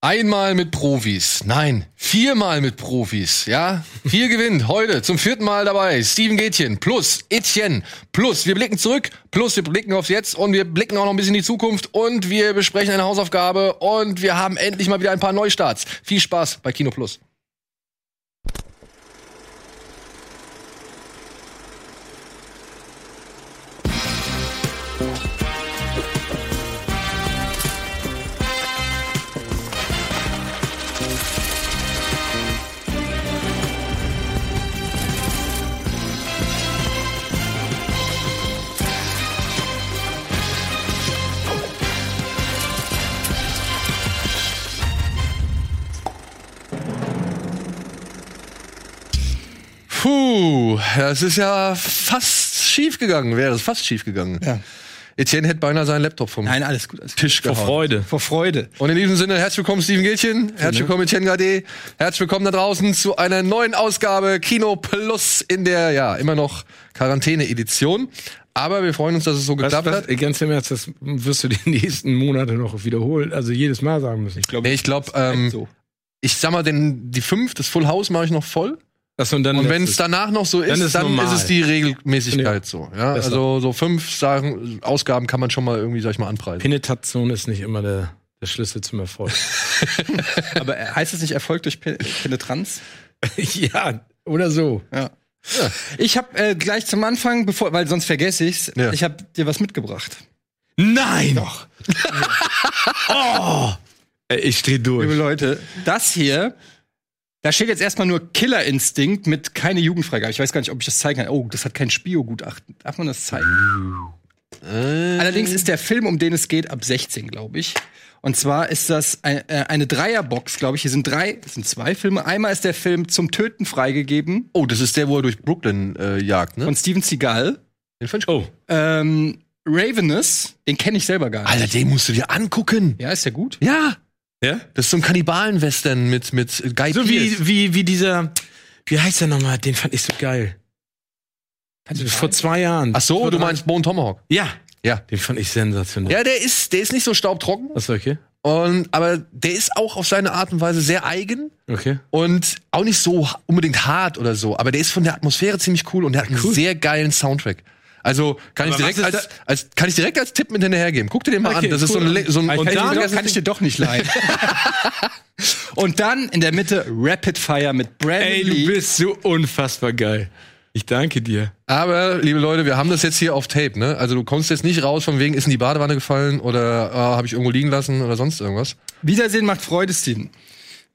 Einmal mit Profis. Nein, viermal mit Profis. Ja, vier gewinnt heute zum vierten Mal dabei. Steven Gätchen plus Etienne plus wir blicken zurück plus wir blicken aufs Jetzt und wir blicken auch noch ein bisschen in die Zukunft und wir besprechen eine Hausaufgabe und wir haben endlich mal wieder ein paar Neustarts. Viel Spaß bei Kino Plus. Puh, das ist ja fast schief gegangen, wäre es fast schief gegangen. Ja. Etienne hätte beinahe seinen Laptop vom Nein, alles gut. Alles gut. Tisch Vor gehauen. Freude. Vor Freude. Und in diesem Sinne, herzlich willkommen, Steven Gilchen. Herzlich willkommen, Etienne Gade. Herzlich willkommen da draußen zu einer neuen Ausgabe Kino Plus in der, ja, immer noch Quarantäne-Edition. Aber wir freuen uns, dass es so Was, geklappt was, hat. ganz im Ernst, das wirst du die nächsten Monate noch wiederholen. Also jedes Mal sagen müssen. Ich glaube, Nee, ich glaube, ähm, so. ich sag mal, den, die fünf, das Full House mache ich noch voll. Das und dann Und wenn es danach noch so ist, Dann dann, ist ist, normal. es die Regelmäßigkeit so. Ja? Also so fünf Sachen, Ausgaben kann man schon mal irgendwie, sag ich mal, anpreisen. Penetration ist nicht immer der, der Schlüssel zum Erfolg. Aber äh, heißt es nicht Erfolg durch Pe Penetranz? ja, oder so. Ja. Ich habe äh, gleich zum Anfang, bevor, weil sonst vergesse ich's, Ja. ich habe dir was mitgebracht. Nein! Doch. oh! Ich stehe Liebe durch. Leute, das hier, da steht jetzt erstmal nur Killer Instinct mit keine Jugendfreigabe. Ich weiß gar nicht, ob ich das zeigen kann. Oh, das hat kein Spio-Gutachten. Darf man das zeigen? Allerdings ist der Film, um den es geht, ab 16, glaube ich. Und zwar ist das ein, äh, eine Dreierbox, glaube ich. Hier sind drei, sind zwei Filme. Einmal ist der Film zum Töten freigegeben Oh, das ist der, wo er durch Brooklyn äh, jagt, ne? von Steven Seagal. Den fand ich Oh, gut. Ähm, Ravenous, den kenne ich selber gar nicht. Alter, den musst du dir angucken. Ja, ist der gut? Ja. Ja? Das ist so ein Kannibalen-Western mit, mit Guy So Pearce. wie, wie, wie dieser, wie heißt der nochmal? Den fand ich so geil. Also vor zwei Jahren. Ach so, Vor du drei- meinst Bone Tomahawk. Ja. Ja. Den fand ich sensationell. Ja, der ist, der ist nicht so staubtrocken. Achso, okay. Und, aber der ist auch auf seine Art und Weise sehr eigen Okay. und auch nicht so unbedingt hart oder so. Aber der ist von der Atmosphäre ziemlich cool und der hat einen sehr geilen Soundtrack. Also kann ich Aber direkt was ist als, als kann ich direkt als Tipp mit hinterhergeben. Guck dir den mal Okay, an. Das ist so cool. ein, so ein Und Kann, dann- ich, dir- kann ich dir doch nicht leihen. Und dann in der Mitte Rapid Fire mit Brandon Ey, Lee. du bist so unfassbar geil. Ich danke dir. Aber, liebe Leute, wir haben das jetzt hier auf Tape, ne? Also du kommst jetzt nicht raus von wegen, ist in die Badewanne gefallen oder äh, habe ich irgendwo liegen lassen oder sonst irgendwas. Wiedersehen macht Freude, Steven.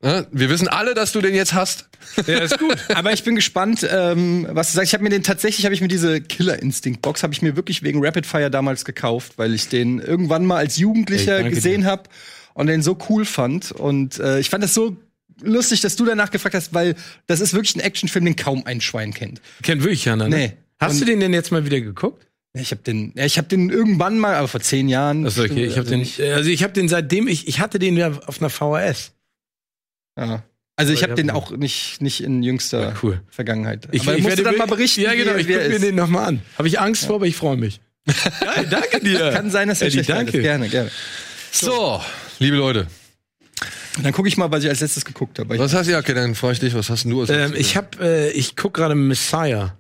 Ne? Wir wissen alle, dass du den jetzt hast. Ja, ist gut. Aber ich bin gespannt, ähm, was du sagst. Ich habe mir den tatsächlich, habe ich mir diese Killer Instinct Box, habe ich mir wirklich wegen Rapid Fire damals gekauft, weil ich den irgendwann mal als Jugendlicher Ey, gesehen habe und den so cool fand. Und äh, ich fand das so lustig, dass du danach gefragt hast, weil das ist wirklich ein Actionfilm, den kaum ein Schwein kennt. Kennt wirklich keiner, ne? Nee. Hast Und- du den denn jetzt mal wieder geguckt? Ja, Ich habe den, ja, ich habe den irgendwann mal, aber vor zehn Jahren. Achso, okay. Ich habe den, also ich habe den seitdem ich, ich hatte den ja auf einer VHS. Ja. Also ich habe hab den den- auch nicht, nicht in jüngster Ja, cool. Vergangenheit. Ich, aber ich musst werde dann mal berichten, Ja, genau. Ich gucke mir ist. den nochmal an. Habe ich Angst vor, aber ich freue mich. Geil, danke dir. Kann sein, dass er Eddie, schlecht ist. danke. Gerne, gerne. So, liebe Leute. Dann gucke ich mal, was ich als letztes geguckt habe. Was hast du, ja, okay, dann frage ich dich, was hast denn du als Ähm, letztes ich habe, äh, ich guck gerade Messiah.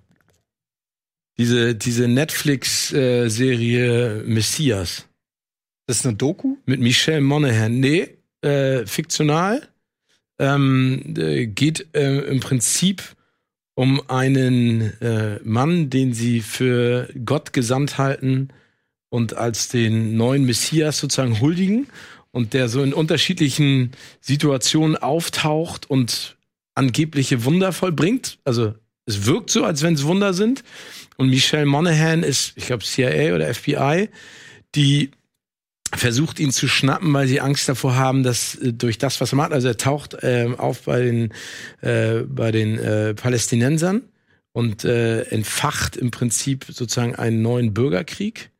Diese, diese Netflix-Serie Messias Das ist eine Doku? mit Michelle Monaghan. Nee, äh, fiktional. Ähm, äh, geht äh, im Prinzip um einen äh, Mann, den sie für Gott gesandt halten und als den neuen Messias sozusagen huldigen und der so in unterschiedlichen Situationen auftaucht und angebliche Wunder vollbringt. Also es wirkt so, als wenn es Wunder sind. Und Michelle Monaghan ist, ich glaube, CIA oder FBI, die versucht ihn zu schnappen, weil sie Angst davor haben, dass äh, durch das, was er macht, also er taucht ähm, auf bei den äh, bei den äh, Palästinensern und äh, entfacht im Prinzip sozusagen einen neuen Bürgerkrieg.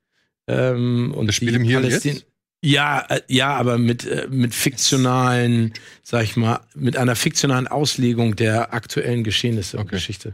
Ähm, und Das spielt die im Hier und Palästin- Jetzt? Ja, äh, ja, aber mit äh, mit fiktionalen, sag ich mal, mit einer fiktionalen Auslegung der aktuellen Geschehnisse und Okay. Geschichte.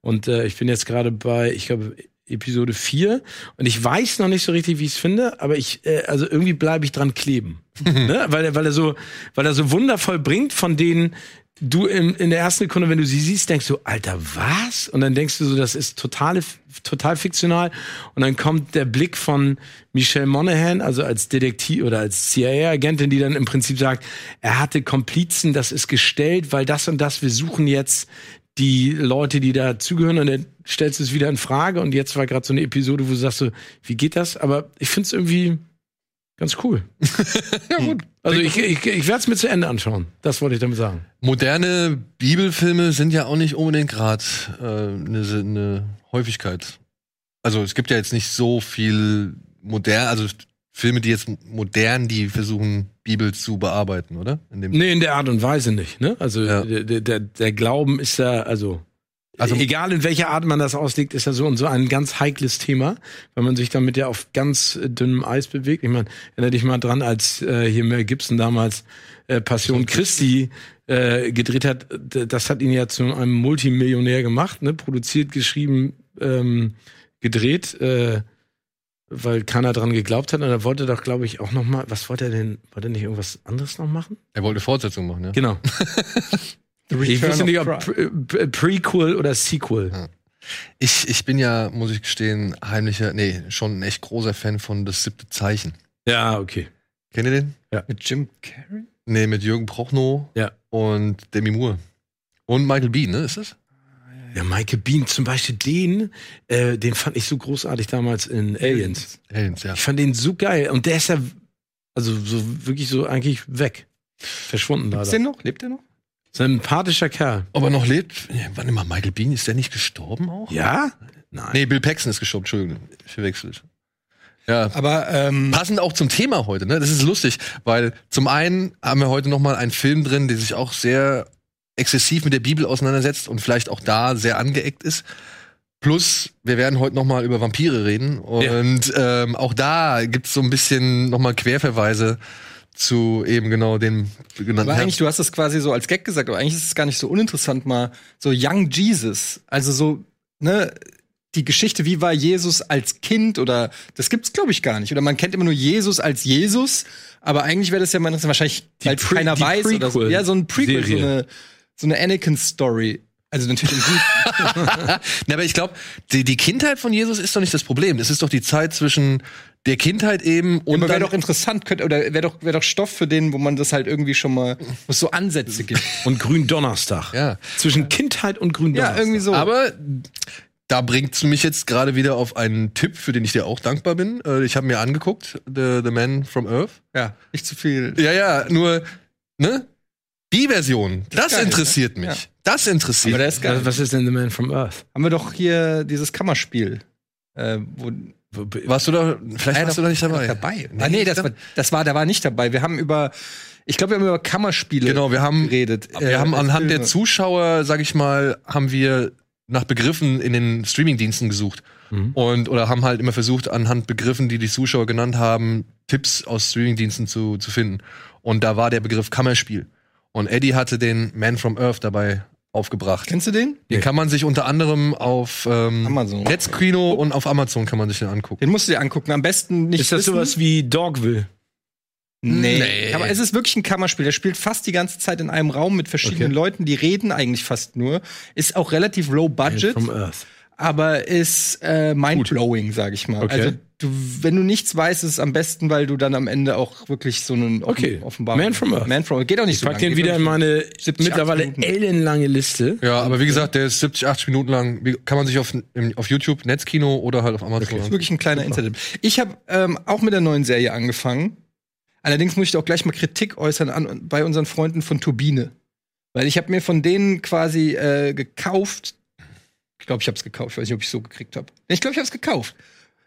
Und äh, ich bin jetzt gerade bei, ich glaube, Episode 4 und ich weiß noch nicht so richtig, wie ich es finde, aber ich, äh, also irgendwie bleibe ich dran kleben. ne? weil, er- weil er so, weil er so wundervoll bringt, von denen du in, in der ersten Sekunde, wenn du sie siehst, denkst du, Alter, was? Und dann denkst du so, das ist totale, total fiktional. Und dann kommt der Blick von Michelle Monaghan, also als Detektiv oder als CIA-Agentin, die dann im Prinzip sagt, er hatte Komplizen, das ist gestellt, weil das und das, wir suchen jetzt die Leute, die da zugehören und dann stellst du es wieder in Frage und jetzt war gerade so eine Episode, wo du sagst so, wie geht das? Aber ich finde es irgendwie ganz cool. Ja, gut. Also ich, ich, ich werde es mir zu Ende anschauen. Das wollte ich damit sagen. Moderne Bibelfilme sind ja auch nicht unbedingt gerade eine äh, ne Häufigkeit. Also es gibt ja jetzt nicht so viel modern, also Filme, die jetzt modern, die versuchen, Bibel zu bearbeiten, oder? In dem Nee, in der Art und Weise nicht. Ne? Also Ja. der, der, der Glauben ist ja, also, Also- egal in welcher Art man das auslegt, ist ja so und so ein ganz heikles Thema, weil man sich damit ja auf ganz dünnem Eis bewegt. Ich meine, erinnere dich mal dran, als äh, hier Mel Gibson damals äh, Passion Christi äh, gedreht hat. Das hat ihn ja zu einem Multimillionär gemacht, ne? produziert, geschrieben, ähm, gedreht. Äh, weil keiner dran geglaubt hat und er wollte doch, glaube ich, auch noch mal, was wollte er denn, wollte er nicht irgendwas anderes noch machen? er wollte Fortsetzung machen, ja. Genau. ich wusste nicht, ob Pre Pre Prequel oder Sequel. Ich, ich bin ja, muss ich gestehen, heimlicher, nee, schon ein echt großer Fan von Das siebte Zeichen. Ja, okay. Kennt ihr den? Mit Jim Carrey? Nee, mit Jürgen Prochnow Ja. und Demi Moore. Und Michael Bean, ne? Ist das? Ja, Michael Bean, zum Beispiel den, äh, den fand ich so großartig damals in Aliens. Aliens, ja. Ich fand den so geil. Und der ist ja, also so wirklich so eigentlich weg. Verschwunden Gibt's leider. den noch? Lebt der noch? Sympathischer Kerl. Ob er noch lebt? Nee, warte mal, Michael Bean, ist der nicht gestorben auch? Ja? Nein. Nee, Bill Paxton ist gestorben, Entschuldigung, ich verwechselt. Ja, Aber ähm, passend auch zum Thema heute, ne? Das ist lustig, weil zum einen haben wir heute noch mal einen Film drin, der sich auch sehr exzessiv mit der Bibel auseinandersetzt und vielleicht auch da sehr angeeckt ist. Plus, wir werden heute noch mal über Vampire reden und ähm, auch da gibt's so ein bisschen noch mal Querverweise zu eben genau den genannten Aber eigentlich, du hast das quasi so als Gag gesagt, aber eigentlich ist es gar nicht so uninteressant, mal so Young Jesus. Also so, ne, die Geschichte, wie war Jesus als Kind oder das gibt's, glaube ich, gar nicht. Oder man kennt immer nur Jesus als Jesus, aber eigentlich wäre das ja mal wahrscheinlich, Die weil Pre- keiner die weiß oder so. Prequel- Ja, so ein Prequel, so Serie. eine, so eine Anakin-Story. Also natürlich im Guten. Na, aber ich glaube, die, die Kindheit von Jesus ist doch nicht das Problem. Es ist doch die Zeit zwischen der Kindheit eben und aber wäre doch interessant, könnte, oder wäre doch, wäre doch Stoff für den, wo man das halt irgendwie schon mal, wo es so Ansätze gibt. Und Gründonnerstag. Ja. Zwischen Kindheit und Gründonnerstag. ja, irgendwie so. Aber da bringt's mich jetzt gerade wieder auf einen Tipp, für den ich dir auch dankbar bin. Äh, Ich habe mir angeguckt, The, The Man from Earth. ja, nicht zu viel. Ja, ja, nur, ne? Die Version, das, geil, interessiert ne? mich. Ja. Das interessiert Aber der mich. ist geil. Was, was ist denn The Man from Earth? haben wir doch hier dieses Kammerspiel. Äh, wo, Warst du da, vielleicht warst du da nicht dabei. dabei. ah, nee, das war, das war, da war nicht dabei. Wir haben über, ich glaube, wir haben über Kammerspiele Genau, wir haben, geredet. wir Äh, haben anhand der. Zuschauer, sag ich mal, haben wir nach Begriffen in den Streamingdiensten gesucht. Mhm. Und, oder haben halt immer versucht, anhand Begriffen, die die Zuschauer genannt haben, Tipps aus Streamingdiensten zu, zu finden. Und da war der Begriff Kammerspiel. Und Eddie hatte den Man from Earth dabei aufgebracht. Kennst du den? Den kann man sich unter anderem auf ähm, Amazon. Netzkino und auf Amazon kann man sich den angucken. Den musst du dir angucken. Am besten nicht Ist das wissen. sowas wie Dogville? Nee. Nee. Aber es ist wirklich ein Kammerspiel. Der spielt fast die ganze Zeit in einem Raum mit verschiedenen Okay. Leuten, die reden eigentlich fast nur. Ist auch relativ low budget, From Earth. aber ist äh, mindblowing, sag ich mal. Okay. Also du, wenn du nichts weißt, ist es am besten, weil du dann am Ende auch wirklich so einen offen, Okay. Offenbarung. Man from Earth. Man from Earth. Geht auch nicht Ich so pack lang. den Geht wieder in meine 70, mittlerweile 80 Minuten. ellenlange Liste. Ja, aber wie gesagt, der ist 70, 80 Minuten lang. Wie- Kann man sich auf, im- auf YouTube, Netzkino oder halt auf Amazon Das ist wirklich ein kleiner Insider. Ich habe ähm, auch mit der neuen Serie angefangen. Allerdings muss ich auch gleich mal Kritik äußern an, bei unseren Freunden von Turbine. Weil ich habe mir von denen quasi äh, gekauft. Ich glaube, ich habe es gekauft. Ich weiß nicht, ob ich so gekriegt habe. Ich glaube, ich habe es gekauft.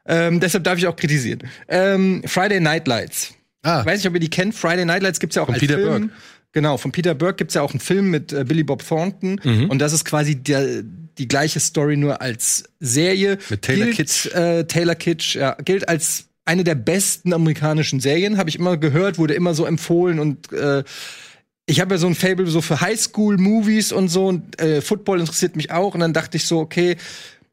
Ähm, deshalb darf ich auch kritisieren. Ähm, Friday Night Lights. Ah, Ich weiß nicht, ob ihr die kennt. Friday Night Lights gibt's ja auch Von als Peter Film. Burke. Genau, von Peter Burke gibt's ja auch einen Film mit äh, Billy Bob Thornton. Mhm. Und das ist quasi der, die gleiche Story nur als Serie. Mit Taylor gilt, Kitsch. Äh, Taylor Kitsch, ja, gilt als eine der besten amerikanischen Serien, habe ich immer gehört, wurde immer so empfohlen und äh, ich habe ja so ein Fable so für Highschool-Movies und so und äh, Football interessiert mich auch und dann dachte ich so, okay,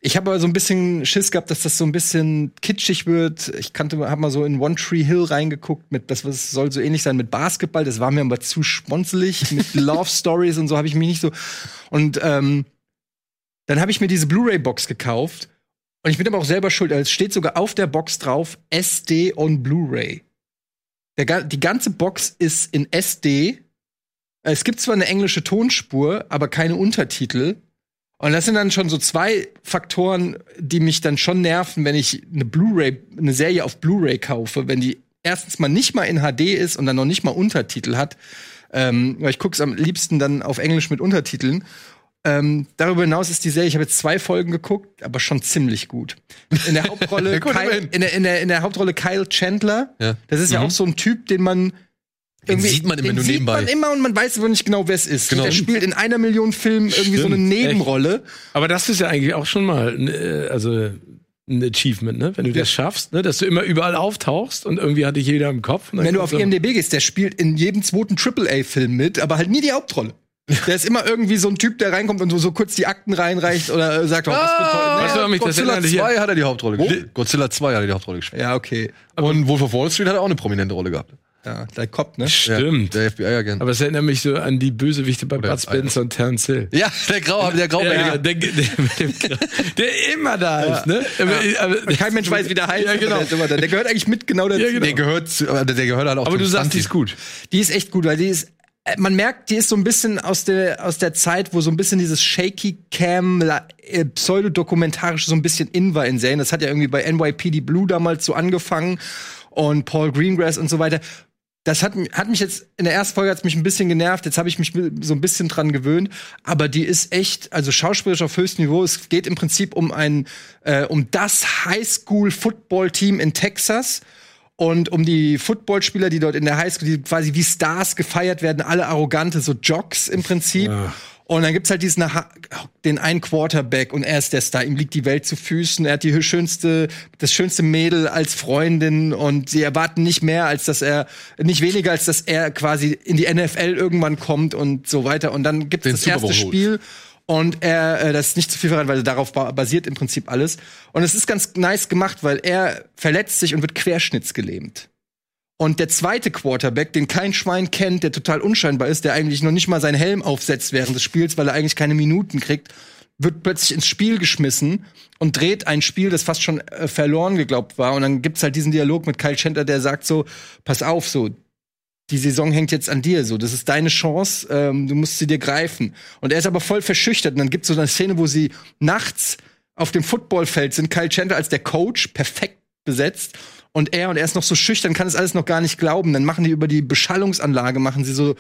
Ich habe aber so ein bisschen Schiss gehabt, dass das so ein bisschen kitschig wird. Ich kannte, habe mal so in One Tree Hill reingeguckt mit, das was soll so ähnlich sein mit Basketball. Das war mir aber zu sponselig mit Love Stories und so habe ich mich nicht so. Und ähm, dann habe ich mir diese Blu-ray-Box gekauft und ich bin aber auch selber schuld. Es steht sogar auf der Box drauf SD on Blu-ray. Die ganze Box ist in SD. Es gibt zwar eine englische Tonspur, aber keine Untertitel. Und das sind dann schon so zwei Faktoren, die mich dann schon nerven, wenn ich eine Blu-ray, eine Serie auf Blu-ray kaufe, wenn die erstens mal nicht mal in HD ist und dann noch nicht mal Untertitel hat. Ähm, weil ich gucke es am liebsten dann auf Englisch mit Untertiteln. Ähm, darüber hinaus ist die Serie, ich habe jetzt zwei Folgen geguckt, aber schon ziemlich gut. In der Hauptrolle, Kyle, in, der, in, der, in der Hauptrolle Kyle Chandler. Ja. Das ist ja Mhm. auch so ein Typ, den man Den sieht man immer den nur sieht nebenbei. man immer und man weiß aber nicht genau, wer es ist. Genau. Der spielt in einer Million Filmen irgendwie so eine Stimmt, Nebenrolle. Aber das ist ja eigentlich auch schon mal, äh, also ein Achievement, ne? Wenn du das schaffst, ne? dass du immer überall auftauchst und irgendwie hat dich jeder im Kopf. Wenn du auf so- IMDb gehst, der spielt in jedem zweiten AAA-Film mit, aber halt nie die Hauptrolle. Der ist immer irgendwie so ein Typ, der reinkommt und so, so kurz die Akten reinreicht oder sagt, oh, was für toll. Weißt du, Nee, warum ich das Godzilla hier? 2 hat er die Hauptrolle gespielt. Godzilla 2 hat er die Hauptrolle gespielt. ja, okay. Und Wolf of Wall Street hat er auch eine prominente Rolle gehabt. Ja, der Cop, ne? Stimmt. Ja, der FBI-Agent. Aber es erinnert mich so an die Bösewichte bei Bud Spencer und Terence Hill. Ja, der Grau, der Graubärtige. Ja, der, der, Gra- der immer da ist, ne? Aber, Kein Mensch weiß, wie der heißt. Ja, genau. Der, ist immer da. der gehört eigentlich mit genau dazu. Ja, genau. Der gehört, zu, der gehört halt auch aber du sagst, die ist gut. Die ist echt gut, weil die ist. äh, Man merkt, die ist so ein bisschen aus der, aus der Zeit, wo so ein bisschen dieses Shaky Cam, äh, pseudodokumentarisch so ein bisschen in war in Serien. Das hat ja irgendwie bei NYPD Blue damals so angefangen und Paul Greengrass und so weiter. Das hat, hat mich jetzt, in der ersten Folge hat es mich ein bisschen genervt, jetzt habe ich mich so ein bisschen dran gewöhnt, aber die ist echt, also schauspielerisch auf höchstem Niveau. Es geht im Prinzip um ein, äh, um das Highschool-Football-Team in Texas und um die Footballspieler, die dort in der Highschool, die quasi wie Stars gefeiert werden, alle arrogante, so Jocks im Prinzip. Und dann gibt's halt diesen den einen Quarterback und er ist der Star. Ihm liegt die Welt zu Füßen. Er hat die schönste, das schönste Mädel als Freundin und sie erwarten nicht mehr, als dass er, nicht weniger, als dass er quasi in die NFL irgendwann kommt und so weiter. Und dann gibt's Den das erste. Spiel und er, äh, das ist nicht zu viel verraten, weil darauf ba basiert im Prinzip alles. Und es ist ganz nice gemacht, weil er verletzt sich und wird querschnittsgelähmt. Und der zweite Quarterback, den kein Schwein kennt, der total unscheinbar ist, der eigentlich noch nicht mal seinen Helm aufsetzt während des Spiels, weil er eigentlich keine Minuten kriegt, wird plötzlich ins Spiel geschmissen und dreht ein Spiel, das fast schon äh, verloren geglaubt war. Und dann gibt's halt diesen Dialog mit Kyle Chandler, der sagt so, pass auf, so, die Saison hängt jetzt an dir, so, das ist deine Chance, ähm, du musst sie dir greifen. Und er ist aber voll verschüchtert. Und dann gibt's so eine Szene, wo sie nachts auf dem Footballfeld sind, Kyle Chandler als der Coach, perfekt besetzt. Und er, und er ist noch so schüchtern, kann es alles noch gar nicht glauben. Dann machen die über die Beschallungsanlage, machen sie so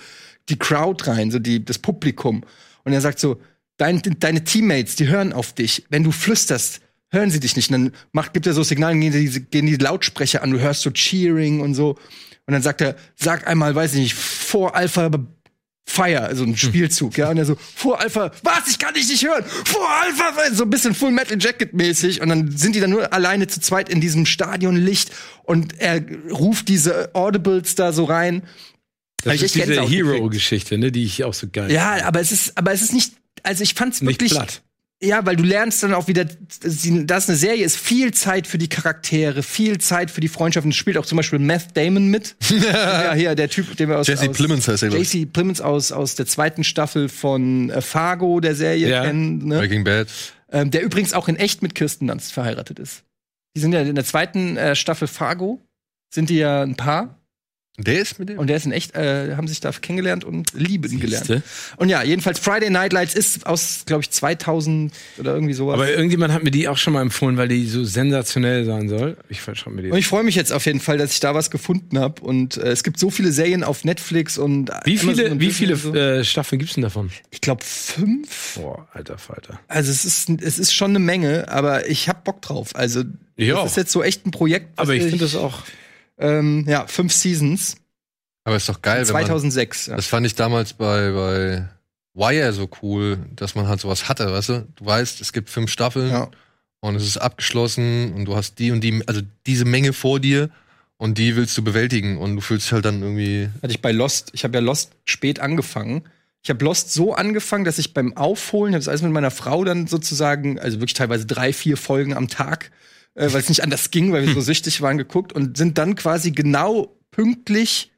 die Crowd rein, so die, das Publikum. Und er sagt so, dein, deine Teammates, die hören auf dich. Wenn du flüsterst, hören sie dich nicht. Und dann macht, gibt er so Signale, gehen die, gehen die Lautsprecher an, du hörst so Cheering und so. Und dann sagt er, sag einmal, weiß ich nicht, vor Alpha Fire, also ein Spielzug, ja. Und er so, vor Alpha, was, ich kann dich nicht hören, vor Alpha, so ein bisschen Full Metal Jacket mäßig. Und dann sind die dann nur alleine zu zweit in diesem Stadionlicht und er ruft diese Audibles da so rein. Das ich ist diese. Hero-Geschichte, ne, die ich auch so geil Ja, aber es ist, aber es ist nicht, also ich fand's Nicht wirklich. platt. Ja, weil du lernst dann auch wieder, sie- das eine Serie ist, viel Zeit für die Charaktere, viel Zeit für die Freundschaften. Es spielt auch zum Beispiel Meth Damon mit. ja, hier, der Typ, den wir aus. Jesse aus, Plemons heißt er. Jesse Plemons aus, aus der zweiten Staffel von äh, Fargo, der Serie, Ja. kennen. Ne? Breaking Bad. Ähm, der übrigens auch in echt mit Kirsten Dunst verheiratet ist. Die sind ja in der zweiten äh, Staffel Fargo, sind die ja ein Paar. Der ist mit dem? Und der ist in echt, äh, haben sich da kennengelernt und lieben gelernt. Siehste? Und ja, jedenfalls Friday Night Lights ist aus, glaube ich, 2000 oder irgendwie sowas. Aber irgendjemand hat mir die auch schon mal empfohlen, weil die so sensationell sein soll. Ich verschau mir die. und ich freue mich jetzt auf jeden Fall, dass ich da was gefunden habe. Und äh, es gibt so viele Serien auf Netflix und wie viele, und wie viele und so. äh, Staffeln gibt's denn davon? ich glaube fünf. Boah, alter Falter. Also es ist, es ist schon eine Menge, aber ich hab Bock drauf. Also Ja. das ist jetzt so echt ein Projekt. was Aber ich finde das auch. Ähm, ja fünf Seasons. Aber ist doch geil, wenn man, 2006. Ja. Das fand ich damals bei, bei Wire so cool, dass man halt sowas hatte, weißt du? Du weißt, es gibt fünf Staffeln Ja. und es ist abgeschlossen und du hast die und die, also diese Menge vor dir und die willst du bewältigen und du fühlst dich halt dann irgendwie. Hatte ich bei Lost. Ich habe ja Lost spät angefangen. Ich habe Lost so angefangen, dass ich beim Aufholen, habe das alles mit meiner Frau dann sozusagen, also wirklich teilweise drei, vier Folgen am Tag, äh, weil es nicht anders ging, weil wir so süchtig waren, geguckt und sind dann quasi genau pünktlich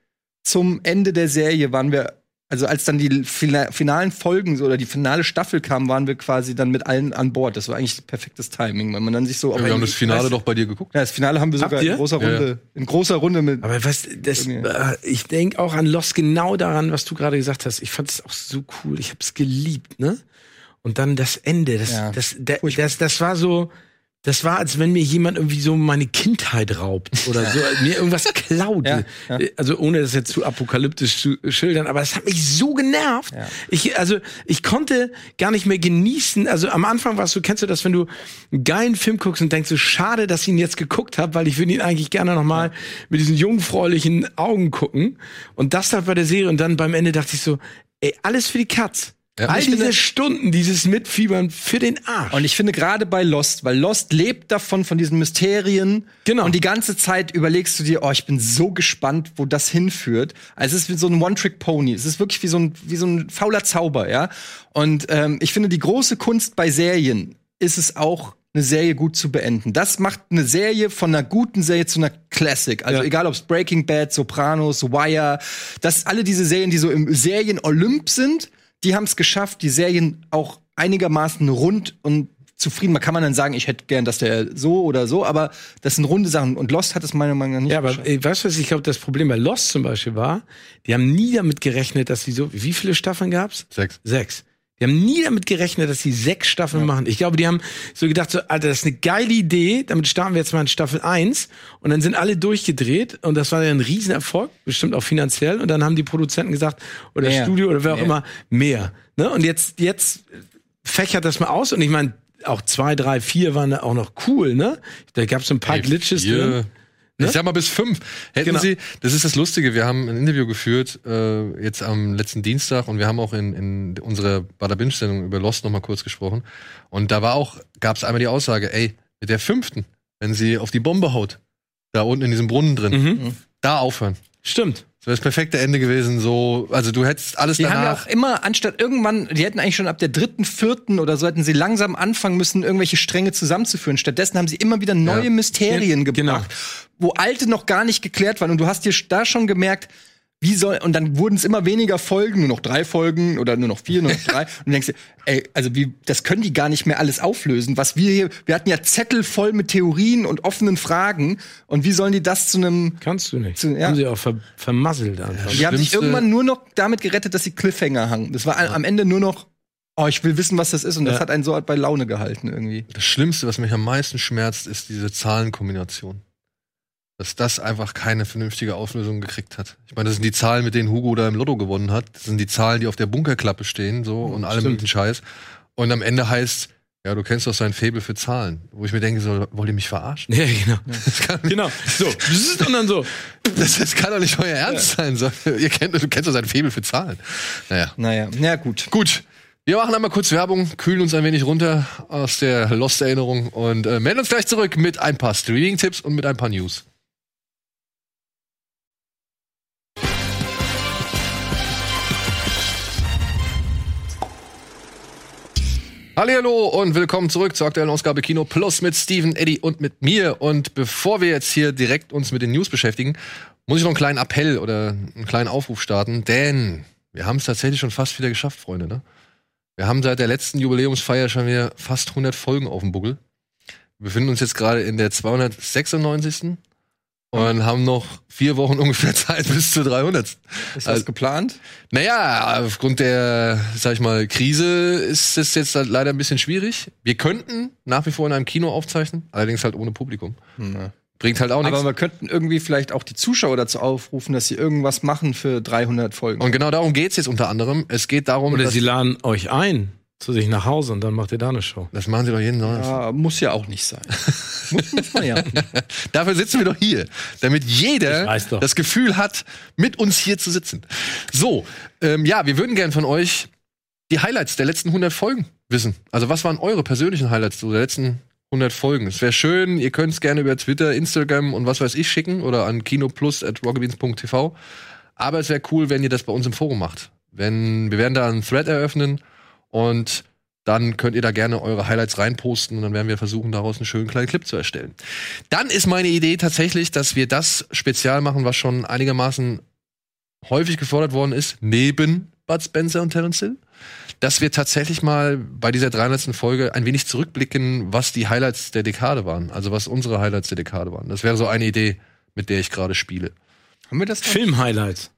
zum Ende der Serie waren wir also als dann die fina- finalen Folgen oder die finale Staffel kam, waren wir quasi dann mit allen an Bord. Das war eigentlich perfektes Timing, weil man dann sich so. Ja, wir haben das Finale Weißt- doch bei dir geguckt. Ja, das Finale haben wir Habt sogar ihr? in großer Ja, ja. Runde, in großer Runde mit. Aber was, das, äh, ich denke auch an Lost genau daran, was du gerade gesagt hast. Ich fand es auch so cool. Ich habe es geliebt, ne? Und dann das Ende, das, Ja. das, da- Furchtbar. das, das war so, das war, als wenn mir jemand irgendwie so meine Kindheit raubt oder so, mir irgendwas klaut. Ja, ja. Also ohne das jetzt zu apokalyptisch zu schildern, aber es hat mich so genervt. Ja. Ich, also ich konnte gar nicht mehr genießen. Also am Anfang warst du, kennst du das, wenn du einen geilen Film guckst und denkst so, schade, dass ich ihn jetzt geguckt habe, weil ich würde ihn eigentlich gerne noch mal mit diesen jungfräulichen Augen gucken. Und das dann bei der Serie und dann beim Ende dachte ich so, ey, alles für die Katz. Ja. All diese finde- Stunden, dieses Mitfiebern für den Arsch. Und ich finde gerade bei Lost, weil Lost lebt davon, von diesen Mysterien. Genau. Und die ganze Zeit überlegst du dir, oh, ich bin so gespannt, wo das hinführt. Also es ist wie so ein One-Trick-Pony. Es ist wirklich wie so ein, wie so ein fauler Zauber, ja. Und ähm, ich finde, die große Kunst bei Serien ist es auch, eine Serie gut zu beenden. Das macht eine Serie von einer guten Serie zu einer Classic. Also Ja. egal ob es Breaking Bad, Sopranos, Wire, das alle diese Serien, die so im Serien-Olymp sind, die haben es geschafft, die Serien auch einigermaßen rund und zufrieden. Man kann man dann sagen, ich hätte gern, dass der so oder so, aber das sind runde Sachen. Und Lost hat es meiner Meinung nach nicht Ja, aber geschafft. weißt du, was ich glaube, das Problem bei Lost zum Beispiel war? Die haben nie damit gerechnet, dass sie so, wie viele Staffeln gab's? Sechs. Sechs. Die haben nie damit gerechnet, dass sie sechs Staffeln machen. Ich glaube, die haben so gedacht, so, Alter, das ist eine geile Idee, damit starten wir jetzt mal in Staffel 1 und dann sind alle durchgedreht und das war ja ein Riesenerfolg, bestimmt auch finanziell und dann haben die Produzenten gesagt, oder Mehr. Studio oder wer auch Mehr. immer, mehr. Ne? Und jetzt, jetzt fächert das mal aus und ich meine, auch zwei, drei, vier waren da auch noch cool, ne? Da gab's so ein paar Ey, Glitches vier- drin. Ne? Ich sag mal bis fünf. Hätten Genau. Sie, das ist das Lustige, wir haben ein Interview geführt, äh, jetzt am letzten Dienstag und wir haben auch in, in unserer Bada Binge-Sendung über Lost noch mal kurz gesprochen. Und da war auch, gab es einmal die Aussage, ey, mit der fünften, wenn sie auf die Bombe haut, da unten in diesem Brunnen drin, Mhm. da aufhören. Stimmt. Das wäre das perfekte Ende gewesen. So, also du hättest alles Die haben ja danach. auch immer, anstatt irgendwann, die hätten eigentlich schon ab der dritten, vierten oder so hätten sie langsam anfangen müssen, irgendwelche Stränge zusammenzuführen. Stattdessen haben sie immer wieder neue Ja. Mysterien Gen- genau. gebracht, wo alte noch gar nicht geklärt waren. Und du hast dir da schon gemerkt, wie soll, und dann wurden es immer weniger Folgen, nur noch drei Folgen oder nur noch vier, nur noch drei. Und du denkst dir, ey, also wie, das können die gar nicht mehr alles auflösen. Was wir hier, wir hatten ja Zettel voll mit Theorien und offenen Fragen. Und wie sollen die das zu einem Kannst du nicht. Zu- ja. Haben sie auch ver vermasselt einfach. die haben sich irgendwann nur noch damit gerettet, dass sie Cliffhanger hangen. Das war a- am Ende nur noch, oh, ich will wissen, was das ist. Und das Ja. hat einen so bei Laune gehalten irgendwie. Das Schlimmste, was mich am meisten schmerzt, ist diese Zahlenkombination. Dass das einfach keine vernünftige Auflösung gekriegt hat. Ich meine, das sind die Zahlen, mit denen Hugo da im Lotto gewonnen hat. Das sind die Zahlen, die auf der Bunkerklappe stehen, so und allem stimmt. möglichen Scheiß. Und am Ende heißt, ja, du kennst doch sein Faible für Zahlen. Wo ich mir denke, so, wollt ihr mich verarschen? Ja, genau. Das kann, Genau. So. Und dann so. das, das kann doch nicht euer Ernst sein. So, ihr kennt, du kennst doch sein Faible für Zahlen. Naja. Naja, na gut. Gut. Wir machen einmal kurz Werbung, kühlen uns ein wenig runter aus der Lost-Erinnerung und äh, melden uns gleich zurück mit ein paar Streaming-Tipps und mit ein paar News. Hallo und willkommen zurück zur aktuellen Ausgabe Kino Plus mit Steven, Eddie und mit mir. Und bevor wir jetzt hier direkt uns mit den News beschäftigen, muss ich noch einen kleinen Appell oder einen kleinen Aufruf starten, denn wir haben es tatsächlich schon fast wieder geschafft, Freunde. Ne? Wir haben seit der letzten Jubiläumsfeier schon wieder fast 100 Folgen auf dem Buckel. Wir befinden uns jetzt gerade in der 296. Und haben noch vier Wochen ungefähr Zeit bis zur 300. Ist das Also- geplant? Naja, aufgrund der, sag ich mal, Krise ist es jetzt halt leider ein bisschen schwierig. Wir könnten nach wie vor in einem Kino aufzeichnen, allerdings halt ohne Publikum. Bringt halt auch nichts. Aber wir könnten irgendwie vielleicht auch die Zuschauer dazu aufrufen, dass sie irgendwas machen für 300 Folgen. Und genau darum geht's jetzt unter anderem. Es geht darum, Oder dass, sie laden euch ein zu sich nach Hause und dann macht ihr da eine Show. das machen sie doch jeden Sonntag. ja, muss ja auch nicht sein. muss, muss man ja. Dafür sitzen wir doch hier, damit jeder das Gefühl hat, mit uns hier zu sitzen. So, ähm, ja, wir würden gern von euch die Highlights der letzten 100 Folgen wissen. Also was waren eure persönlichen Highlights der letzten 100 Folgen? Es wäre schön, ihr könnt es gerne über Twitter, Instagram und was weiß ich schicken oder an kinoplus.rockbeans.tv. Aber es wäre cool, wenn ihr das bei uns im Forum macht. Wenn, wir werden da einen Thread eröffnen und dann könnt ihr da gerne eure Highlights reinposten und dann werden wir versuchen, daraus einen schönen kleinen Clip zu erstellen. Dann ist meine Idee tatsächlich, dass wir das spezial machen, was schon einigermaßen häufig gefordert worden ist, neben Bud Spencer und Terence Hill, dass wir tatsächlich mal bei dieser 300. Folge ein wenig zurückblicken, was die Highlights der Dekade waren, also was unsere Highlights der Dekade waren. Das wäre so eine Idee, mit der ich gerade spiele. Haben wir das? Film-Highlights.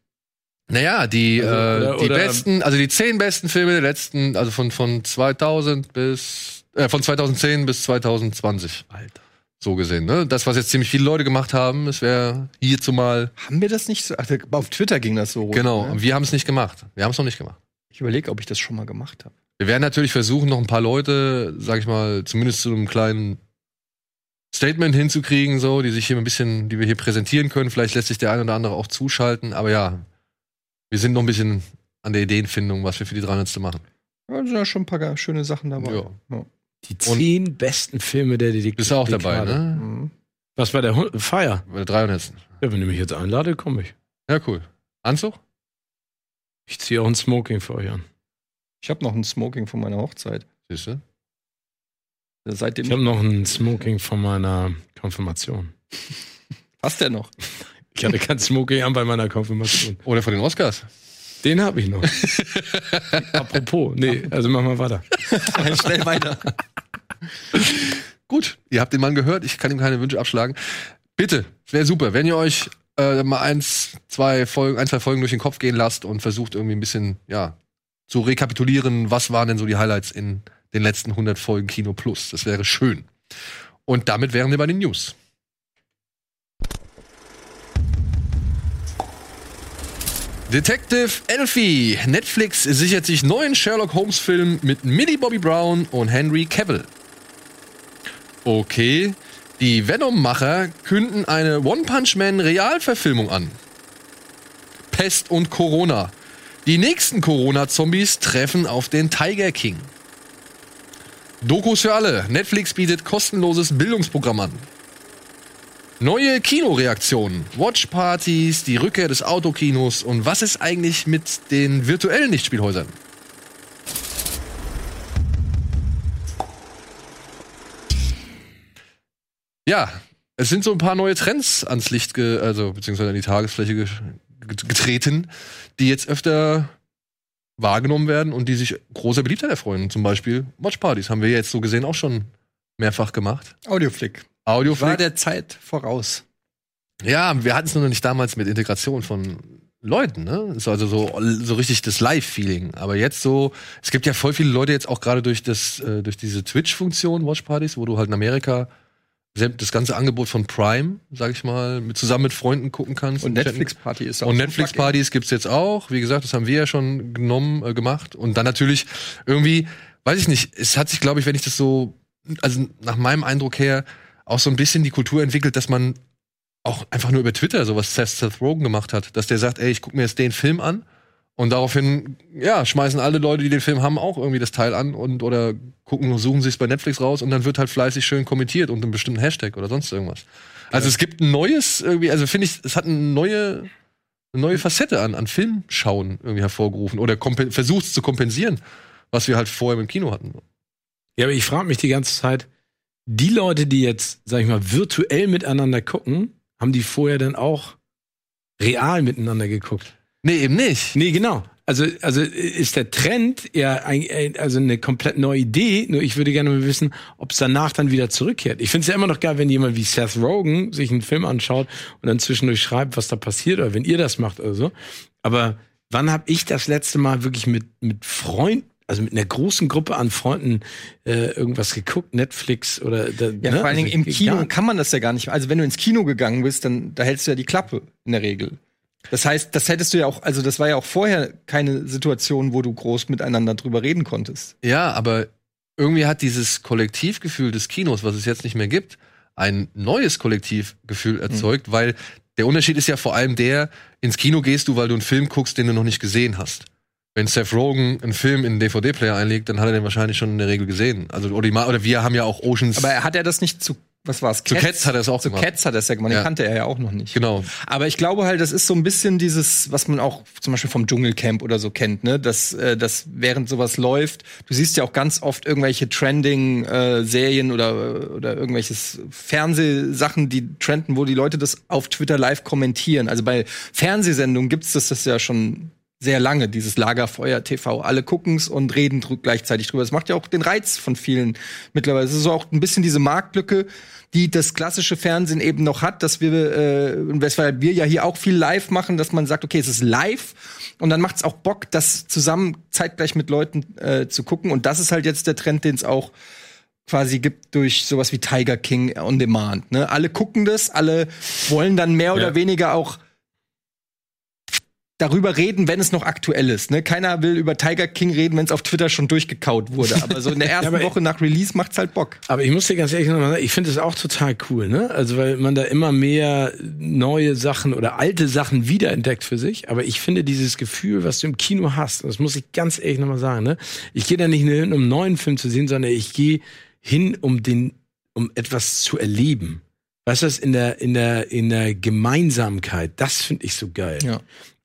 Naja, die, Also, äh, die besten, also die zehn besten Filme der letzten, also von, von 2000 bis, äh, von 2010 bis 2020. Alter. So gesehen, ne? Das, was jetzt ziemlich viele Leute gemacht haben, es wäre hierzu mal, Haben wir das nicht so? Ach, auf Twitter ging das so. rum, genau, Ne? und wir haben es nicht gemacht. Wir haben es noch nicht gemacht. Ich überlege, ob ich das schon mal gemacht habe. Wir werden natürlich versuchen, noch ein paar Leute, sag ich mal, zumindest zu einem kleinen Statement hinzukriegen, so, die sich hier ein bisschen, die wir hier präsentieren können. Vielleicht lässt sich der eine oder andere auch zuschalten, aber ja, wir sind noch ein bisschen an der Ideenfindung, was wir für die 300. machen. Ja, da sind ja schon ein paar schöne Sachen dabei. Ja. Ja. Die zehn besten Filme der Dekade. Bist du auch dabei, ne? Mhm. Was war der Hund? Feier? Bei der 300. Ja, wenn du mich jetzt einlade, komme ich. Ja, cool. Anzug? Ich ziehe auch ein Smoking für euch an. Ich habe noch ein Smoking von meiner Hochzeit. Siehst du? Seitdem Ich habe noch ein Smoking von meiner Konfirmation. passt der noch. Ich hatte kein Smoking an bei meiner Konfirmation. Oder von den Oscars? Den habe ich noch. Apropos, nee, also machen wir weiter. Schnell weiter. Gut, ihr habt den Mann gehört, ich kann ihm keine Wünsche abschlagen. Bitte, es wäre super, wenn ihr euch äh, mal eins, zwei Folgen, ein, zwei Folgen durch den Kopf gehen lasst und versucht irgendwie ein bisschen, ja, zu rekapitulieren, was waren denn so die Highlights in den letzten 100 Folgen Kino Plus. Das wäre schön. Und damit wären wir bei den News. Detective Elfie. Netflix sichert sich neuen Sherlock Holmes Film mit Millie Bobby Brown und Henry Cavill. Okay. Die Venom-Macher künden eine One Punch Man Realverfilmung an. Pest und Corona. Die nächsten Corona-Zombies treffen auf den Tiger King. Dokus für alle. Netflix bietet kostenloses Bildungsprogramm an. Neue Kinoreaktionen, Watchpartys, die Rückkehr des Autokinos und was ist eigentlich mit den virtuellen Lichtspielhäusern? Ja, es sind so ein paar neue Trends ans Licht, also beziehungsweise an die Tagesfläche ge get- getreten, die jetzt öfter wahrgenommen werden und die sich großer Beliebtheit erfreuen. Zum Beispiel Watchpartys haben wir jetzt so gesehen auch schon mehrfach gemacht. Audioflick. Audioflick. War der Zeit voraus. Ja, wir hatten es nur noch nicht damals mit Integration von Leuten, ne? Ist also so, so richtig das Live-Feeling. Aber jetzt so, es gibt ja voll viele Leute jetzt auch gerade durch das, äh, durch diese Twitch-Funktion, Watchpartys, wo du halt in Amerika das ganze Angebot von Prime, sag ich mal, mit, zusammen mit Freunden gucken kannst. Und. Netflix-Party ist auch Und Netflix-Partys gibt's jetzt auch. Wie gesagt, das haben wir ja schon genommen, äh, gemacht. Und dann natürlich irgendwie, weiß ich nicht, es hat sich, glaube ich, wenn ich das so, also nach meinem Eindruck her, auch so ein bisschen die Kultur entwickelt, dass man auch einfach nur über Twitter, so was Seth, Seth Rogen gemacht hat, dass der sagt, ey, ich gucke mir jetzt den Film an und daraufhin, ja, schmeißen alle Leute, die den Film haben, auch irgendwie das Teil an und oder gucken, suchen sich bei Netflix raus und dann wird halt fleißig schön kommentiert unter einem bestimmten Hashtag oder sonst irgendwas. Also es gibt ein neues irgendwie, also finde ich, es hat eine neue, eine neue Facette an, an Filmschauen irgendwie hervorgerufen oder versucht es zu kompensieren, was wir halt vorher im Kino hatten. Ja, aber ich frage mich die ganze Zeit, die Leute, die jetzt, sag ich mal, virtuell miteinander gucken, haben die vorher dann auch real miteinander geguckt? Nee, eben nicht. Nee, genau. Also, also ist der Trend ja ein, also eine komplett neue Idee, nur ich würde gerne mal wissen, ob es danach dann wieder zurückkehrt. Ich finde es ja immer noch geil, wenn jemand wie Seth Rogen sich einen Film anschaut und dann zwischendurch schreibt, was da passiert oder wenn ihr das macht oder so. Aber wann habe ich das letzte Mal wirklich mit, mit Freunden, also mit einer großen Gruppe an Freunden äh, irgendwas geguckt, Netflix oder da, Ja, ne? vor allen Dingen Also, im Kino nicht. kann man das ja gar nicht. Also wenn du ins Kino gegangen bist, dann da hältst du ja die Klappe in der Regel. Das heißt, das hättest du ja auch, also das war ja auch vorher keine Situation, wo du groß miteinander drüber reden konntest. Ja, aber irgendwie hat dieses Kollektivgefühl des Kinos, was es jetzt nicht mehr gibt, ein neues Kollektivgefühl erzeugt, weil der Unterschied ist ja vor allem der, ins Kino gehst du, weil du einen Film guckst, den du noch nicht gesehen hast. Wenn Seth Rogen einen Film in einen DVD-Player einlegt, dann hat er den wahrscheinlich schon in der Regel gesehen. Also, oder, oder wir haben ja auch Oceans. Aber hat er das nicht zu was war's? Zu Cats hat er es auch Zu gemacht. Cats hat er es ja gemacht. Ja. Den kannte er ja auch noch nicht. Genau. Aber ich glaube halt, das ist so ein bisschen dieses, was man auch zum Beispiel vom Dschungelcamp oder so kennt, ne? Dass, äh, dass während sowas läuft, du siehst ja auch ganz oft irgendwelche Trending-Serien oder, oder irgendwelches Fernsehsachen, die trenden, wo die Leute das auf Twitter live kommentieren. Also bei Fernsehsendungen gibt's das, das ja schon sehr lange, dieses Lagerfeuer TV. Alle gucken's und reden drü gleichzeitig drüber. Das macht ja auch den Reiz von vielen mittlerweile. Es ist auch ein bisschen diese Marktlücke, die das klassische Fernsehen eben noch hat, dass wir, äh, und weshalb wir ja hier auch viel live machen, dass man sagt, okay, es ist live und dann macht's auch Bock, das zusammen zeitgleich mit Leuten äh, zu gucken. Und das ist halt jetzt der Trend, den es auch quasi gibt durch sowas wie Tiger King on Demand. Ne? Alle gucken das, alle wollen dann mehr oder Ja. weniger auch darüber reden, wenn es noch aktuell ist. Ne? Keiner will über Tiger King reden, wenn es auf Twitter schon durchgekaut wurde. Aber so in der ersten aber- Woche nach Release macht's halt Bock. Aber ich muss dir ganz ehrlich noch mal sagen, ich finde es auch total cool, ne? Also weil man da immer mehr neue Sachen oder alte Sachen wiederentdeckt für sich. Aber ich finde dieses Gefühl, was du im Kino hast, das muss ich ganz ehrlich noch mal sagen, ne? Ich gehe da nicht nur hin, um einen neuen Film zu sehen, sondern ich gehe hin, um den, um etwas zu erleben. Weißt du, das in der, in der, in der Gemeinsamkeit, das finde ich so geil. Ja.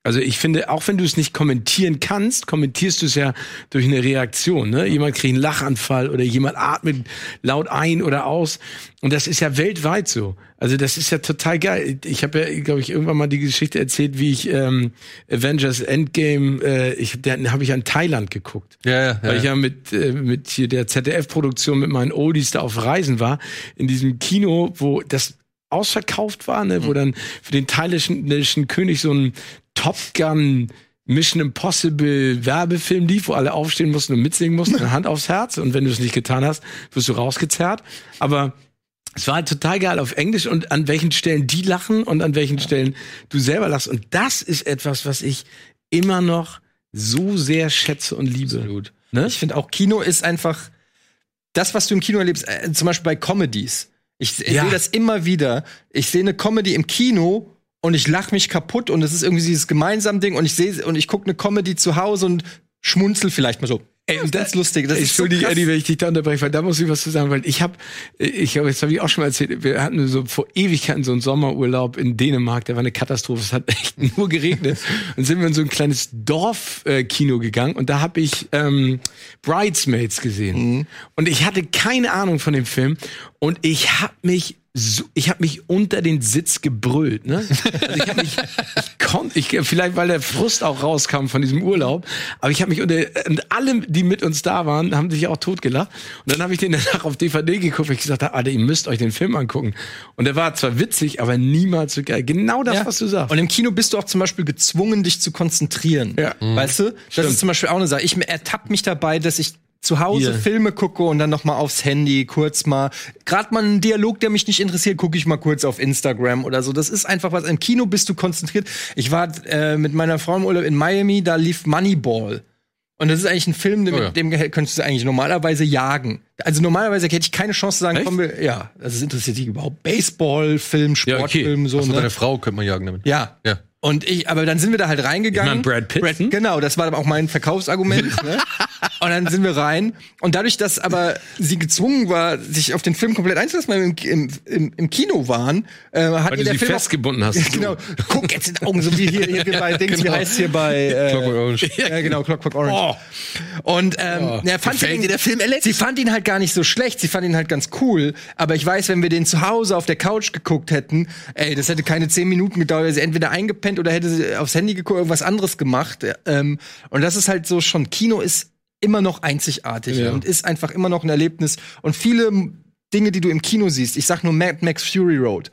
Also ich finde, auch wenn du es nicht kommentieren kannst, kommentierst du es ja durch eine Reaktion. Ne? Jemand kriegt einen Lachanfall oder jemand atmet laut ein oder aus. Und das ist ja weltweit so. Also das ist ja total geil. Ich habe ja, glaube ich, irgendwann mal die Geschichte erzählt, wie ich ähm, Avengers Endgame, äh, ich, den habe ich an Thailand geguckt. Ja, ja, Weil ich ja mit, äh, mit hier der ZDF-Produktion mit meinen Oldies da auf Reisen war, in diesem Kino, wo das ausverkauft war, ne, wo dann für den thailändischen König so ein Top Gun Mission Impossible Werbefilm lief, wo alle aufstehen mussten und mitsingen mussten, eine Hand aufs Herz. Und wenn du es nicht getan hast, wirst du rausgezerrt. Aber es war halt total geil auf Englisch und an welchen Stellen die lachen und an welchen Stellen du selber lachst. Und das ist etwas, was ich immer noch so sehr schätze und liebe. Absolut. Ne? Ich finde auch Kino ist einfach das, was du im Kino erlebst, äh, zum Beispiel bei Comedies. Ich, ich Ja. sehe das immer wieder. Ich sehe eine Comedy im Kino und ich lache mich kaputt und es ist irgendwie dieses gemeinsame Ding und ich sehe und ich gucke eine Comedy zu Hause und schmunzel vielleicht mal so. Ey, und das ist lustig. Das ist so Entschuldige, krass. Eddie, wenn ich dich da unterbreche, weil da muss ich was zu sagen, weil ich habe, ich glaube, das habe ich auch schon mal erzählt, wir hatten so vor Ewigkeiten so einen Sommerurlaub in Dänemark, der war eine Katastrophe, es hat echt nur geregnet. und sind wir in so ein kleines Dorfkino gegangen und da habe ich ähm, Bridesmaids gesehen. Und ich hatte keine Ahnung von dem Film und ich habe mich so, ich habe mich unter den Sitz gebrüllt, ne? Also ich habe mich, ich konnte, ich, vielleicht weil der Frust auch rauskam von diesem Urlaub, aber ich habe mich unter, und alle, die mit uns da waren, haben sich auch totgelacht. Und dann habe ich den danach auf DVD geguckt, weil ich gesagt habe, Alter, ihr müsst euch den Film angucken. Und der war zwar witzig, aber niemals so geil. Genau das, Ja. was du sagst. Und im Kino bist du auch zum Beispiel gezwungen, dich zu konzentrieren. Ja. Weißt du? Das ist zum Beispiel auch eine Sache. Ich ertappe mich dabei, dass ich zu Hause Hier. Filme gucke und dann noch mal aufs Handy kurz mal. Gerade mal einen Dialog, der mich nicht interessiert, gucke ich mal kurz auf Instagram oder so. Das ist einfach was. Im Kino bist du konzentriert. Ich war äh, mit meiner Frau im Urlaub in Miami, da lief Moneyball. Und das ist eigentlich ein Film, mit Oh ja. dem könntest du eigentlich normalerweise jagen. Also normalerweise hätte ich keine Chance zu sagen, Echt? komm, wir, ja, also es interessiert dich überhaupt. Baseball, Film, Ja, okay. Sportfilm, so. Achso, ne? deine Frau könnte man jagen damit. Ja. Ja. Und ich, aber dann sind wir da halt reingegangen. Ich mein, Brad Pitt, hm? Genau, das war auch mein Verkaufsargument. ne? Und dann sind wir rein. Und dadurch, dass aber sie gezwungen war, sich auf den Film komplett einzulassen, weil wir im, im, im, Kino waren, äh, hat Weil ihr du der sie Film festgebunden auch, hast. Ja, genau. Guck jetzt in die Augen, so wie hier, hier bei Dings, wie Genau. heißt hier bei äh, Clockwork Orange. Ja, genau, Clockwork Orange. Und ähm, ja, fand Gefällt sie dir der Film, Alex? Sie fand ihn halt gar nicht so schlecht, sie fand ihn halt ganz cool. Aber ich weiß, wenn wir den zu Hause auf der Couch geguckt hätten, ey, das hätte keine zehn Minuten gedauert. Wäre sie entweder eingepennt oder hätte sie aufs Handy geguckt, irgendwas anderes gemacht. Ähm, und das ist halt so schon, Kino ist immer noch einzigartig Ja. und ist einfach immer noch ein Erlebnis. Und viele Dinge, die du im Kino siehst, ich sag nur Mad Max Fury Road,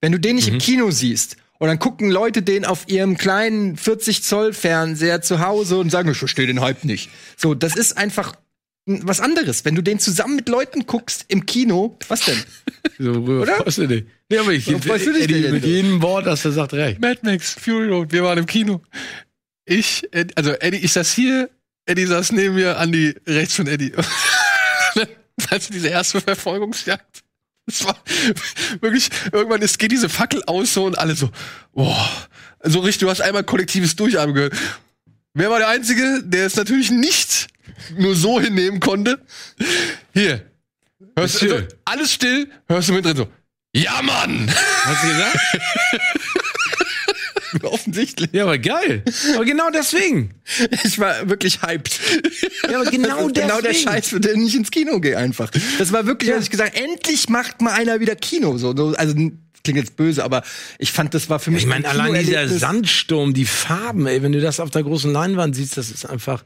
wenn du den nicht im Kino siehst und dann gucken Leute den auf ihrem kleinen 40 Zoll Fernseher zu Hause und sagen, ich verstehe den Hype nicht. So, das ist einfach was anderes. Wenn du den zusammen mit Leuten guckst im Kino, was denn? So, Oder? freust du dich? Nee, aber ich, Warum freust du dich Eddie, denn mit jedem Wort, das er sagt, recht. Mad Max, Fury Road, wir waren im Kino. Ich, also Eddie, ich saß hier, Eddie saß neben mir, Andi rechts von Eddie. also diese erste Verfolgungsjagd. Es war wirklich, irgendwann ist, geht diese Fackel aus so und alle so, boah, so richtig, du hast einmal kollektives Durchatmen gehört. Wer war der Einzige, der es natürlich nicht nur so hinnehmen konnte? Hier, hörst du, Monsieur. alles still, hörst du mit drin so, ja Mann! Hast du gesagt? Offensichtlich. Ja, aber geil. Aber genau deswegen. Ich war wirklich hyped. Ja, aber genau das ist genau der deswegen. Scheiß, für den ich ins Kino gehe einfach. Das war wirklich, Ja. was ich gesagt, endlich macht mal einer wieder Kino. So, so, also klingt jetzt böse, aber ich fand, das war für mich. Ich meine, ein allein dieser. Sandsturm, die Farben, ey, wenn du das auf der großen Leinwand siehst, das ist einfach.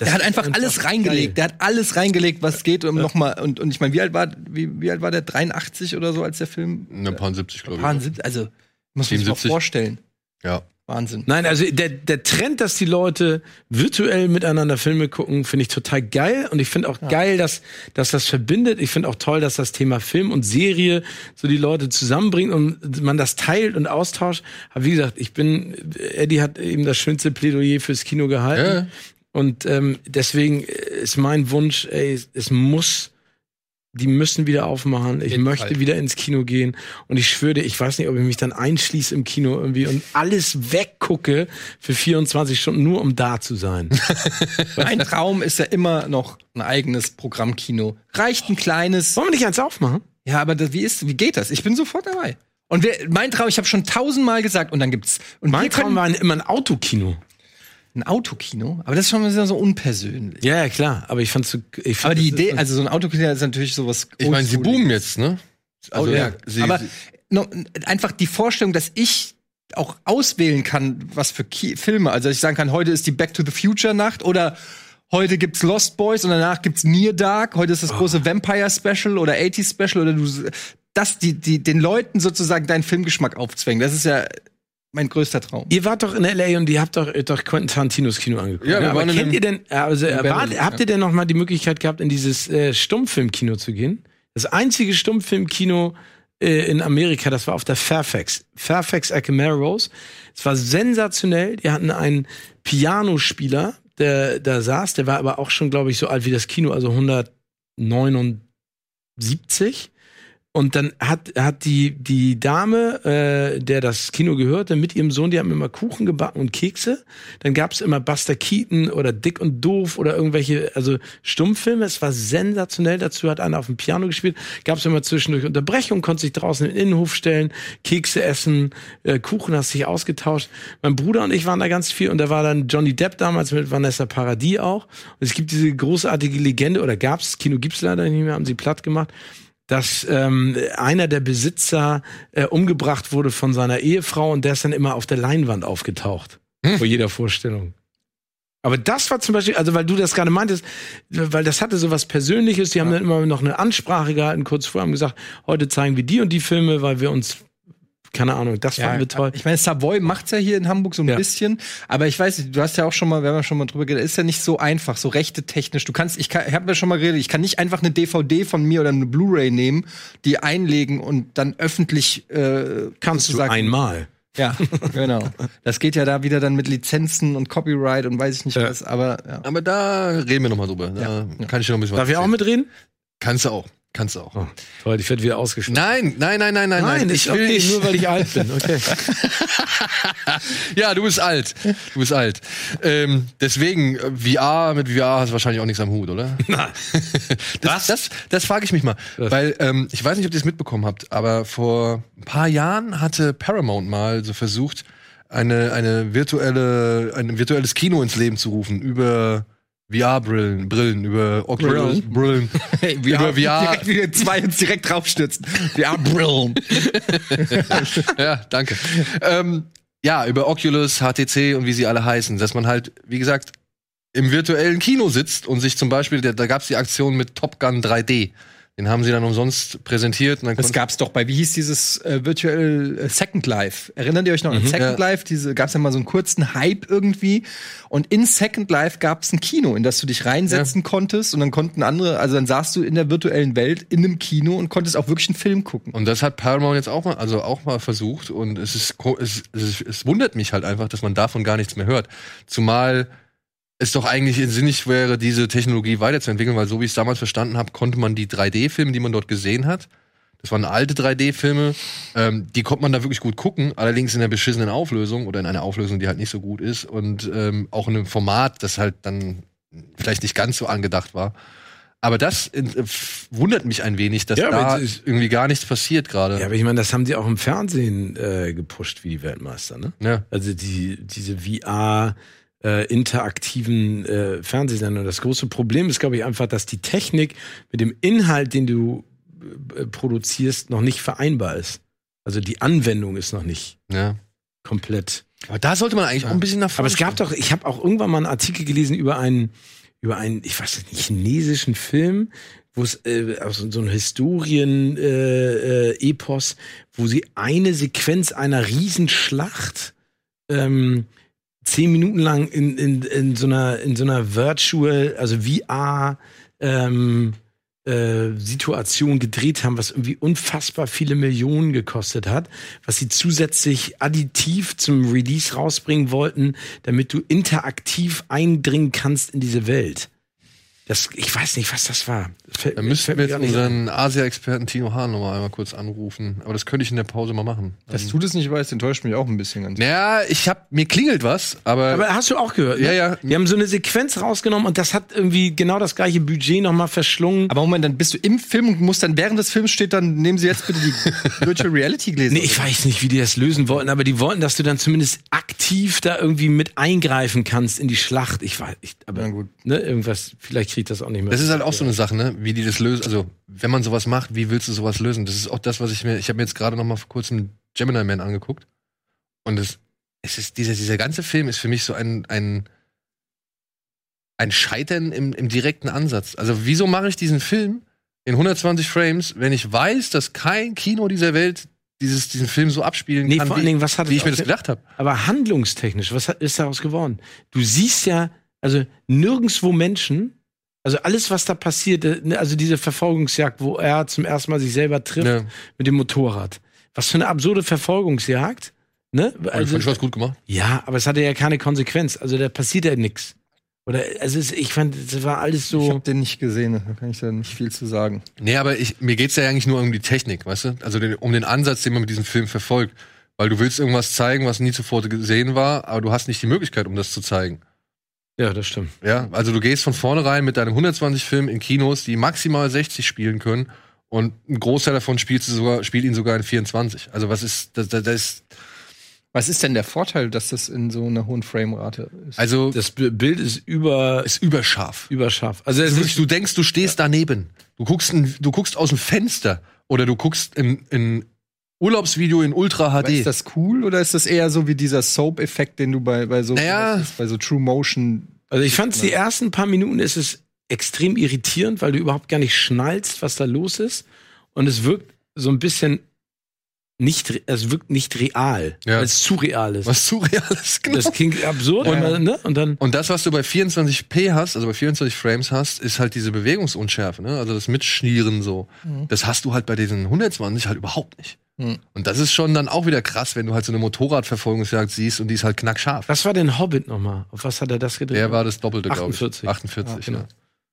Das Der hat einfach alles reingelegt. Der hat alles reingelegt, was geht, um nochmal. Und, und ich meine, wie alt war, wie, wie alt war der? 83 oder so, als der Film? Ne, paar 70, glaube ich. Wahnsinn. Also, muss man sich mal 77. vorstellen. Ja. Wahnsinn. Nein, also der, der Trend, dass die Leute virtuell miteinander Filme gucken, finde ich total geil. Und ich finde auch geil, dass, dass das verbindet. Ich finde auch toll, dass das Thema Film und Serie so die Leute zusammenbringt und man das teilt und austauscht. Aber wie gesagt, ich bin, Eddie hat eben das schönste Plädoyer fürs Kino gehalten. Ja. Und ähm, deswegen ist mein Wunsch, ey, es muss, die müssen wieder aufmachen. Ich jeden möchte Fall. wieder ins Kino gehen. Und ich schwöre ich weiß nicht, ob ich mich dann einschließe im Kino irgendwie und alles weggucke für 24 Stunden, nur um da zu sein. Mein Traum ist ja immer noch ein eigenes Programmkino. Reicht ein kleines. Wollen wir nicht eins aufmachen? Ja, aber das, wie ist, wie geht das? Ich bin sofort dabei. Und wer, mein Traum, ich habe schon tausendmal gesagt, und dann gibt's und Mein wir Traum war ein, immer ein Autokino. Ein Autokino, aber das ist schon so unpersönlich. Ja, ja, klar. Aber ich fand so, ich Aber die Idee, also so ein Autokino ist natürlich sowas. Ich meine, sie boomen jetzt, ne? Also, Oh, ja. sie, aber sie, no, einfach die Vorstellung, dass ich auch auswählen kann, was für Ki Filme. Also dass ich sagen kann, heute ist die Back to the Future Nacht oder heute gibt's Lost Boys und danach gibt's Near Dark. Heute ist das große Vampire Special oder 80 Special oder du das die die den Leuten sozusagen deinen Filmgeschmack aufzwängen. Das ist ja mein größter Traum. Ihr wart doch in LA und ihr habt doch, doch Quentin Tarantinos Kino angeguckt. Ja, wir aber waren kennt ihr denn, also äh, ja. habt ihr denn noch mal die Möglichkeit gehabt, in dieses äh, Stummfilmkino zu gehen? Das einzige Stummfilmkino äh, in Amerika, das war auf der Fairfax, Fairfax at Melrose. Es war sensationell. Die hatten einen Pianospieler, der da saß, der war aber auch schon, glaube ich, so alt wie das Kino, also 179. Und dann hat, hat die, die Dame, äh, der das Kino gehörte, mit ihrem Sohn, die haben immer Kuchen gebacken und Kekse. Dann gab's immer Buster Keaton oder Dick und Doof oder irgendwelche, also Stummfilme. Es war sensationell. Dazu hat einer auf dem Piano gespielt. Gab's immer zwischendurch Unterbrechungen, konnte sich draußen in den Innenhof stellen, Kekse essen, äh, Kuchen, hast dich ausgetauscht. Mein Bruder und ich waren da ganz viel und da war dann Johnny Depp damals mit Vanessa Paradis auch. Und es gibt diese großartige Legende, oder gab's, Kino gibt's leider nicht mehr, haben sie platt gemacht dass ähm, einer der Besitzer äh, umgebracht wurde von seiner Ehefrau und der ist dann immer auf der Leinwand aufgetaucht. Vor jeder Vorstellung. Aber das war zum Beispiel, also weil du das gerade meintest, weil das hatte so was Persönliches, die haben dann immer noch eine Ansprache gehalten, kurz vorher haben gesagt, heute zeigen wir die und die Filme, weil wir uns, keine Ahnung, das fanden wir toll. Ich meine, Savoy macht's ja hier in Hamburg so ein Ja. bisschen, aber ich weiß nicht, du hast ja auch schon mal, wir haben ja schon mal drüber geredet, ist ja nicht so einfach, so rechte technisch. Du kannst, ich, kann, ich habe ja schon mal geredet, ich kann nicht einfach eine DVD von mir oder eine Blu-ray nehmen, die einlegen und dann öffentlich äh, Kannst du sozusagen- einmal. Ja, genau. Das geht ja da wieder dann mit Lizenzen und Copyright und weiß ich nicht Ja. was, aber ja. aber da reden wir noch mal drüber. Da kann ich noch ein bisschen Darf ich auch mitreden? Kannst du auch. Kannst du auch. Oh, toll, ich werde wieder ausgeschlossen. Nein, nein, nein, nein, nein, nein. ich will okay, nicht. nur weil ich alt bin. Okay. Ja, du bist alt. Du bist alt. Ähm, deswegen, VR, mit VR hast du wahrscheinlich auch nichts am Hut, oder? das, das, das frage ich mich mal. Was? Weil, ähm, ich weiß nicht, ob ihr es mitbekommen habt, aber vor ein paar Jahren hatte Paramount mal so versucht, eine, eine virtuelle, ein virtuelles Kino ins Leben zu rufen über VR-Brillen, Brillen, über Oculus, Brillen, über VR. Direkt wieder zwei uns direkt draufstürzen. Ja, Brillen. ja, danke. ähm, ja, über Oculus, HTC und wie sie alle heißen, dass man halt, wie gesagt, im virtuellen Kino sitzt und sich zum Beispiel, da, da gab es die Aktion mit Top Gun 3D. Den haben sie dann umsonst präsentiert. Und Das gab's doch bei, wie hieß dieses äh, Virtual äh, Second Life? Erinnert ihr euch noch an Second Ja. Life? Diese gab's ja mal so einen kurzen Hype irgendwie. Und in Second Life gab's ein Kino, in das du dich reinsetzen konntest und dann konnten andere, also dann saßt du in der virtuellen Welt in einem Kino und konntest auch wirklich einen Film gucken. Und das hat Paramount jetzt auch mal, also auch mal versucht. Und es ist, es, es, es wundert mich halt einfach, dass man davon gar nichts mehr hört. Zumal es doch eigentlich sinnig wäre, diese Technologie weiterzuentwickeln, weil so wie ich es damals verstanden habe, konnte man die 3D-Filme, die man dort gesehen hat, das waren alte 3D-Filme, ähm, die konnte man da wirklich gut gucken, allerdings in einer beschissenen Auflösung oder in einer Auflösung, die halt nicht so gut ist und ähm, auch in einem Format, das halt dann vielleicht nicht ganz so angedacht war. Aber das äh, wundert mich ein wenig, dass Ja, da ist- irgendwie gar nichts passiert gerade. Ja, aber ich meine, das haben sie auch im Fernsehen äh, gepusht wie die Weltmeister, ne? Ja. Also die, diese VR äh, interaktiven äh, Fernsehsender. Das große Problem ist, glaube ich, einfach, dass die Technik mit dem Inhalt, den du äh, produzierst, noch nicht vereinbar ist. Also die Anwendung ist noch nicht ja. komplett. Aber da sollte man eigentlich auch ein bisschen nach Aber vorne es gab doch, ich habe auch irgendwann mal einen Artikel gelesen über einen, über einen, ich weiß nicht, chinesischen Film, wo es äh, aus so einem Historien äh, äh, wo sie eine Sequenz einer Riesenschlacht ähm, zehn Minuten lang in, in, in so einer in so einer Virtual, also VR ähm, äh, Situation gedreht haben, was irgendwie unfassbar viele Millionen gekostet hat, was sie zusätzlich additiv zum Release rausbringen wollten, damit du interaktiv eindringen kannst in diese Welt. Das, ich weiß nicht, was das war. Fällt- Da müssten wir jetzt unseren Asia-Experten Tino Hahn noch mal einmal kurz anrufen. Aber das könnte ich in der Pause mal machen. Dass du das nicht weißt, enttäuscht mich auch ein bisschen. Ganz Naja, ich hab, mir klingelt was, aber, Aber hast du auch gehört? Ne? Ja, ja. Die haben so eine Sequenz rausgenommen und das hat irgendwie genau das gleiche Budget nochmal verschlungen. Aber Moment, dann bist du im Film und musst dann während des Films steht, dann nehmen Sie jetzt bitte die Virtual Reality Gläser. Nee, ich weiß nicht, wie die das lösen wollten, aber die wollten, dass du dann zumindest aktiv da irgendwie mit eingreifen kannst in die Schlacht. Ich weiß, ich, aber Na gut. ne, irgendwas, vielleicht kriegt das auch nicht mehr. das ist halt auch so eine Sache, ne? Wie die das lösen. Also, wenn man sowas macht, wie willst du sowas lösen? Das ist auch das, was ich mir. Ich habe mir jetzt gerade noch mal vor kurzem Gemini Man angeguckt. Und es, es ist dieser, dieser ganze Film ist für mich so ein, ein, ein Scheitern im, im direkten Ansatz. Also, wieso mache ich diesen Film in 120 Frames, wenn ich weiß, dass kein Kino dieser Welt dieses, diesen Film so abspielen Nee, kann, vor wie, allen Dingen, was hat wie ich mir das gedacht habe? Aber handlungstechnisch, was hat, ist daraus geworden? Du siehst ja, also nirgendwo Menschen, also alles, was da passiert, äh, ne, also diese Verfolgungsjagd, wo er zum ersten Mal sich selber trifft Ja. mit dem Motorrad. Was für eine absurde Verfolgungsjagd. Ne? Also, fand ich was gut gemacht. ja, aber es hatte ja keine Konsequenz. Also da passiert ja nichts. Oder also es, ich fand, es war alles Ich so. habe den nicht gesehen, da kann ich da nicht viel zu sagen. Nee, aber ich, mir geht's ja eigentlich nur um die Technik, weißt du? Also den, um den Ansatz, den man mit diesem Film verfolgt. Weil du willst irgendwas zeigen, was nie zuvor gesehen war, aber du hast nicht die Möglichkeit, um das zu zeigen. Ja, das stimmt. Ja, also du gehst von vornherein mit deinem 120 Film in Kinos, die maximal 60 spielen können und ein Großteil davon spielst du sogar, spielt ihn sogar in 24. Also was ist, das, das, das ist, Was ist denn der Vorteil, dass das in so einer hohen Framerate ist? also Das Bild ist über, ist überscharf. überscharf. Also ist du denkst, du stehst daneben. Du guckst, du guckst aus dem Fenster oder du guckst in, in Urlaubsvideo in Ultra Aber HD. ist das cool oder ist das eher so wie dieser Soap-Effekt, den du bei, bei so Naja. ist, bei so True Motion Also ich fand die ersten paar Minuten ist es extrem irritierend, weil du überhaupt gar nicht schnallst, was da los ist. Und es wirkt so ein bisschen nicht, es wirkt nicht real, Ja. weil es zu real ist. was surreal ist, genau. Das klingt absurd, Ja. aber, ne? Und dann, Und das, was du bei 24p hast, also bei 24 Frames hast, ist halt diese Bewegungsunschärfe, ne? Also das Mitschnieren so. Das hast du halt bei diesen 120 halt überhaupt nicht. Mhm. Und das ist schon dann auch wieder krass, wenn du halt so eine Motorradverfolgungsjagd siehst und die ist halt knackscharf. was war denn Hobbit nochmal? Auf was hat er das gedreht? Der war das Doppelte, glaube ich. 48. 48, Ja, genau.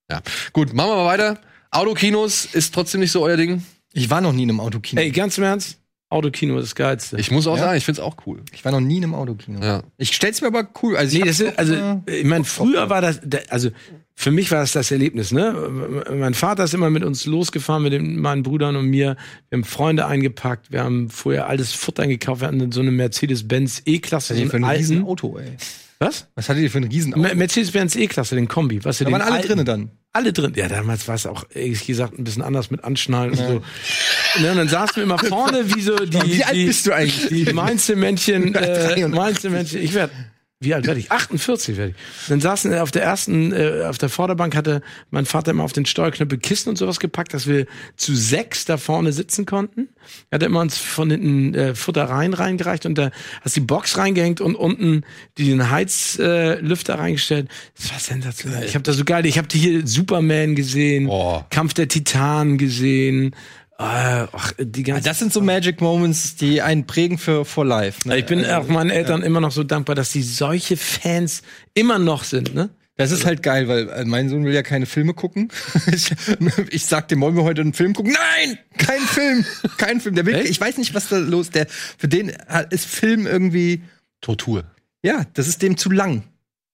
ja. ja. Gut, machen wir mal weiter. Autokinos ist trotzdem nicht so euer Ding. Ich war noch nie in einem Autokino. Ey, ganz im Ernst, Autokino ist das Geilste. Ich muss auch Ja? sagen, ich find's auch cool. Ich war noch nie in einem Autokino. Ja. Ich stell's mir aber cool. Also ich Nee, ist, also, ich meine, früher war das, da- also, für mich war das das Erlebnis, ne? Mein Vater ist immer mit uns losgefahren, mit den, meinen Brüdern und mir. Wir haben Freunde eingepackt, wir haben vorher alles Futter eingekauft, wir hatten so eine Mercedes-Benz E-Klasse, was so hattet ihr für ein. Riesenauto, ey. Was? Was hattet ihr für ein Riesenauto? Me- Mercedes-Benz E-Klasse, den Kombi. Was da waren alle drinnen dann. Alle drin. Ja, damals war es auch, ehrlich gesagt, ein bisschen anders mit Anschnallen und so. Ne, und dann saßen wir immer vorne wie so die. Wie alt die, bist du eigentlich? Die Mainzelmännchen, äh, 83. Mainzelmännchen. Ich werde, wie alt werde ich? 48 werde ich. Dann saßen wir auf der ersten, äh, auf der Vorderbank hatte mein Vater immer auf den Steuerknüppel Kissen und sowas gepackt, dass wir zu sechs da vorne sitzen konnten. Er hat immer uns von hinten äh, Futtereien reingereicht und da hast die Box reingehängt und unten den Heizlüfter äh, reingestellt. Das war sensationell. Ich habe da so geil, ich habe hier Superman gesehen, Boah. Kampf der Titanen gesehen. Äh, ach, die ganze Das sind so Magic Moments, die einen prägen für for life. Ne? ich bin auch meinen Eltern immer noch so dankbar, dass sie solche Fans immer noch sind, ne? Das ist halt geil, weil äh, mein Sohn will ja keine Filme gucken. ich, ich sag dem, wollen wir heute einen Film gucken? Nein, kein Film, kein Film. Der will, ich weiß nicht, was da los. Der für den ist Film irgendwie, Tortur. ja, das ist dem zu lang.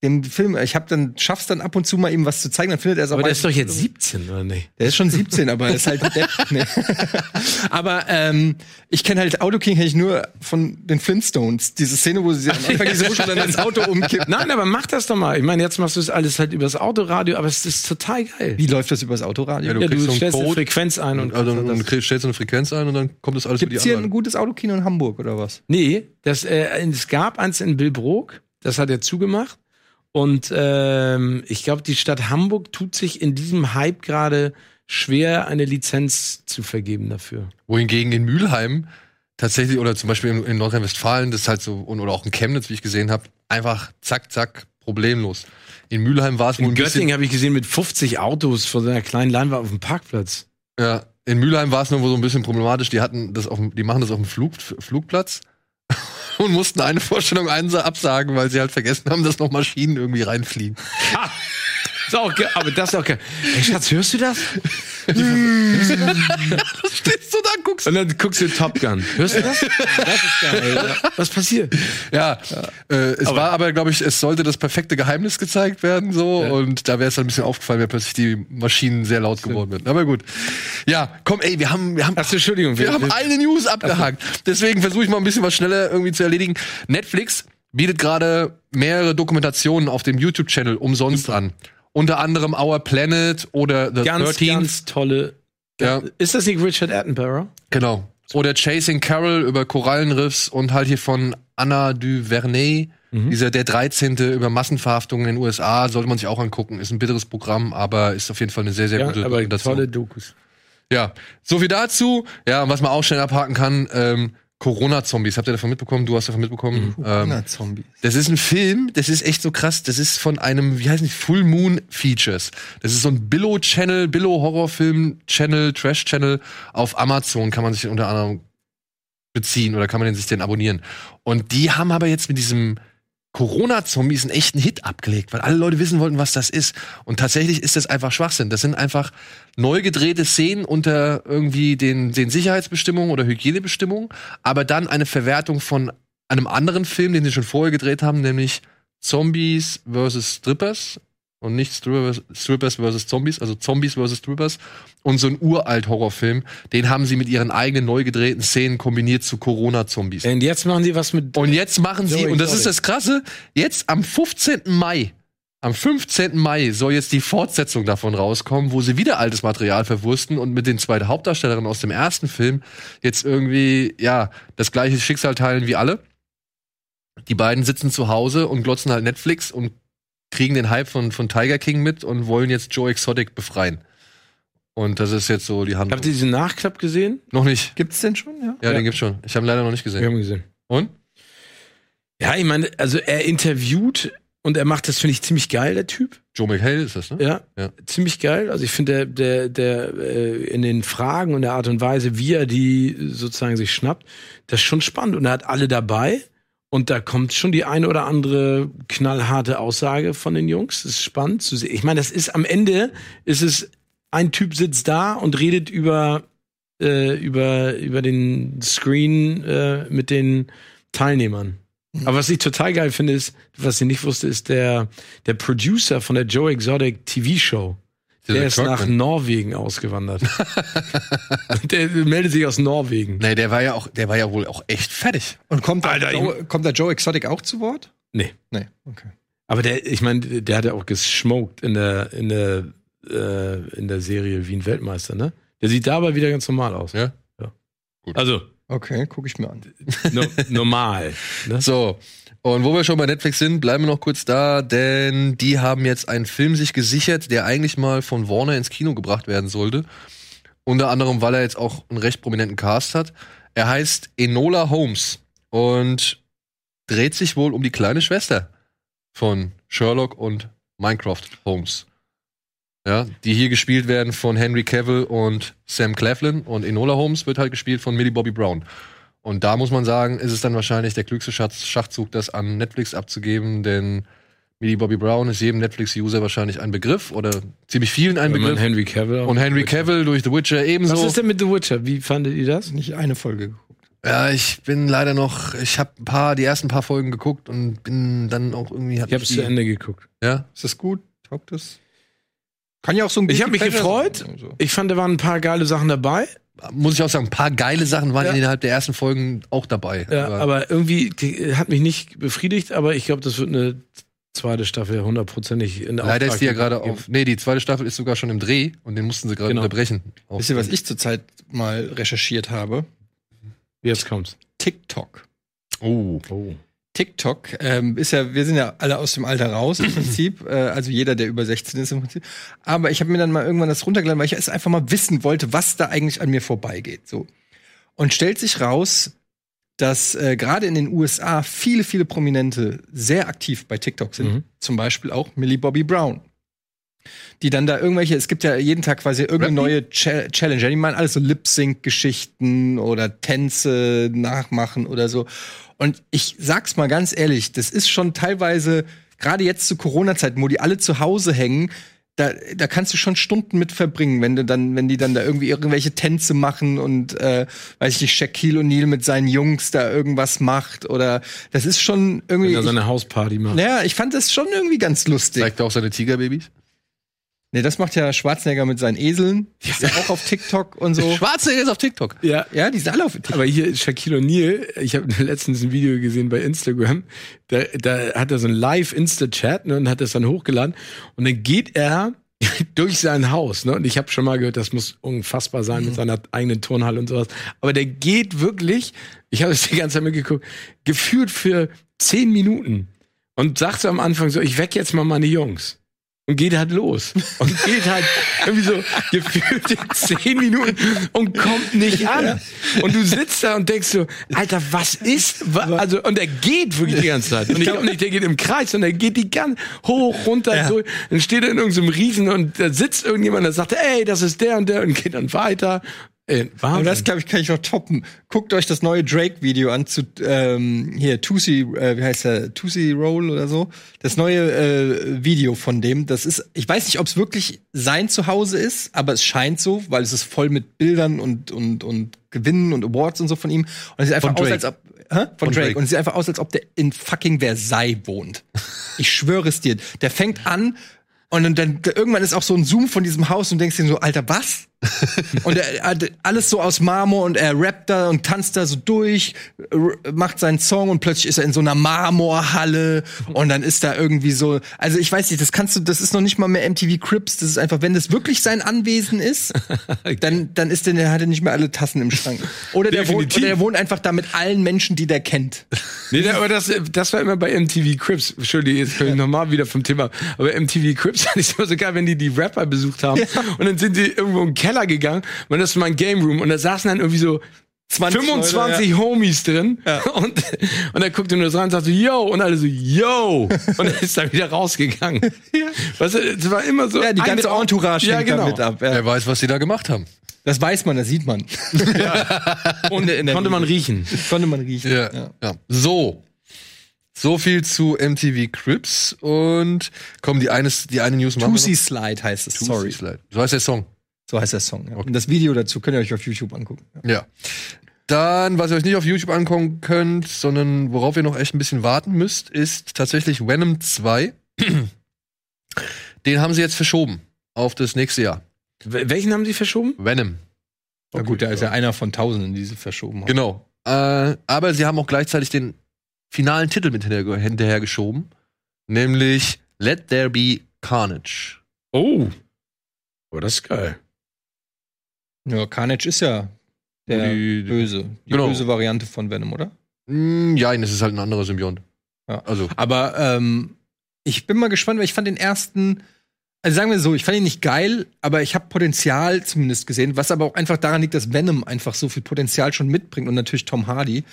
Dem Film, ich habe dann schaff's dann ab und zu mal ihm was zu zeigen, dann findet er es auch Aber der ist doch jetzt 17, oder nicht? Der ist schon 17, aber er ist halt Depp. Nee. aber ähm, ich kenne halt Autoking kenn ich nur von den Flintstones. Diese Szene, wo sie am Anfang diese Muschel dann das Auto umkippt. Nein, aber mach das doch mal. Ich meine, jetzt machst du es alles halt übers Autoradio, aber es ist total geil. Wie läuft das übers Autoradio? Ja, du Ja, kriegst du so einen stellst eine. Frequenz ein und Also, dann stellst du eine Frequenz ein und dann kommt das alles über Gibt's die hier ein gutes Autokino in Hamburg oder was? Nee, das, äh, es gab eins in Billbrook, das hat er zugemacht. Und ähm, ich glaube, die Stadt Hamburg tut sich in diesem Hype gerade schwer, eine Lizenz zu vergeben dafür. Wohingegen in Mülheim tatsächlich, oder zum Beispiel in, in Nordrhein-Westfalen, das ist halt so, und, oder auch in Chemnitz, wie ich gesehen habe, einfach zack, zack, problemlos. In Mülheim war es wohl In ein bisschen, Göttingen habe ich gesehen mit 50 Autos vor so einer kleinen Leinwand auf dem Parkplatz. ja, in Mülheim war es nur so ein bisschen problematisch. Die hatten das auf, dem- die machen das auf dem Flug, Flugplatz und mussten eine Vorstellung einsa- absagen, weil sie halt vergessen haben, dass noch Maschinen irgendwie reinfliegen. Ist auch ge- aber das ist auch geil. Ey, Schatz, hörst du das? Stehst du da, guckst Und dann guckst du Top Gun. Hörst du das? Das ist geil. Ja. Was passiert? Ja, Äh, es war aber, glaube ich, es sollte das perfekte Geheimnis gezeigt werden, so. Ja. Und da wäre es dann ein bisschen aufgefallen, wenn plötzlich die Maschinen sehr laut geworden sind. Aber gut. Ja, komm, ey, wir haben, wir haben, Achso, Entschuldigung. wir haben eine News abgehakt. Deswegen versuche ich mal ein bisschen was schneller irgendwie zu erledigen. Netflix bietet gerade mehrere Dokumentationen auf dem YouTube-Channel umsonst an. Unter anderem Our Planet oder The ganz, 13th. ganz tolle. Ja. Ist das nicht Richard Attenborough? Genau. Oder Chasing Carol über Korallenriffs und halt hier von Anna Duvernay, dieser der 13. über Massenverhaftungen in den USA, sollte man sich auch angucken. Ist ein bitteres Programm, aber ist auf jeden Fall eine sehr, sehr Ja, gute aber Dokumentation. tolle Dokus. Ja, so viel dazu. Ja, und was man auch schnell abhaken kann, ähm, Corona-Zombies. Habt ihr davon mitbekommen? Du hast davon mitbekommen. Ähm, Na, Zombies. das ist ein Film, das ist echt so krass. Das ist von einem, wie heißt nicht, Full Moon Features. Das ist so ein Billo-Channel, Billo-Horrorfilm-Channel, Trash-Channel auf Amazon kann man sich unter anderem beziehen oder kann man den sich den abonnieren. Und die haben aber jetzt mit diesem Corona-Zombies einen echten Hit abgelegt, weil alle Leute wissen wollten, was das ist. Und tatsächlich ist das einfach Schwachsinn. Das sind einfach neu gedrehte Szenen unter irgendwie den, den Sicherheitsbestimmungen oder Hygienebestimmungen, aber dann eine Verwertung von einem anderen Film, den sie schon vorher gedreht haben, nämlich Zombies vs. Strippers und nicht Strippers, vs. Zombies, also Zombies vs. Strippers und so ein uralt Horrorfilm, den haben sie mit ihren eigenen neu gedrehten Szenen kombiniert zu Corona-Zombies. Und jetzt machen sie was mit. Und jetzt machen sie, und das ist das Krasse, jetzt am 15. Mai, am 15. Mai soll jetzt die Fortsetzung davon rauskommen, wo sie wieder altes Material verwursten und mit den zwei Hauptdarstellerinnen aus dem ersten Film jetzt irgendwie, ja, das gleiche Schicksal teilen wie alle. Die beiden sitzen zu Hause und glotzen halt Netflix und kriegen den Hype von, von Tiger King mit und wollen jetzt Joe Exotic befreien. Und das ist jetzt so die Handlung. Habt ihr diesen Nachklapp gesehen? Noch nicht. Gibt's denn schon? Ja. Ja, Ja. den gibt's schon. Ich habe ihn leider noch nicht Wir gesehen. haben gesehen. Und? Ja, ich meine, also er interviewt und er macht das, finde ich, ziemlich geil, der Typ. Joe McHale ist das, ne? Ja, Ja. ziemlich geil. Also ich finde, der, der, der äh, in den Fragen und der Art und Weise, wie er die sozusagen sich schnappt, das ist schon spannend. Und er hat alle dabei. Und da kommt schon die eine oder andere knallharte Aussage von den Jungs. Das ist spannend zu sehen. Ich meine, das ist am Ende ist es ein Typ sitzt da und redet über äh, über über den Screen äh, mit den Teilnehmern. Aber was ich total geil finde, ist, was ich nicht wusste, ist der, der Producer von der Joe Exotic TV-Show. Der Dieser ist nach Kirkman. Norwegen ausgewandert. der meldet sich aus Norwegen. Nee, der war ja auch, der war ja wohl auch echt fertig. Und kommt da, Alter, Joe, kommt da Joe Exotic auch zu Wort? Nee. Nee, okay. Aber der, ich meine, der hat ja auch gesmoked in der, in der, äh, in der Serie Wien Weltmeister, ne? Der sieht dabei wieder ganz normal aus. Ja? Also, Okay, gucke ich mir an. no, normal. Ne? So. Und wo wir schon bei Netflix sind, bleiben wir noch kurz da, denn die haben jetzt einen Film sich gesichert, der eigentlich mal von Warner ins Kino gebracht werden sollte. Unter anderem, weil er jetzt auch einen recht prominenten Cast hat. Er heißt Enola Holmes und dreht sich wohl um die kleine Schwester von Sherlock und Minecraft Holmes. Ja, die hier gespielt werden von Henry Cavill und Sam Claflin und Enola Holmes wird halt gespielt von Millie Bobby Brown. Und da muss man sagen, ist es dann wahrscheinlich der klügste Schatz Schachzug, das an Netflix abzugeben, denn Millie Bobby Brown ist jedem Netflix-User wahrscheinlich ein Begriff oder ziemlich vielen ein Wenn Begriff. Henry Cavill. Und Henry Cavill durch The Witcher ebenso. Was ist denn mit The Witcher? Wie fandet ihr das? Nicht eine Folge geguckt. Ja, ich bin leider noch, ich habe ein paar, die ersten paar Folgen geguckt und bin dann auch irgendwie. Ich habe es zu Ende geguckt. Ja, Ist das gut? Taugt das? Kann ja auch so ein Ich Guilty hab mich gefreut. sein, so. Ich fand, da waren ein paar geile Sachen dabei. Muss ich auch sagen, ein paar geile Sachen waren Ja. innerhalb der ersten Folgen auch dabei. Ja, aber irgendwie die, hat mich nicht befriedigt, aber ich glaube, das wird eine zweite Staffel hundertprozentig in leider ist die ja gerade auf. Nee, die zweite Staffel ist sogar schon im Dreh und den mussten sie gerade Genau. unterbrechen. Auf- Wisst ihr, was ich zurzeit mal recherchiert habe? Jetzt kommt's. TikTok. Oh. Oh. TikTok ähm, ist ja, wir sind ja alle aus dem Alter raus im Prinzip, äh, also jeder, der über 16 ist im Prinzip. Aber ich habe mir dann mal irgendwann das runtergeladen, weil ich es einfach mal wissen wollte, was da eigentlich an mir vorbeigeht. So und stellt sich raus, dass äh, gerade in den USA viele, viele Prominente sehr aktiv bei TikTok sind. Mhm. Zum Beispiel auch Millie Bobby Brown. Die dann da irgendwelche, es gibt ja jeden Tag quasi irgendeine neue Cha Challenge. Die machen alles so Lip-Sync-Geschichten oder Tänze nachmachen oder so. Und ich sag's mal ganz ehrlich, das ist schon teilweise, gerade jetzt zu Corona-Zeiten, wo die alle zu Hause hängen, da, da kannst du schon Stunden mit verbringen, wenn du dann, wenn die dann da irgendwie irgendwelche Tänze machen und äh, weiß ich nicht, Shaquille O'Neal mit seinen Jungs da irgendwas macht oder das ist schon Wenn irgendwie. er Ich, seine Hausparty macht. naja, ich fand das schon irgendwie ganz lustig. Zeigt er auch seine Tigerbabys? Nee, das macht ja Schwarzenegger mit seinen Eseln. Die ist ja auch auf TikTok und so. Schwarze ist auf TikTok. Ja. Ja, die sind alle auf TikTok. Aber hier Shaquille O'Neal, ich habe letztens ein Video gesehen bei Instagram, da, da hat er so ein Live-Insta-Chat ne, und hat das dann hochgeladen und dann geht er durch sein Haus, ne? Und ich habe schon mal gehört, das muss unfassbar sein mit seiner eigenen Turnhalle und sowas. Aber der geht wirklich, ich habe es die ganze Zeit mitgeguckt, gefühlt für zehn Minuten und sagt so am Anfang so, ich weck jetzt mal meine Jungs. Und geht halt los. Und geht halt irgendwie so gefühlte zehn Minuten und kommt nicht an. Und du sitzt da und denkst so, Alter, was ist? wa- Also, und er geht wirklich die ganze Zeit. Und ich glaube nicht, der geht im Kreis, sondern er geht die ganz hoch, runter, Ja. durch. Dann steht er in irgendeinem Riesen und da sitzt irgendjemand, der sagt, ey, das ist der und der und geht dann weiter. Aber Wahnsinn. das, glaube ich, kann ich noch toppen. Guckt euch das neue Drake-Video an zu, ähm, hier, Tusi, äh, wie heißt der, Tusi Roll oder so. Das neue äh, Video von dem, das ist, ich weiß nicht, ob es wirklich sein Zuhause ist, aber es scheint so, weil es ist voll mit Bildern und, und, und Gewinnen und Awards und so von ihm. Und es sieht einfach Von aus, als ob, hä? Von, Drake. Drake. Und es sieht einfach aus, als ob der in fucking Versailles wohnt. Ich schwöre es dir. Der fängt an, und dann, irgendwann ist auch so ein Zoom von diesem Haus und denkst dir so, Alter, was? und er hat alles so aus Marmor und er rappt da und tanzt da so durch, macht seinen Song und plötzlich ist er in so einer Marmorhalle und dann ist da irgendwie so, also ich weiß nicht, das kannst du, das ist noch nicht mal mehr MTV Crips, das ist einfach, wenn das wirklich sein Anwesen ist, dann, dann ist der, hat er nicht mehr alle Tassen im Schrank. Oder der, wohnt, oder der wohnt einfach da mit allen Menschen, die der kennt. Nee, aber das, das war immer bei MTV Crips. Entschuldige, jetzt bin ich nochmal wieder vom Thema. Aber MTV Crips fand ich immer so geil, wenn die die Rapper besucht haben. Und dann sind sie irgendwo im Keller gegangen. Und das ist mein Game Room. Und da saßen dann irgendwie so 20 25 Homies drin. Und, und dann guckte nur so rein und sagte, yo. Und alle so, yo. Und dann ist er wieder rausgegangen. Weißt du, es war immer so. Ja, die ganze Entourage ja, genau. mit ab. Ja. Wer weiß, was sie da gemacht haben. Das weiß man, das sieht man. Und in der konnte man riechen. Konnte man riechen. Ja, ja. So. So viel zu MTV Crips und komm, die eine, die eine News machen noch. Slide heißt es. Sorry. Slide. So heißt der Song. So heißt der Song. Ja. Und das Video dazu könnt ihr euch auf YouTube angucken. Ja. Ja. Dann, was ihr euch nicht auf YouTube angucken könnt, sondern worauf ihr noch echt ein bisschen warten müsst, ist tatsächlich Venom 2. Den haben sie jetzt verschoben auf das nächste Jahr. Wel- Welchen haben sie verschoben? Venom. Na gut, da ist ja einer von Tausenden, die sie verschoben haben. Genau. Äh, aber sie haben auch gleichzeitig den finalen Titel mit hinterher, hinterher geschoben, nämlich Let There Be Carnage. Oh. Oh, das ist geil. Ja, Carnage ist ja der Die- die- böse, die Genau. böse Variante von Venom, oder? Mm, ja, es ist halt ein anderer Symbiont. Ja. Also, Aber ähm, ich bin mal gespannt, weil ich fand den ersten, also sagen wir so, ich fand ihn nicht geil, aber ich habe Potenzial zumindest gesehen, was aber auch einfach daran liegt, dass Venom einfach so viel Potenzial schon mitbringt und natürlich Tom Hardy.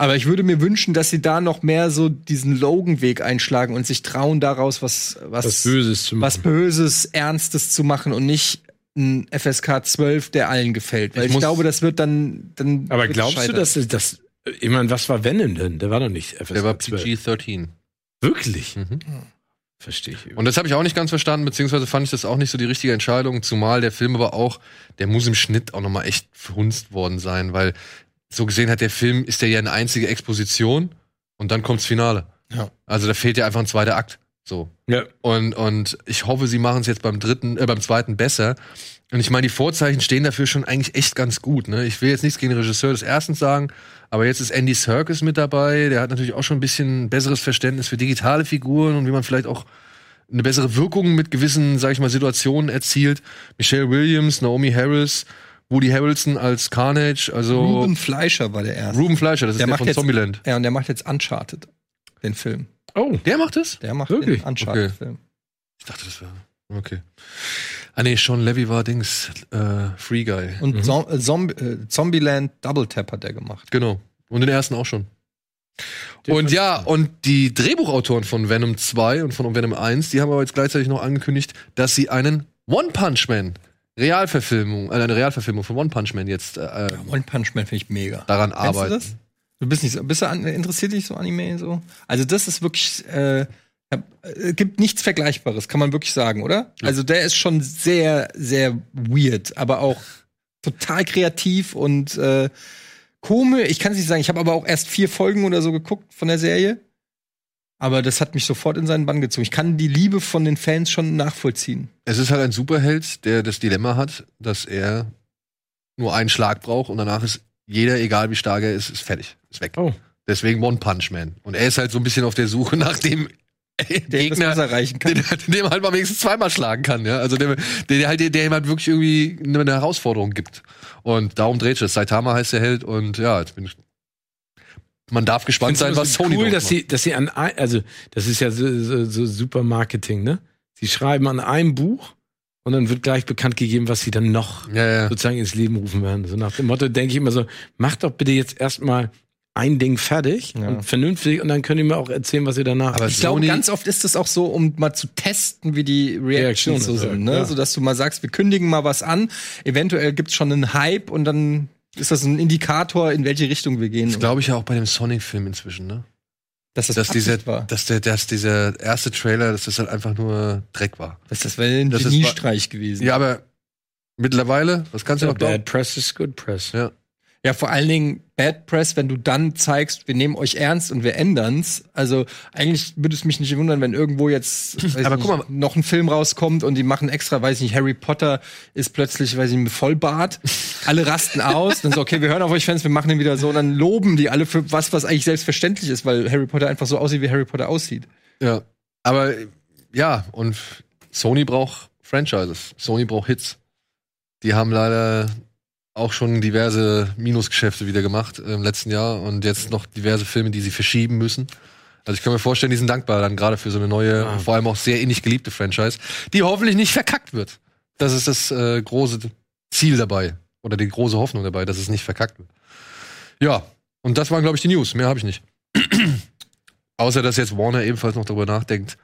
Aber ich würde mir wünschen, dass sie da noch mehr so diesen Logan-Weg einschlagen und sich trauen, daraus was, was, Was Böses zu machen. was Böses, Ernstes zu machen und nicht ein FSK 12, der allen gefällt. Weil Ich ich, glaube, das wird dann. dann Aber glaubst du, scheitern. dass das, das ich meine, was war Venom denn? Der war doch nicht FSK der war 12. PG-13. Wirklich? Mhm. Verstehe ich. Und das habe ich auch nicht ganz verstanden, beziehungsweise fand ich das auch nicht so die richtige Entscheidung, zumal der Film aber auch, der muss im Schnitt auch nochmal echt verhunzt worden sein, weil so gesehen hat der Film, ist der ja eine einzige Exposition und dann kommt's Finale. Ja. Also da fehlt ja einfach ein zweiter Akt. So. Ja. Und, und ich hoffe, sie machen es jetzt beim dritten, äh, beim zweiten besser. Und ich meine, die Vorzeichen stehen dafür schon eigentlich echt ganz gut. Ne? Ich will jetzt nichts gegen den Regisseur des ersten sagen, aber jetzt ist Andy Serkis mit dabei. Der hat natürlich auch schon ein bisschen besseres Verständnis für digitale Figuren und wie man vielleicht auch eine bessere Wirkung mit gewissen, sag ich mal, Situationen erzielt. Michelle Williams, Naomi Harris, Woody Harrelson als Carnage, also Ruben Fleischer war der erste. Ruben Fleischer, das ist Der der, macht von jetzt- Zombieland. Ja, und der macht jetzt Uncharted, den Film. Oh. Der macht es? Der macht Wirklich? den Uncharted-Film. Ich dachte, das wäre. Okay. Ah nee, Sean Levy war Dings, äh, Free Guy. Und Mhm. Zom äh, Zomb äh, Zombieland Double Tap hat der gemacht. Genau. Und den ersten auch schon. Und ja, und die Drehbuchautoren von Venom 2 und von Venom 1, die haben aber jetzt gleichzeitig noch angekündigt, dass sie einen One Punch Man Realverfilmung, äh, eine Realverfilmung von One Punch Man jetzt äh, One Punch Man finde ich mega. daran Kennst du arbeiten. das? Du bist nicht so, bist du an, interessiert dich so Anime so? Also das ist wirklich, äh, äh, gibt nichts Vergleichbares, kann man wirklich sagen, oder? Also der ist schon sehr, sehr weird, aber auch total kreativ und äh, komisch. Ich kann es nicht sagen. Ich habe aber auch erst vier Folgen oder so geguckt von der Serie. Aber das hat mich sofort in seinen Bann gezogen. Ich kann die Liebe von den Fans schon nachvollziehen. Es ist halt ein Superheld, der das Dilemma hat, dass er nur einen Schlag braucht und danach ist jeder, egal wie stark er ist, ist fertig, ist weg. Oh. Deswegen One Punch Man. Und er ist halt so ein bisschen auf der Suche nach dem Der Gegner, erreichen kann. den, den man halt mal wenigstens zweimal schlagen kann, ja. Also der, der, der halt, der ihm halt wirklich irgendwie eine Herausforderung gibt. Und darum dreht sich das. Saitama heißt der Held und ja, jetzt bin ich. Man darf gespannt sein, was Sony cool, dass macht. sie, dass sie an, ein, also das ist ja so, so, so super Marketing, ne? Sie schreiben an einem Buch und dann wird gleich bekannt gegeben, was sie dann noch Ja, ja. sozusagen ins Leben rufen werden. So nach dem Motto denke ich immer so, macht doch bitte jetzt erstmal ein Ding fertig Ja. und vernünftig und dann könnt ihr mir auch erzählen, was ihr danach. Aber Ich glaube, ganz oft ist es auch so, um mal zu testen, wie die Reactions so Reaktionen, sind, ne? ja. So dass du mal sagst, wir kündigen mal was an, eventuell gibt's schon einen Hype und dann ist das ein Indikator, in welche Richtung wir gehen. Das glaube ich ja auch bei dem Sonic-Film inzwischen, ne? dass das Dass dieser, war. dass der, dass dieser erste Trailer, dass das halt einfach nur Dreck war. Das, das wäre ein Das ist Geniestreich gewesen. Ja, aber mittlerweile, was kannst du noch glauben? Bad Press is good press. Ja. Ja, vor allen Dingen Bad Press, wenn du dann zeigst, wir nehmen euch ernst und wir ändern's. Also eigentlich würde es mich nicht wundern, wenn irgendwo jetzt Aber ich guck nicht, mal. noch ein Film rauskommt und die machen extra, weiß ich nicht, Harry Potter ist plötzlich, weiß ich nicht, Vollbart. Alle rasten aus. Dann so, okay, wir hören auf euch Fans, wir machen den wieder so. Und dann loben die alle für was, was eigentlich selbstverständlich ist, weil Harry Potter einfach so aussieht, wie Harry Potter aussieht. Ja. Aber ja, und Sony braucht Franchises. Sony braucht Hits. Die haben leider auch schon diverse Minusgeschäfte wieder gemacht im letzten Jahr und jetzt noch diverse Filme, die sie verschieben müssen. Also ich kann mir vorstellen, die sind dankbar dann gerade für so eine neue, Ah. vor allem auch sehr innig geliebte Franchise, die hoffentlich nicht verkackt wird. Das ist das äh, große Ziel dabei oder die große Hoffnung dabei, dass es nicht verkackt wird. Ja, und das waren glaube ich die News. Mehr habe ich nicht. Außer dass jetzt Warner ebenfalls noch darüber nachdenkt,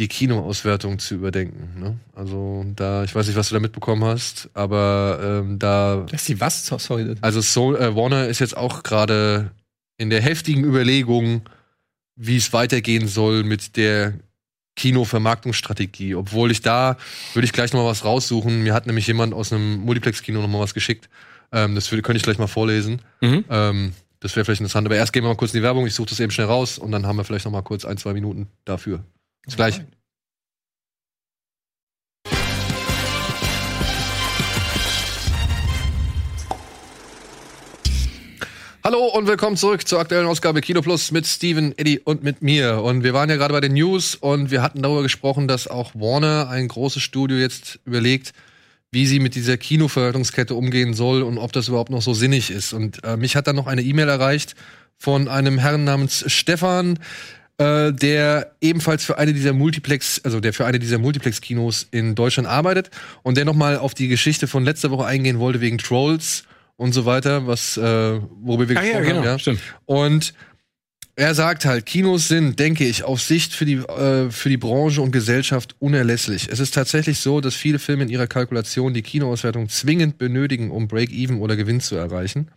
die Kinoauswertung zu überdenken. Ne? Also da, ich weiß nicht, was du da mitbekommen hast, aber ähm, da, Das ist die was? So- Sorry. also so, äh, Warner ist jetzt auch gerade in der heftigen Überlegung, wie es weitergehen soll mit der Kino-Vermarktungsstrategie. Obwohl ich da, würde ich gleich noch mal was raussuchen. Mir hat nämlich jemand aus einem Multiplex-Kino noch mal was geschickt. Ähm, das würde, könnte ich gleich mal vorlesen. Mhm. Ähm, das wäre vielleicht interessant. Aber erst gehen wir mal kurz in die Werbung. Ich suche das eben schnell raus und dann haben wir vielleicht noch mal kurz ein, zwei Minuten dafür. Bis gleich. Hallo und willkommen zurück zur aktuellen Ausgabe Kino Plus mit Steven, Eddie und mit mir. Und wir waren ja gerade bei den News und wir hatten darüber gesprochen, dass auch Warner, ein großes Studio, jetzt überlegt, wie sie mit dieser Kinoverwertungskette umgehen soll und ob das überhaupt noch so sinnig ist. Und äh, mich hat dann noch eine E-Mail erreicht von einem Herrn namens Stefan, äh, der ebenfalls für eine dieser Multiplex, also der für eine dieser Multiplex-Kinos in Deutschland arbeitet und der nochmal auf die Geschichte von letzter Woche eingehen wollte wegen Trolls und so weiter, was äh, worüber wir Ah ja, gesprochen genau, haben. Ja. stimmt. Und er sagt halt, Kinos sind, denke ich, auf Sicht für die, äh, für die Branche und Gesellschaft unerlässlich. Es ist tatsächlich so, dass viele Filme in ihrer Kalkulation die Kinoauswertung zwingend benötigen, um Break-Even oder Gewinn zu erreichen.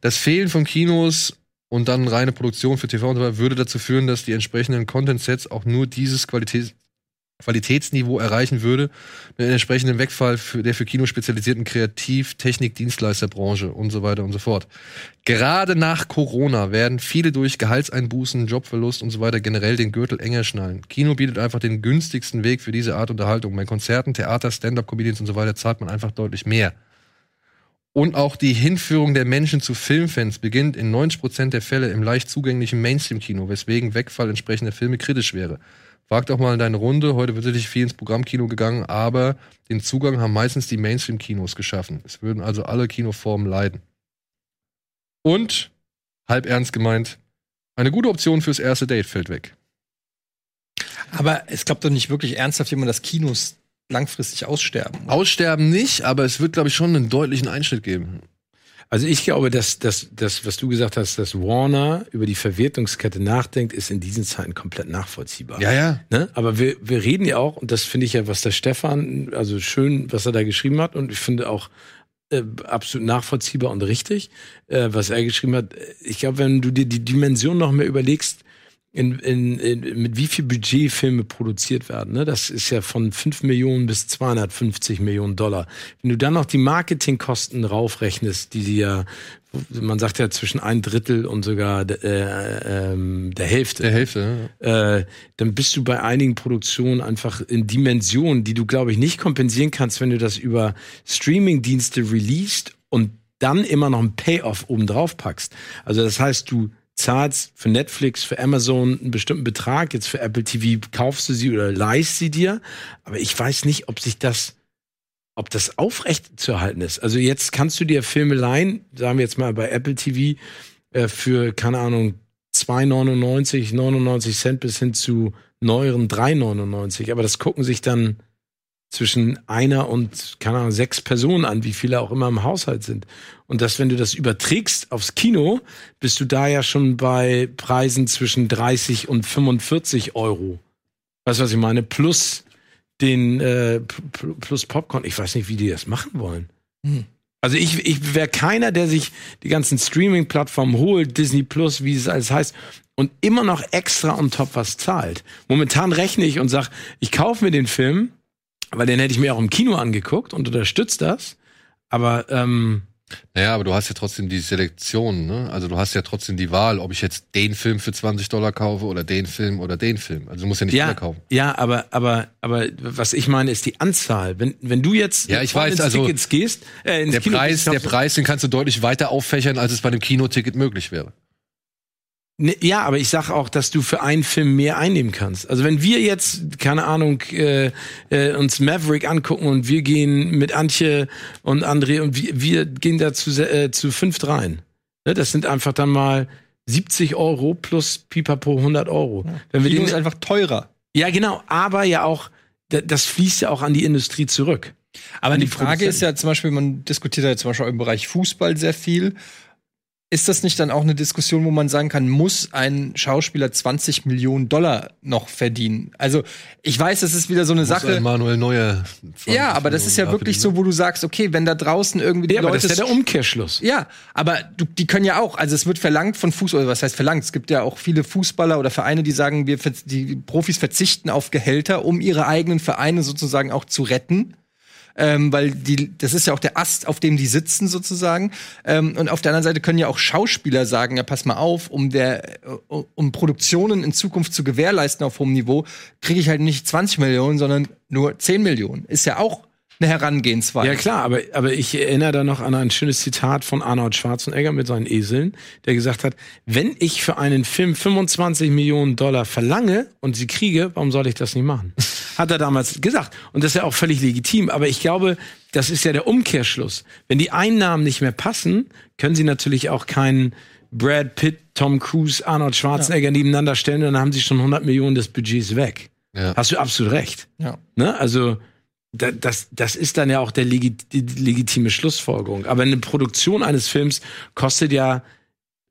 Das Fehlen von Kinos und dann reine Produktion für TV und so weiter würde dazu führen, dass die entsprechenden Content-Sets auch nur dieses Qualitäts Qualitätsniveau erreichen würde, mit einem entsprechenden Wegfall für der für Kino spezialisierten Kreativ-, Technik-, Dienstleisterbranche und so weiter und so fort. Gerade nach Corona werden viele durch Gehaltseinbußen, Jobverlust und so weiter generell den Gürtel enger schnallen. Kino bietet einfach den günstigsten Weg für diese Art Unterhaltung. Bei Konzerten, Theater, Stand-up-Comedians und so weiter zahlt man einfach deutlich mehr. Und auch die Hinführung der Menschen zu Filmfans beginnt in 90% der Fälle im leicht zugänglichen Mainstream-Kino, weswegen Wegfall entsprechender Filme kritisch wäre. Frag doch mal in deine Runde, heute wird sicherlich viel ins Programmkino gegangen, aber den Zugang haben meistens die Mainstream-Kinos geschaffen. Es würden also alle Kinoformen leiden. Und, halb ernst gemeint, eine gute Option fürs erste Date fällt weg. Aber es glaubt doch nicht wirklich ernsthaft jemand, dass Kinos langfristig aussterben. Aussterben nicht, aber es wird, glaube ich, schon einen deutlichen Einschnitt geben. Also ich glaube, dass das, das, was du gesagt hast, dass Warner über die Verwertungskette nachdenkt, ist in diesen Zeiten komplett nachvollziehbar. Ja, ja. Ne? Aber wir, wir reden ja auch, und das finde ich ja, was der Stefan, also schön, was er da geschrieben hat, und ich finde auch äh, absolut nachvollziehbar und richtig, äh, was er geschrieben hat. Ich glaube, wenn du dir die Dimension noch mehr überlegst, in, in, in, mit wie viel Budget Filme produziert werden. Ne? Das ist ja von 5 Millionen bis 250 Millionen Dollar. Wenn du dann noch die Marketingkosten raufrechnest, die sie ja, man sagt ja zwischen ein Drittel und sogar äh, ähm, der Hälfte. Der Hälfte, ja. äh, dann bist du bei einigen Produktionen einfach in Dimensionen, die du, glaube ich, nicht kompensieren kannst, wenn du das über Streaming-Dienste released und dann immer noch ein Payoff oben drauf packst. Also das heißt, du zahlst für Netflix, für Amazon einen bestimmten Betrag, jetzt für Apple TV kaufst du sie oder leist sie dir, aber ich weiß nicht, ob sich das ob das aufrecht zu erhalten ist. Also jetzt kannst du dir Filme leihen, sagen wir jetzt mal bei Apple TV äh, für keine Ahnung 2,99, 99 Cent bis hin zu neueren 3,99, aber das gucken sich dann zwischen einer und, keine Ahnung, sechs Personen an, wie viele auch immer im Haushalt sind. Und dass, wenn du das überträgst aufs Kino, bist du da ja schon bei Preisen zwischen 30 und 45 Euro. Weißt du, was ich meine? Plus den, äh, plus Popcorn. Ich weiß nicht, wie die das machen wollen. Hm. Also ich, ich wäre keiner, der sich die ganzen Streaming-Plattformen holt, Disney Plus, wie es alles heißt, und immer noch extra on top was zahlt. Momentan rechne ich und sag, ich kaufe mir den Film, weil den hätte ich mir auch im Kino angeguckt und unterstützt das. Aber ähm, naja, aber du hast ja trotzdem die Selektion, ne? Also du hast ja trotzdem die Wahl, ob ich jetzt den Film für 20 Dollar kaufe oder den Film oder den Film. Also du musst ja nicht ja, kaufen. Ja, aber, aber, aber was ich meine, ist die Anzahl. Wenn, wenn du jetzt ja, ich weiß, also Tickets gehst, äh, ins der Kino Preis, gehst, der Preis, den kannst du deutlich weiter auffächern, als es bei einem Kinoticket möglich wäre. Ne, ja, aber ich sag auch, dass du für einen Film mehr einnehmen kannst. Also wenn wir jetzt, keine Ahnung, äh, äh, uns Maverick angucken und wir gehen mit Antje und André und wir, wir gehen da zu, äh, zu fünft rein. Ne, das sind einfach dann mal 70 Euro plus Pipapo 100 Euro. Ja. Wenn wir Kino den, ist einfach teurer. Ja, genau. Aber ja auch, das fließt ja auch an die Industrie zurück. Aber die, die Frage ist ja zum Beispiel, man diskutiert ja zum Beispiel im Bereich Fußball sehr viel. Ist das nicht dann auch eine Diskussion, wo man sagen kann, muss ein Schauspieler 20 Millionen Dollar noch verdienen? Also, ich weiß, das ist wieder so eine muss Sache. Manuel Neuer. Ja, aber das ist ja wirklich so, wo du sagst, okay, wenn da draußen irgendwie die ja, Leute. Aber das ist ja der Umkehrschluss. Ja, aber du, die können ja auch, also es wird verlangt von Fußball, was heißt verlangt? Es gibt ja auch viele Fußballer oder Vereine, die sagen, wir, die Profis verzichten auf Gehälter, um ihre eigenen Vereine sozusagen auch zu retten ähm, weil die, das ist ja auch der Ast, auf dem die sitzen sozusagen. Ähm, und auf der anderen Seite können ja auch Schauspieler sagen, ja, pass mal auf, um der, äh, um Produktionen in Zukunft zu gewährleisten auf hohem Niveau, kriege ich halt nicht 20 Millionen, sondern nur 10 Millionen. Ist ja auch eine Herangehensweise. Ja klar, aber, aber ich erinnere da noch an ein schönes Zitat von Arnold Schwarzenegger mit seinen Eseln, der gesagt hat, wenn ich für einen Film 25 Millionen Dollar verlange und sie kriege, warum soll ich das nicht machen? Hat er damals gesagt. Und das ist ja auch völlig legitim. Aber ich glaube, das ist ja der Umkehrschluss. Wenn die Einnahmen nicht mehr passen, können sie natürlich auch keinen Brad Pitt, Tom Cruise, Arnold Schwarzenegger ja. nebeneinander stellen und dann haben sie schon 100 Millionen des Budgets weg. Ja. Hast du absolut recht. Ja. Ne? Also das, das ist dann ja auch der legitime Schlussfolgerung. Aber eine Produktion eines Films kostet ja,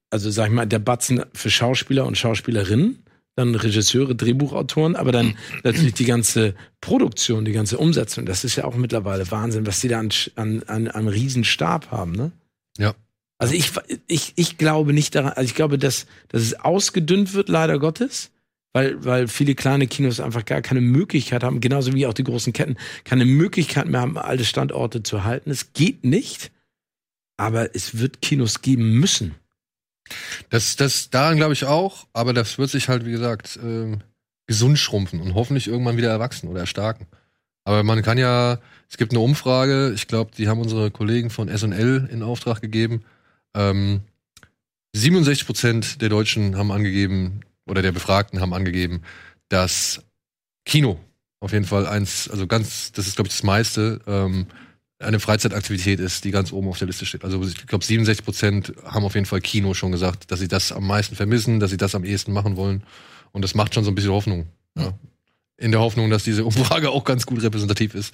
also sag ich mal, der Batzen für Schauspieler und Schauspielerinnen, dann Regisseure, Drehbuchautoren, aber dann natürlich die ganze Produktion, die ganze Umsetzung. Das ist ja auch mittlerweile Wahnsinn, was die da an, an, an, an Riesenstab haben, ne? Ja. Also ich, ich, ich glaube nicht daran, also ich glaube, dass, dass es ausgedünnt wird, leider Gottes. Weil, weil viele kleine Kinos einfach gar keine Möglichkeit haben, genauso wie auch die großen Ketten, keine Möglichkeit mehr haben, alte Standorte zu halten. Es geht nicht, aber es wird Kinos geben müssen. Das, das daran glaube ich auch, aber das wird sich halt, wie gesagt, ähm, gesund schrumpfen und hoffentlich irgendwann wieder erwachsen oder erstarken. Aber man kann ja, es gibt eine Umfrage, ich glaube, die haben unsere Kollegen von SL in Auftrag gegeben. Ähm, 67 Prozent der Deutschen haben angegeben, oder der Befragten haben angegeben, dass Kino auf jeden Fall eins, also ganz, das ist, glaube ich, das meiste, ähm, eine Freizeitaktivität ist, die ganz oben auf der Liste steht. Also ich glaube, 67 Prozent haben auf jeden Fall Kino schon gesagt, dass sie das am meisten vermissen, dass sie das am ehesten machen wollen. Und das macht schon so ein bisschen Hoffnung. Ja. In der Hoffnung, dass diese Umfrage auch ganz gut repräsentativ ist.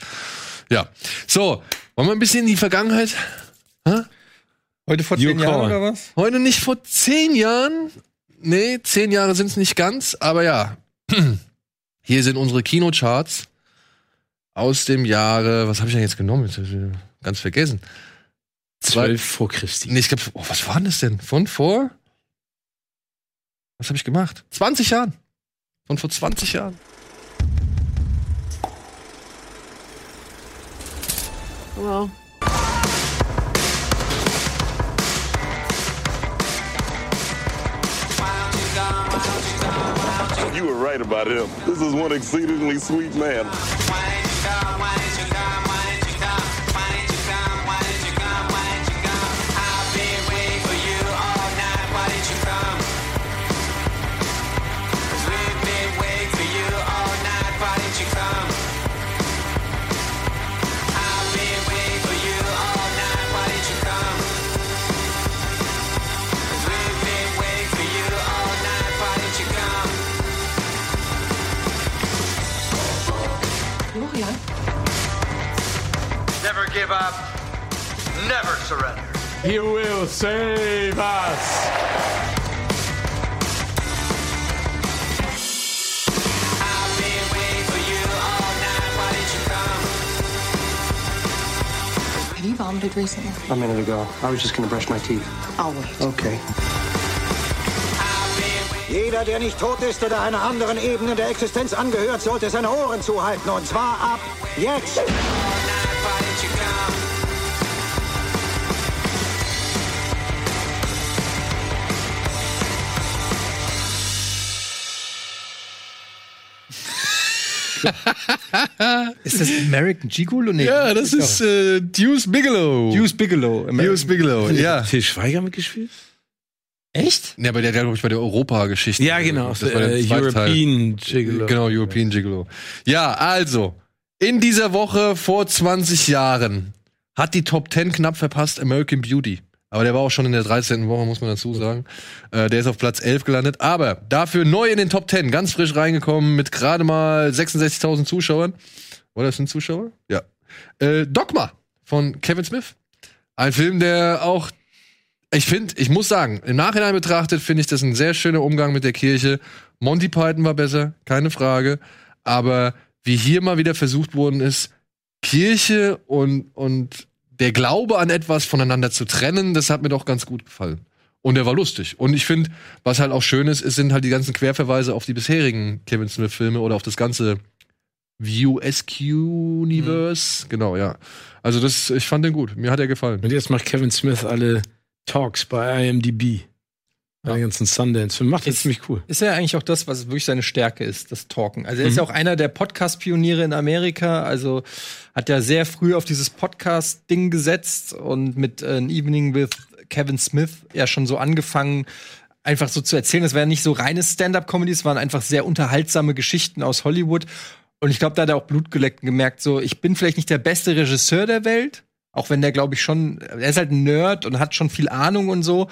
Ja. So, wollen wir ein bisschen in die Vergangenheit? Hä? Heute vor zehn Jahren oder was? Heute nicht vor zehn Jahren. Nee, zehn Jahre sind es nicht ganz, aber ja. Hier sind unsere Kinocharts aus dem Jahre, was habe ich denn jetzt genommen? Jetzt ganz vergessen. Zwei- Zwölf vor Christi. Nee, ich glaube, oh, was war denn das denn? Von vor? Was habe ich gemacht? 20 Jahren. Von vor 20 Jahren. Wow. You were right about him. This is one exceedingly sweet man. Give up. Never surrender. He will save us. Have you vomited recently? A minute ago. I was just gonna brush my teeth. I'll wait. Okay. Jeder, der nicht tot ist oder einer anderen Ebene der Existenz angehört, sollte seine Ohren zuhalten. Und zwar ab jetzt. Ist das American Gigolo? Nee. Ja, das ist äh, Deuce Bigelow. Deuce Bigelow. Deuce Bigelow, ja. Till Schweiger mitgespielt? Echt? Ja, aber der, der glaube ich, bei der Europa-Geschichte. Ja, genau. Das war der äh, zweite Teil. European Gigolo. Genau, European Gigolo. Ja, also, in dieser Woche vor 20 Jahren hat die Top 10 knapp verpasst American Beauty. Aber der war auch schon in der 13. Woche, muss man dazu sagen. Äh, der ist auf Platz 11 gelandet. Aber dafür neu in den Top 10, ganz frisch reingekommen mit gerade mal 66.000 Zuschauern. Oder sind Zuschauer? Ja. Äh, Dogma von Kevin Smith. Ein Film, der auch ich finde, ich muss sagen, im Nachhinein betrachtet finde ich das ein sehr schöner Umgang mit der Kirche. Monty Python war besser, keine Frage. Aber wie hier mal wieder versucht worden ist, Kirche und, und der Glaube an etwas voneinander zu trennen, das hat mir doch ganz gut gefallen. Und er war lustig. Und ich finde, was halt auch schön ist, es sind halt die ganzen Querverweise auf die bisherigen Kevin Smith-Filme oder auf das ganze VUSQ-Universe. Genau, ja. Also das, ich fand den gut. Mir hat er gefallen. Und jetzt macht Kevin Smith alle Talks bei IMDb. Bei den ganzen Sundance-Filmen. Macht das ziemlich cool. Ist ja eigentlich auch das, was wirklich seine Stärke ist, das Talken. Also er ist ja auch einer der Podcast-Pioniere in Amerika. Also hat ja sehr früh auf dieses Podcast-Ding gesetzt und mit äh, An Evening with Kevin Smith ja schon so angefangen, einfach so zu erzählen. Es waren nicht so reine Stand-up-Comedy, es waren einfach sehr unterhaltsame Geschichten aus Hollywood. Und ich glaube, da hat er auch Blut geleckt und gemerkt, so, ich bin vielleicht nicht der beste Regisseur der Welt, auch wenn der, glaube ich, schon, er ist halt ein Nerd und hat schon viel Ahnung und so,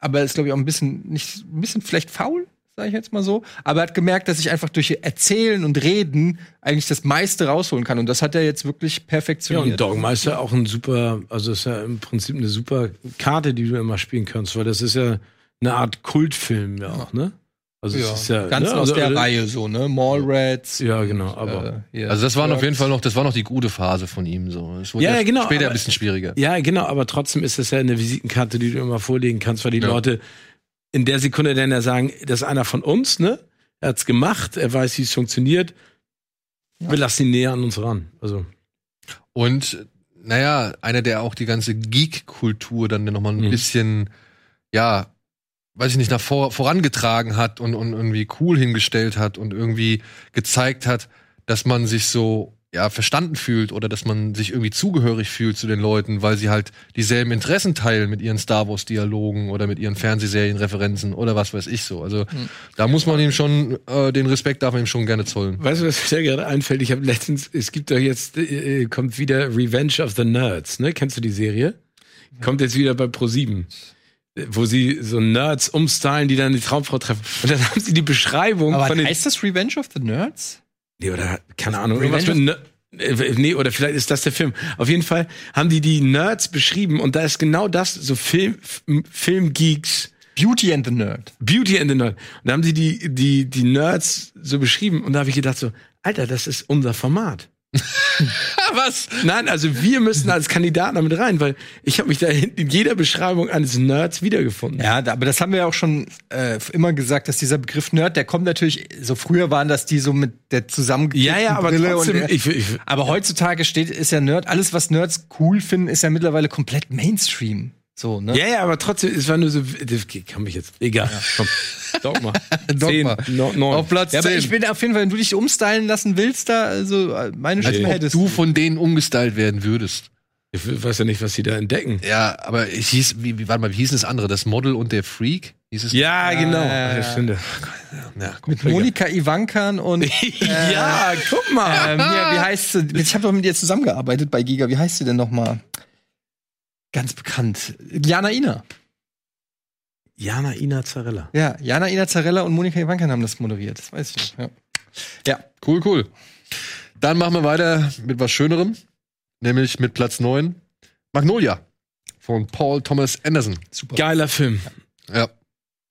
aber ist, glaube ich, auch ein bisschen, nicht, ein bisschen vielleicht faul, sage ich jetzt mal so. Aber er hat gemerkt, dass ich einfach durch Erzählen und Reden eigentlich das meiste rausholen kann. Und das hat er jetzt wirklich Ja, perfektioniert. und Dogma ist ja auch ein super, also ist ja im Prinzip eine super Karte, die du immer spielen kannst, weil das ist ja eine Art Kultfilm ja auch, ne? Also es ist ja Ganz ne? aus also, der äh, Reihe so, ne? Mallrats. Ja, genau, aber Äh, hier. Also das waren auf jeden Fall noch, das war noch die gute Phase von ihm so. Es wurde Ja, ja, genau, Später aber- ein bisschen schwieriger. Ja, genau, aber trotzdem ist das ja eine Visitenkarte, die du immer vorlegen kannst, weil die Ja. Leute in der Sekunde dann ja sagen, das ist einer von uns, ne? Er hat's gemacht, er weiß, wie es funktioniert. Wir lassen ihn näher an uns ran. Also, Und naja, einer, der auch die ganze Geek-Kultur dann nochmal ein Mhm. bisschen, ja, weiß ich nicht, nach vor, vorangetragen hat und, und irgendwie cool hingestellt hat und irgendwie gezeigt hat, dass man sich so ja verstanden fühlt oder dass man sich irgendwie zugehörig fühlt zu den Leuten, weil sie halt dieselben Interessen teilen mit ihren Star Wars Dialogen oder mit ihren Fernsehserien-Referenzen oder was weiß ich so. Also da muss man ihm schon äh, den Respekt darf man ihm schon gerne zollen. weißt du, was mir gerade einfällt? Ich habe letztens, es gibt doch jetzt, äh, kommt wieder Revenge of the Nerds, ne? Kennst du die Serie? Kommt jetzt wieder bei Pro7. Wo sie so Nerds umstylen, die dann die Traumfrau treffen. Und dann haben sie die Beschreibung Aber von den heißt das Revenge of the Nerds? Nee, oder keine Ahnung, irgendwas mit äh, Nee, oder vielleicht ist das der Film. Auf jeden Fall haben die die Nerds beschrieben und da ist genau das, so Film, Filmgeeks, Beauty and the Nerd. Beauty and the Nerd. Und da haben sie die, die, die Nerds so beschrieben und da habe ich gedacht so, Alter, das ist unser Format. was? Nein, also wir müssen als Kandidaten damit rein, weil ich habe mich da in in jeder Beschreibung eines Nerds wiedergefunden. Ja, aber das haben wir ja auch schon äh, immer gesagt, dass dieser Begriff Nerd, der kommt natürlich, so früher waren das die so mit der zusammengekippten Ja, ja, aber Brille trotzdem, und ich, ich, aber heutzutage steht, ist ja Nerd, alles was Nerds cool finden, ist ja mittlerweile komplett Mainstream. So, ne? ja, ja, aber trotzdem, es war nur so, das kann mich jetzt, egal, komm, Dogma. Dogma. Zehn, no, neun. Auf Platz Ja, aber 10. ich bin auf jeden Fall, wenn du dich umstylen lassen willst, da, also äh, meine Stimme ob hättest. du von denen umgestylt werden würdest. Ich weiß ja nicht, was sie da entdecken. Ja, aber es hieß, wie, wie, warte mal, wie hieß denn das andere? Das Model und der Freak? Hieß es? Ja, genau. ja, das stimmt. ja guck. mit Monika Ivankan und ja, guck mal. ähm, hier, wie heißt sie? Ich habe doch mit ihr zusammengearbeitet bei Giga. Wie heißt sie denn noch mal? Ganz bekannt. Jana Ina. Jana Ina Zarella. Ja, Jana Ina Zarella und Monika Ivankan haben das moderiert. Das weiß ich noch. Ja. ja. Cool, cool. Dann machen wir weiter mit was Schönerem, nämlich mit Platz 9. Magnolia von Paul Thomas Anderson. Super. Geiler Film. Ja.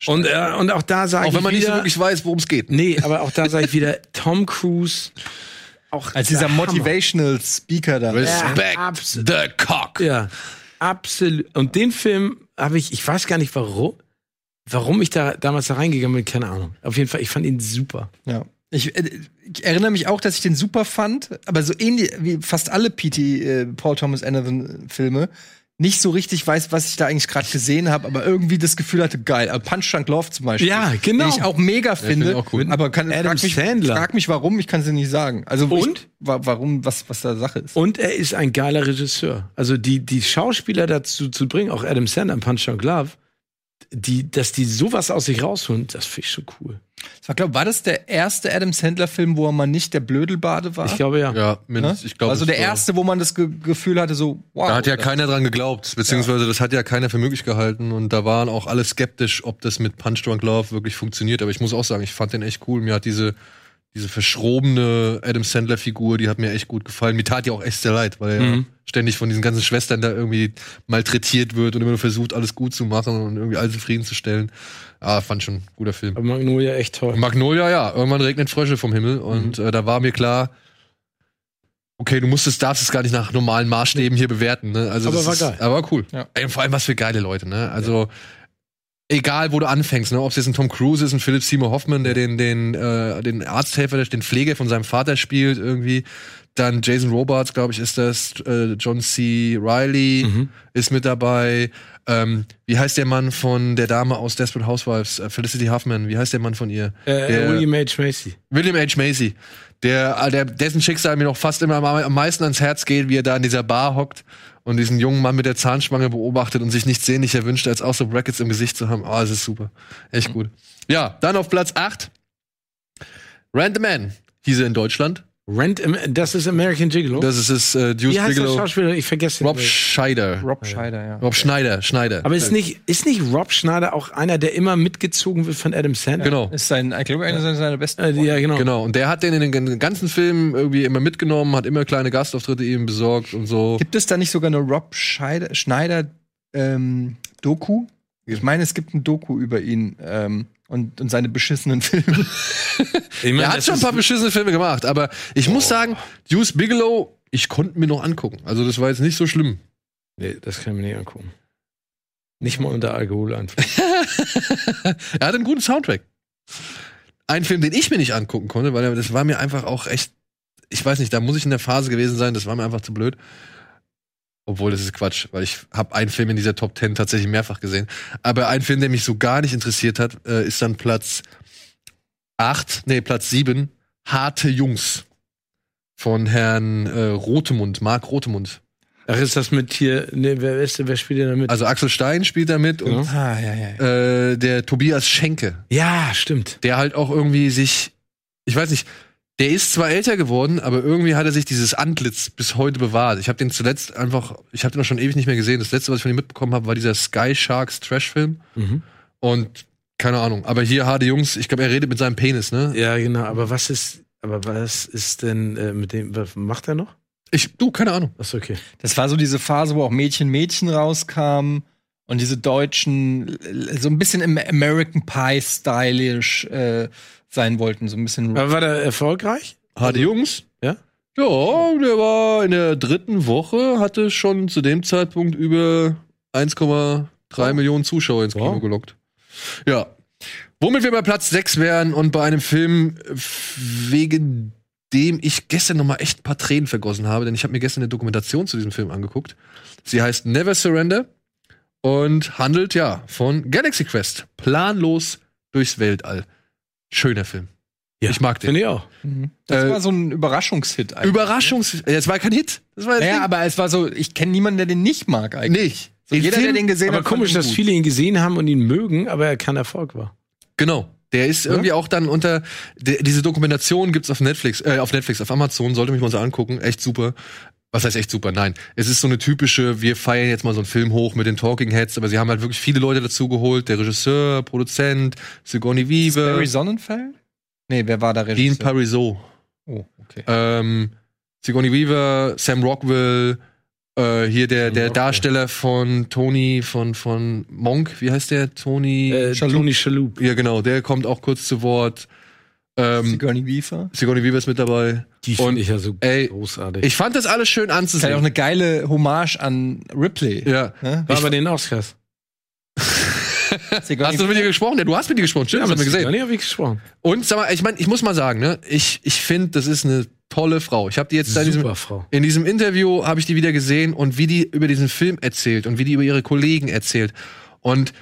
Und, äh, und auch da sage Auch ich wenn man nicht so wieder, wirklich weiß, worum es geht. nee, aber auch da sage ich wieder, Tom Cruise, auch Als dieser Hammer. Motivational Speaker da. Respect abs- the cock. Ja, absolut. Und den Film habe ich, ich weiß gar nicht warum, warum ich da damals da reingegangen bin, keine Ahnung. Auf jeden Fall, ich fand ihn super. Ja. Ich, äh, ich erinnere mich auch, dass ich den super fand, aber so ähnlich wie fast alle P.T. Äh, Paul Thomas Anderson Filme nicht so richtig weiß, was ich da eigentlich gerade gesehen habe, aber irgendwie das Gefühl hatte, geil. Äh, Punch Drunk Love zum Beispiel. Ja, genau. Den ich auch mega finde ich auch cool. Aber kann, Adam frag, mich, Sandler. frag mich, warum, ich kann es dir nicht sagen. Also Und? Ich, wa warum, was, was da Sache ist. Und er ist ein geiler Regisseur. Also die, die Schauspieler dazu zu bringen, auch Adam Sandler in Punch Drunk Love, die, dass die sowas aus sich rausholen, das finde ich schon cool. Ich glaube, war das der erste Adam Sandler Film, wo er mal nicht der Blödelbade war? Ich glaube ja. Ja, mindestens. Ich glaube, also der erste, wo man das Ge Gefühl hatte, so, wow. Da hat ja keiner dran geglaubt, beziehungsweise das hat ja keiner für möglich gehalten und da waren auch alle skeptisch, ob das mit Punch Drunk Love wirklich funktioniert. Aber ich muss auch sagen, ich fand den echt cool. Mir hat diese, diese verschrobene Adam Sandler-Figur, die hat mir echt gut gefallen. Mir tat ja auch echt sehr leid, weil er ja ständig von diesen ganzen Schwestern da irgendwie malträtiert wird und immer nur versucht, alles gut zu machen und irgendwie alle zufriedenzustellen. Ah, fand schon ein guter Film. Aber Magnolia echt toll. Magnolia, ja, irgendwann regnet Frösche vom Himmel und äh, da war mir klar, okay, du musstest, darfst es gar nicht nach normalen Maßstäben hier bewerten. Ne? Also Aber das war ist, geil. Aber cool. Ja. Ey, und vor allem was für geile Leute, ne? Also egal, wo du anfängst, ne? Ob es jetzt ein Tom Cruise ist, ein Philip Seymour Hoffman, der den den äh, den Arzthelfer, den Pfleger von seinem Vater spielt irgendwie. Dann Jason Robards, glaube ich, ist das. Äh, John C. Riley Mhm. ist mit dabei. Ähm, wie heißt der Mann von der Dame aus Desperate Housewives? Äh, Felicity Huffman. Wie heißt der Mann von ihr? Äh, Der- William H. Macy. William H. Macy. Der, äh, der, dessen Schicksal mir noch fast immer am, am meisten ans Herz geht, wie er da in dieser Bar hockt und diesen jungen Mann mit der Zahnspange beobachtet und sich nichts sehnlicher wünscht, als auch so Brackets im Gesicht zu haben. Oh, das ist super. Echt gut. Ja, dann auf Platz 8. Rand the Man hieß er in Deutschland. Rent, das ist American Gigolo. Das ist es, äh, Deuce Wie heißt der Bigelow. Schauspieler? Ich vergesse Rob den. Scheider. Rob Scheider, ja. Rob Schneider, Schneider. Aber ist nicht, ist nicht Rob Schneider auch einer, der immer mitgezogen wird von Adam Sandler? genau. Ist sein, ich glaube, einer seiner besten. Äh, ja, genau. Genau, und der hat den in den ganzen Film irgendwie immer mitgenommen, hat immer kleine Gastauftritte ihm besorgt und so. Gibt es da nicht sogar eine Rob Scheider, Schneider ähm, Doku? Ich meine, es gibt ein Doku über ihn ähm, und, und seine beschissenen Filme. Ich meine, Er hat schon ein paar beschissene Filme gemacht, aber ich muss sagen, Deuce Bigelow, ich konnte mir noch angucken. Also das war jetzt nicht so schlimm. Nee, das kann ich mir nicht angucken. Nicht mal unter Alkoholeinfluss. Er hat einen guten Soundtrack. ein Film, den ich mir nicht angucken konnte, weil das war mir einfach auch echt, ich weiß nicht, da muss ich in der Phase gewesen sein, das war mir einfach zu blöd. Obwohl, das ist Quatsch, weil ich habe einen Film in dieser Top 10 tatsächlich mehrfach gesehen. Aber ein Film, der mich so gar nicht interessiert hat, äh, ist dann Platz 8, nee, Platz 7, Harte Jungs von Herrn äh, Rotemund, Marc Rotemund. Ach, ist das mit hier, nee, wer, ist, wer spielt denn da mit? Also Axel Stein spielt da mit und Ah, ja, ja. äh, der Tobias Schenke, ja, stimmt. der halt auch irgendwie sich, ich weiß nicht, der ist zwar älter geworden, aber irgendwie hat er sich dieses Antlitz bis heute bewahrt. Ich habe den zuletzt einfach, ich habe den noch schon ewig nicht mehr gesehen. Das letzte, was ich von ihm mitbekommen habe, war dieser Sky Sharks Trash-Film. Mhm. Und keine Ahnung. Aber hier harte Jungs, ich glaube, er redet mit seinem Penis, ne? Ja, genau. Aber was ist, aber was ist denn äh, mit dem, was macht er noch? Ich, du, keine Ahnung. Achso, okay. Das war so diese Phase, wo auch Mädchen Mädchen rauskam und diese deutschen so ein bisschen im American Pie stylisch äh, sein wollten, so ein bisschen Aber war der erfolgreich? Harte Jungs? Ja? Ja, der war in der dritten Woche, hatte schon zu dem Zeitpunkt über 1,3 Millionen Zuschauer ins Kino Wow. gelockt. Ja. Womit wir bei Platz 6 wären und bei einem Film, wegen dem ich gestern noch mal echt ein paar Tränen vergossen habe, denn ich habe mir gestern eine Dokumentation zu diesem Film angeguckt. Sie heißt Never Surrender und handelt ja von Galaxy Quest. Planlos durchs Weltall. Schöner Film. Ja, ich mag den. Finde ich auch. Das Äh, war so ein Überraschungshit eigentlich. Überraschungs. Ja, es war kein Hit. Das war Naja, Ding. aber es war so, ich kenne niemanden, der den nicht mag eigentlich. Nee. So, jeder, der den gesehen aber hat, fand komisch, dass gut. viele ihn gesehen haben und ihn mögen, aber er kein Erfolg war. Genau. Der ist irgendwie auch dann unter de, diese Dokumentation gibt's auf Netflix, äh, auf Netflix, auf Amazon, sollte mich mal so angucken, echt super. Was heißt echt super? Nein, es ist so eine typische, wir feiern jetzt mal so einen Film hoch mit den Talking Heads, aber sie haben halt wirklich viele Leute dazu geholt, der Regisseur, Produzent, Sigourney Weaver, Barry Sonnenfeld? Nee, wer war da Dean Regisseur? Parizeau, Oh, okay. ähm, Sigourney Weaver, Sam Rockwell, äh, hier der der Rockwell. Darsteller von Tony von von Monk, wie heißt der? Tony Äh, Tony Shalhoub. Ja, genau, der kommt auch kurz zu Wort. Ähm, Sigourney Weaver. Sigourney Weaver ist mit dabei. Die Und, finde ich ja so ey, großartig. Ich fand das alles schön Das ist ja anzusehen. auch eine geile Hommage an Ripley. ja. Ne? war bei den Oscars. Sigourney Hast du mit dir gesprochen? Ja, du hast mit dir gesprochen, stimmt, das haben wir gesehen. Ja, habe ich gesprochen. Und sag mal, ich meine, ich muss mal sagen, ne, ich, ich finde, das ist eine tolle Frau. Ich habe die jetzt in diesem, in diesem Interview habe ich die wieder gesehen und wie die über diesen Film erzählt und wie die über ihre Kollegen erzählt. Und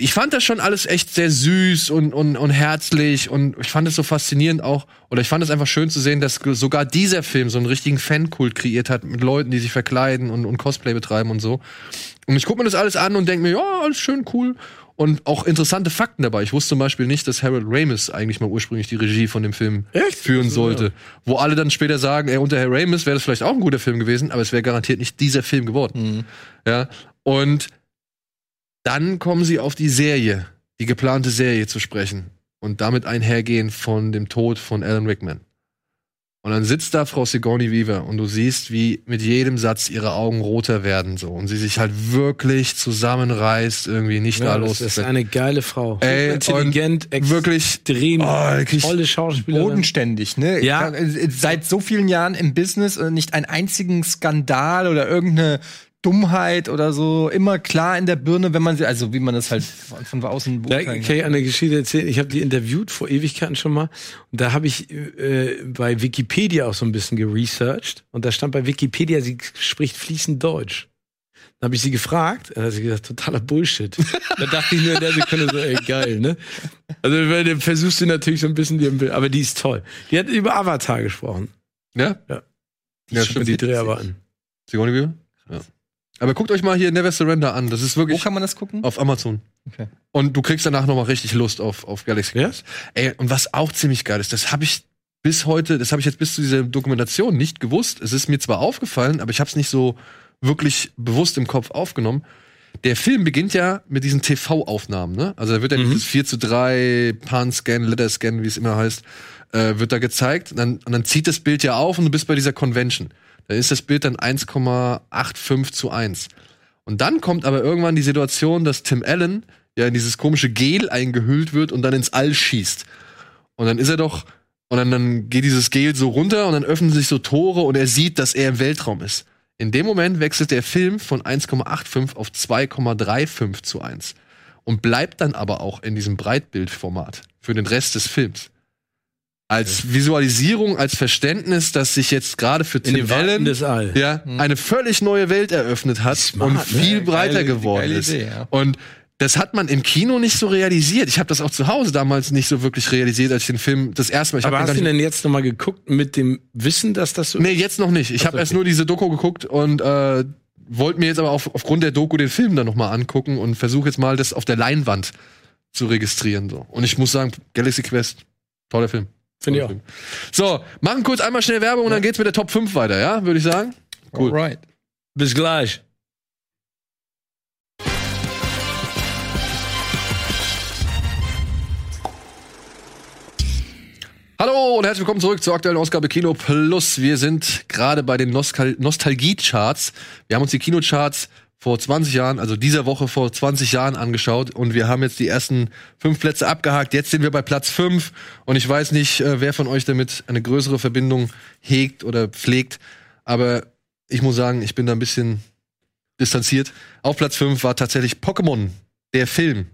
ich fand das schon alles echt sehr süß und, und, und herzlich und ich fand es so faszinierend auch, oder ich fand es einfach schön zu sehen, dass sogar dieser Film so einen richtigen Fankult kreiert hat mit Leuten, die sich verkleiden und, und Cosplay betreiben und so. Und ich gucke mir das alles an und denke mir, ja, alles schön cool. Und auch interessante Fakten dabei. Ich wusste zum Beispiel nicht, dass Harold Ramis eigentlich mal ursprünglich die Regie von dem Film Echt? führen sollte. Wo alle dann später sagen, ey, unter Herr Ramis wäre das vielleicht auch ein guter Film gewesen, aber es wäre garantiert nicht dieser Film geworden. Ja. Und dann kommen sie auf die Serie, die geplante Serie zu sprechen. Und damit einhergehen von dem Tod von Alan Rickman. Und dann sitzt da Frau Sigourney Weaver und du siehst, wie mit jedem Satz ihre Augen roter werden so und sie sich halt wirklich zusammenreißt, irgendwie nicht da Ja, los das ist eine geile Frau. Ey, intelligent, und wirklich extrem oh, krieg ich- tolle Schauspielerin. bodenständig, ne? Ja. äh, Seit so vielen Jahren im Business äh, nicht einen einzigen Skandal oder irgendeine Dummheit oder so, immer klar in der Birne, wenn man sie, also wie man das halt von, außen Da beurteilen kann ich eine Geschichte erzählen. Ich habe die interviewt vor Ewigkeiten schon mal. Und da habe ich äh, bei Wikipedia auch so ein bisschen geresearched. Und da stand bei Wikipedia, sie spricht fließend Deutsch. Dann habe ich sie gefragt, dann hat sie gesagt, totaler Bullshit. da dachte ich nur in der Sekunde so, ey, geil, ne? Also weil dann versuchst du natürlich so ein bisschen, die, aber die ist toll. Die hat über Avatar gesprochen. Ja? Ja. Ja, schon stimmt. die Dreharbeiten. Sigourney Weaver? Ja. Aber guckt euch mal hier Never Surrender an. Das ist Wo wirklich kann man das gucken? auf Amazon. Okay. Und du kriegst danach nochmal richtig Lust auf, auf Galaxy Ja? Quest. Ey, und was auch ziemlich geil ist, das habe ich bis heute, das habe ich jetzt bis zu dieser Dokumentation nicht gewusst. Es ist mir zwar aufgefallen, aber ich habe es nicht so wirklich bewusst im Kopf aufgenommen. Der Film beginnt ja mit diesen TV-Aufnahmen, ne? Also da wird ja dieses 4 zu 3 Pan-Scan, Letter-Scan, wie es immer heißt, äh, wird da gezeigt. Und dann, und dann zieht das Bild ja auf und du bist bei dieser Convention. Da ist das Bild dann 1,85 zu 1. Und dann kommt aber irgendwann die Situation, dass Tim Allen ja in dieses komische Gel eingehüllt wird und dann ins All schießt. Und dann ist er doch, und dann, dann geht dieses Gel so runter und dann öffnen sich so Tore und er sieht, dass er im Weltraum ist. In dem Moment wechselt der Film von 1,85 auf 2,35 zu 1 und bleibt dann aber auch in diesem Breitbildformat für den Rest des Films. Als Visualisierung, als Verständnis, dass sich jetzt gerade für Tim Allen ja, eine völlig neue Welt eröffnet hat Smart, und ne? viel breiter Geile- geworden ist. Idee, ja. Und das hat man im Kino nicht so realisiert. Ich habe das auch zu Hause damals nicht so wirklich realisiert, als ich den Film das erste Mal. Ich Aber hast du denn jetzt noch mal geguckt mit dem Wissen, dass das so Nee, jetzt noch nicht. Ich habe okay. erst nur diese Doku geguckt und äh, wollte mir jetzt aber auf, aufgrund der Doku den Film dann noch mal angucken und versuche jetzt mal das auf der Leinwand zu registrieren. So. Und ich muss sagen, Galaxy Quest, toller Film. Finde ich auch. So, machen kurz einmal schnell Werbung und dann geht's mit der Top 5 weiter, ja, würde ich sagen. Cool. Alright. Bis gleich. Hallo und herzlich willkommen zurück zur aktuellen Ausgabe Kino Plus. Wir sind gerade bei den Nostal Nostalgie-Charts. Wir haben uns die Kinocharts vor 20 Jahren, also dieser Woche vor 20 Jahren angeschaut und wir haben jetzt die ersten fünf Plätze abgehakt. Jetzt sind wir bei Platz fünf und ich weiß nicht, äh, wer von euch damit eine größere Verbindung hegt oder pflegt, aber ich muss sagen, ich bin da ein bisschen distanziert. Auf Platz fünf war tatsächlich Pokémon, der Film.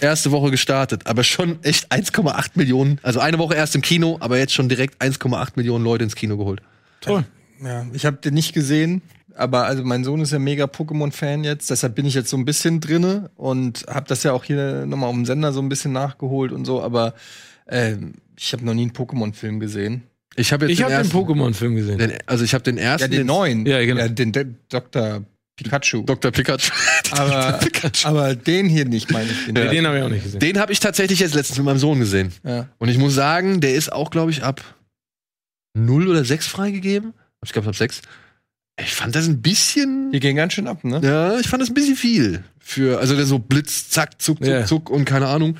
Erste Woche gestartet, aber schon echt 1,8 Millionen. Also eine Woche erst im Kino, aber jetzt schon direkt 1,8 Millionen Leute ins Kino geholt. Toll. Ja, ich habe den nicht gesehen, aber also mein Sohn ist ja mega Pokémon-Fan jetzt, deshalb bin ich jetzt so ein bisschen drinne und habe das ja auch hier nochmal auf dem Sender so ein bisschen nachgeholt und so, aber ähm, ich habe noch nie einen Pokémon-Film gesehen. Ich habe jetzt Ich habe den ersten- Pokémon-Film gesehen. Den, also ich habe den ersten, Ja, den neuen. Ja, genau. den, den Dr. Pikachu. Dr. Pikachu. aber, aber den hier nicht, meine ich. Den, Nee, den habe ich auch nicht gesehen. Den habe ich tatsächlich jetzt letztens mit meinem Sohn gesehen. ja. Und ich muss sagen, der ist auch, glaube ich, ab 0 oder 6 freigegeben. Ich glaube, ab 6. Ich fand das ein bisschen. Die gehen ganz schön ab, ne? Ja, ich fand das ein bisschen viel. Für, also der so Blitz, zack, zuck, zuck, Ja. zuck und keine Ahnung.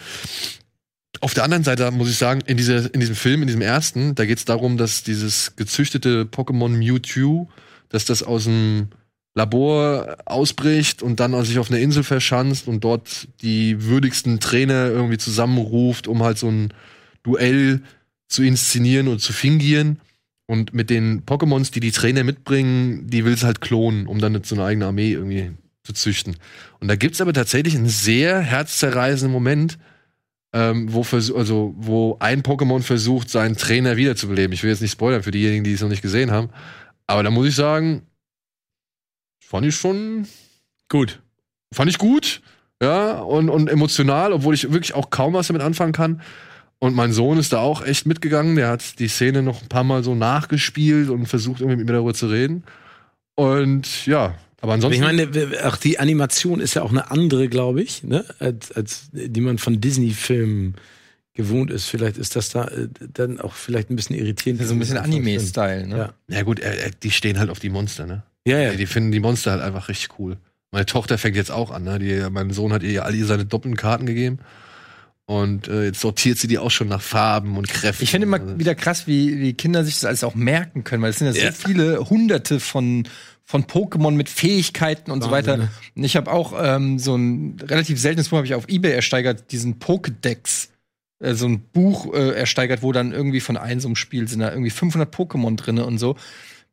Auf der anderen Seite muss ich sagen, in, dieser, in diesem Film, in diesem ersten, da geht es darum, dass dieses gezüchtete Pokémon Mewtwo, dass das aus dem Labor ausbricht und dann sich auf einer Insel verschanzt und dort die würdigsten Trainer irgendwie zusammenruft, um halt so ein Duell zu inszenieren und zu fingieren. Und mit den Pokémons, die die Trainer mitbringen, die will es halt klonen, um dann so eine eigene Armee irgendwie zu züchten. Und da gibt's aber tatsächlich einen sehr herzzerreißenden Moment, ähm, wo, also, wo ein Pokémon versucht, seinen Trainer wiederzubeleben. Ich will jetzt nicht spoilern für diejenigen, die es noch nicht gesehen haben. Aber da muss ich sagen, fand ich schon, Gut. fand ich gut, ja, und, und emotional, obwohl ich wirklich auch kaum was damit anfangen kann. Und mein Sohn ist da auch echt mitgegangen. Der hat die Szene noch ein paar Mal so nachgespielt und versucht, irgendwie mit mir darüber zu reden. Und ja, aber ansonsten. ich meine, auch die Animation ist ja auch eine andere, glaube ich, ne? als, als die man von Disney-Filmen gewohnt ist. Vielleicht ist das da äh, dann auch vielleicht ein bisschen irritierend. So ein bisschen Anime-Style, ne? Ja. ja, gut, äh, die stehen halt auf die Monster, ne? Ja, ja. Die, finden die Monster halt einfach richtig cool. Meine Tochter fängt jetzt auch an, ne? Die, mein Sohn hat ihr all seine doppelten Karten gegeben. Und äh, jetzt sortiert sie die auch schon nach Farben und Kräften. Ich finde immer Also- wieder krass, wie, wie Kinder sich das alles auch merken können, weil es sind ja so Ja. viele hunderte von, von Pokémon mit Fähigkeiten und so Wahnsinn, weiter. ne? Und ich habe auch ähm, so ein relativ seltenes Buch habe ich auf Ebay ersteigert, diesen Pokédex. Äh, so ein Buch äh, ersteigert, wo dann irgendwie von einem so einem Spiel sind da irgendwie 500 Pokémon drinne und so.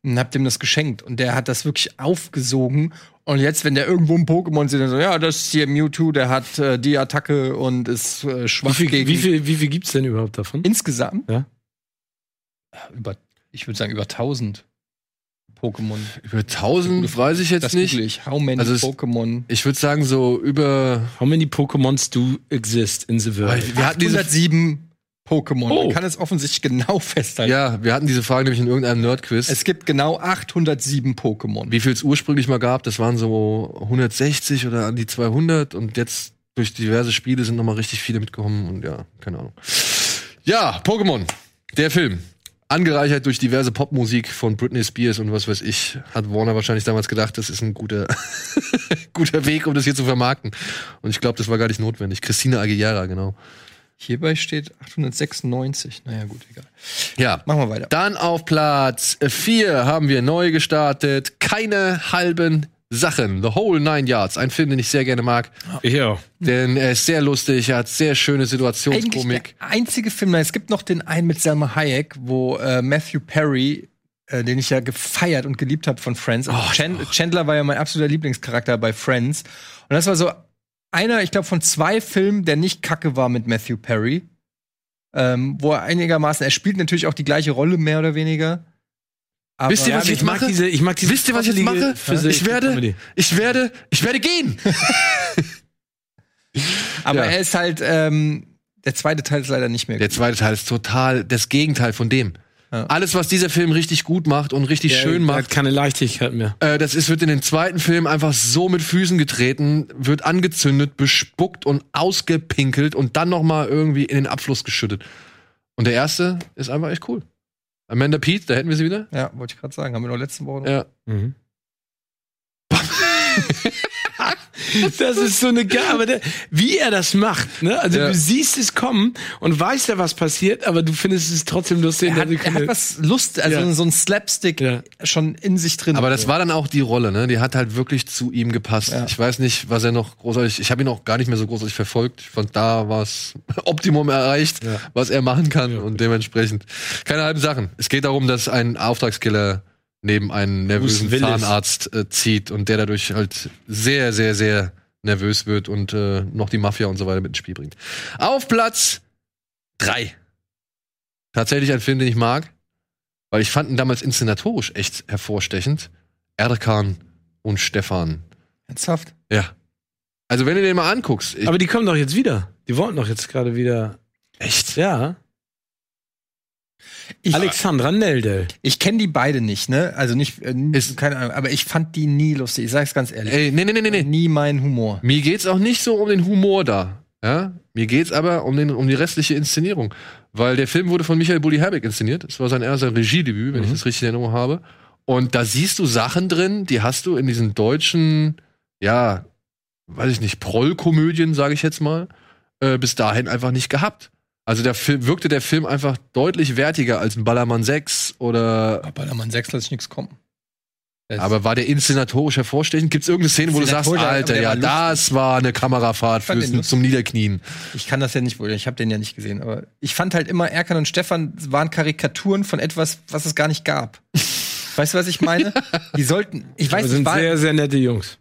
Und hab dem das geschenkt. Und der hat das wirklich aufgesogen. Und jetzt, wenn der irgendwo ein Pokémon sieht, dann so, ja, das ist hier Mewtwo, der hat äh, die Attacke und ist äh, Wie schwach viel, gegen wie, viel, wie viel gibt's denn überhaupt davon? Insgesamt? Ja. Über, ich würde sagen, über 1000 Pokémon. Über 1000 weiß ich jetzt Das nicht. ich. How many Also Pokémon? Ich würde sagen, so über. How many Pokémons do exist in the world? Wir hatten diese, 807 Pokémon. Oh. Man kann es offensichtlich genau festhalten. ja, wir hatten diese Frage nämlich in irgendeinem Nerdquiz. Es gibt genau 807 Pokémon. wie viel es ursprünglich mal gab, das waren so 160 oder an die 200 und jetzt durch diverse Spiele sind noch mal richtig viele mitgekommen und ja, keine Ahnung. Ja, Pokémon, der Film. Angereichert durch diverse Popmusik von Britney Spears und was weiß ich, hat Warner wahrscheinlich damals gedacht, das ist ein guter, guter Weg, um das hier zu vermarkten. Und ich glaube, das war gar nicht notwendig. Christina Aguilera, genau. Hierbei steht 896. Naja, gut, egal. Ja, Machen wir weiter. Dann auf Platz 4 haben wir neu gestartet. Keine halben Sachen. The Whole Nine Yards. Ein Film, den ich sehr gerne mag. Ja. Denn er ist sehr lustig, er hat sehr schöne Situationskomik. der einzige Film, nein, es gibt noch den einen mit Selma Hayek, wo äh, Matthew Perry, äh, den ich ja gefeiert und geliebt habe von Friends. Also Chan Chandler war ja mein absoluter Lieblingscharakter bei Friends. Und das war so einer, ich glaube, von zwei Filmen, der nicht kacke war mit Matthew Perry. Ähm, wo er einigermaßen, er spielt natürlich auch die gleiche Rolle, mehr oder weniger. Aber Wisst ihr, was ich jetzt mag mache? diese, ich mag diese Wisst ihr, was ich mache? Ich werde, ich werde, ich werde gehen. aber Ja. er ist halt, ähm, der zweite Teil ist leider nicht mehr Der zweite Teil ist total das Gegenteil von dem. Ja. Alles, was dieser Film richtig gut macht und richtig Der- schön macht, hat keine Leichtigkeit mehr. Äh, das ist, wird in den zweiten Film einfach so mit Füßen getreten, wird angezündet, bespuckt und ausgepinkelt und dann noch mal irgendwie in den Abfluss geschüttet. Und der erste ist einfach echt cool. Amanda Pete, da hätten wir sie wieder. Ja, wollte ich gerade sagen. Haben wir noch letzte Woche noch. Ja. Mhm. Das ist so eine Gabe, der- wie er das macht. Ne? Also Ja. du siehst es kommen und weißt ja, was passiert, aber du findest es trotzdem lustig. Er hat, er hat was Lust, also Ja. so ein Slapstick Ja. schon in sich drin. Aber das war dann auch die Rolle, ne? Die hat halt wirklich zu ihm gepasst. Ja. Ich weiß nicht, was er noch großartig. Ich habe ihn auch gar nicht mehr so großartig verfolgt. Von da war es Optimum erreicht, Ja. was er machen kann und dementsprechend keine halben Sachen. Es geht darum, dass ein Auftragskiller neben einen nervösen. Zahnarzt äh, zieht und der dadurch halt sehr, sehr, sehr nervös wird und äh, noch die Mafia und so weiter mit ins Spiel bringt. Auf Platz drei. Tatsächlich ein Film, den ich mag, weil ich fand ihn damals inszenatorisch echt hervorstechend. Erkan und Stefan. Ernsthaft? Ja. Also wenn du den mal anguckst, aber die kommen doch jetzt wieder. Die wollten doch jetzt gerade wieder. echt. Ja. Ich, Alexandra Neldel. ich kenne die beide nicht, ne? Also nicht, äh, Ist- keine Ahnung, aber ich fand die nie lustig. Ich sag's ganz ehrlich. Ey, nee, nee, nee, nee. Nie mein Humor. Mir geht's auch nicht so um den Humor da. Ja? Mir geht's aber um, den, um die restliche Inszenierung. Weil der Film wurde von Michael Bulli Herbig inszeniert. Das war sein erster Regiedebüt, wenn ich das richtig in Erinnerung habe. Und da siehst du Sachen drin, die hast du in diesen deutschen, ja, weiß ich nicht, Prollkomödien, sage ich jetzt mal, äh, bis dahin einfach nicht gehabt. Also der Film, wirkte der Film einfach deutlich wertiger als ein Ballermann 6 oder Aber da man sechs lasse ich nichts kommen. Das- aber war der inszenatorisch hervorstechend? Gibt es irgendeine Szene, wo du sagst, Alter, ja, das war eine Kamerafahrt fürs, zum Niederknien. Ich kann das ja nicht, ich habe den ja nicht gesehen, aber ich fand halt immer Erkan und Stefan waren Karikaturen von etwas, was es gar nicht gab. weißt du, was ich meine? Die sollten, ich weiß nicht, sind war, sehr, sehr nette Jungs.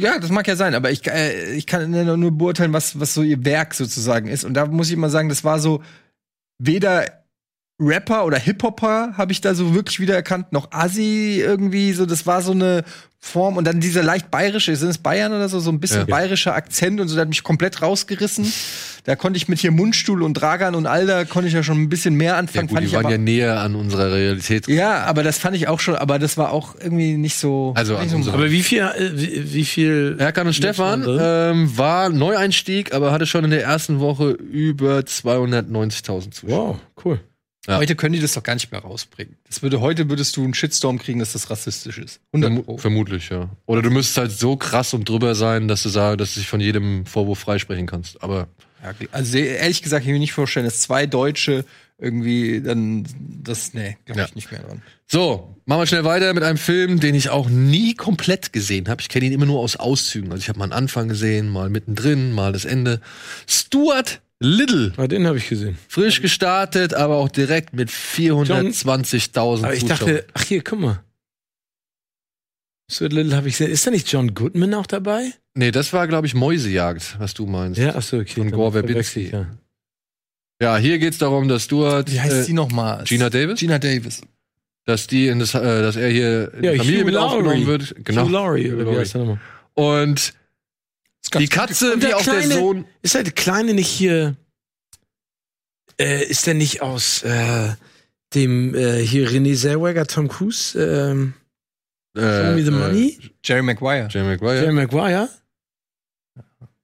Ja, das mag ja sein, aber ich, äh, ich kann nur nur beurteilen, was, was so ihr Werk sozusagen ist. Und da muss ich immer sagen, das war so weder Rapper oder Hip-Hopper habe ich da so wirklich wiedererkannt, noch Assi irgendwie, so, das war so eine Form und dann dieser leicht bayerische, sind es Bayern oder so, so ein bisschen Ja. bayerischer Akzent und so, der hat mich komplett rausgerissen. Da konnte ich mit hier Mundstuhl und Dragan und all da konnte ich ja schon ein bisschen mehr Ja, anfangen. gut, fand die ich waren aber, ja näher an unserer Realität. ja, aber das fand ich auch schon, aber das war auch irgendwie nicht so. Also nicht an so Aber wie viel, äh, wie, wie viel. Erkan und Stefan ähm, war Neueinstieg, aber hatte schon in der ersten Woche über 290.000 Zuschauer. Wow, cool. Ja. Heute können die das doch gar nicht mehr rausbringen. Das würde, heute würdest du einen Shitstorm kriegen, dass das rassistisch ist. 100 Vermu Pro. vermutlich, ja. Oder du müsstest halt so krass und drüber sein, dass du sagst, dass du dich von jedem Vorwurf freisprechen kannst. Aber Ja, also ehrlich gesagt, ich kann mir nicht vorstellen, dass zwei Deutsche irgendwie dann das, nee, glaube Ja. ich nicht mehr dran. So, machen wir schnell weiter mit einem Film, den ich auch nie komplett gesehen habe. Ich kenne ihn immer nur aus Auszügen. Also ich habe mal einen Anfang gesehen, mal mittendrin, mal das Ende. Stuart Little, Ah, den habe ich gesehen. frisch gestartet, aber auch direkt mit 420.000 Aber ich dachte, ach hier, guck mal. So Little habe ich gesehen. Ist da nicht John Goodman auch dabei? Nee, das war, glaube ich, Mäusejagd, was du meinst. Ja, ach so, okay. Von Gore Verbinski. Ja. Ja, hier geht's darum, dass Stuart, Wie heißt äh, sie nochmal? Gina Davis? Gina Davis. dass die in das, äh, dass er hier in Ja, die Familie Hugh mit Laurie. aufgenommen wird. Genau. Hugh Laurie, oder wie heißt der nochmal? Und die Katze, Und wie der auch der kleine- Sohn. Ist der Kleine nicht hier, äh, ist der nicht aus, äh, dem, äh, hier René Zellweger, Tom Cruise, ähm, Show Me the Money? Jerry Maguire. Jerry Maguire. Jerry Maguire?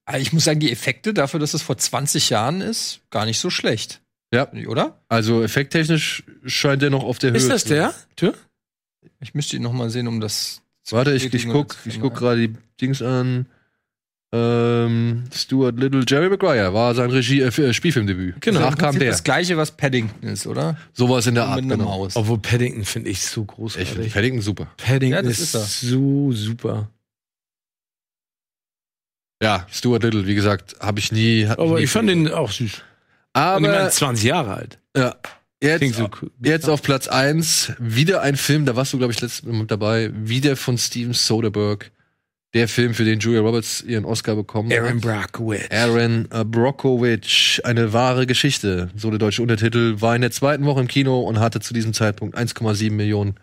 Aber ich muss sagen, die Effekte dafür, dass es vor 20 Jahren ist, gar nicht so schlecht. Ja. Oder? Also effekttechnisch scheint er noch auf der Höhe. Ist das zu der? Tür? Ich müsste ihn noch mal sehen, um das. zu Warte, ich, ich guck, ich guck gerade die Dings an. Ähm, Stuart Little, Jerry Maguire war sein Regie, äh, äh, Spielfilmdebüt. Genau. Danach kam der. Das gleiche, was Paddington ist, oder? Sowas in der Art. mit Genau. Obwohl Paddington finde ich so Ich großartig. finde Paddington super. Paddington Ja, ist, ist so super. Ja, Stuart Little, wie gesagt, habe ich nie. Aber ich fand den auch süß. Und ich Aber meine, 20 Jahre alt. ja, jetzt, so cool. jetzt auf Platz 1 wieder ein Film, da warst du, glaube ich, letztes Mal mit dabei, wieder von Steven Soderbergh, der Film, für den Julia Roberts ihren Oscar bekommen Aaron hat. Brockovich. Aaron äh, Brockovich, eine wahre Geschichte. So der deutsche Untertitel, war in der zweiten Woche im Kino und hatte zu diesem Zeitpunkt 1,7 Millionen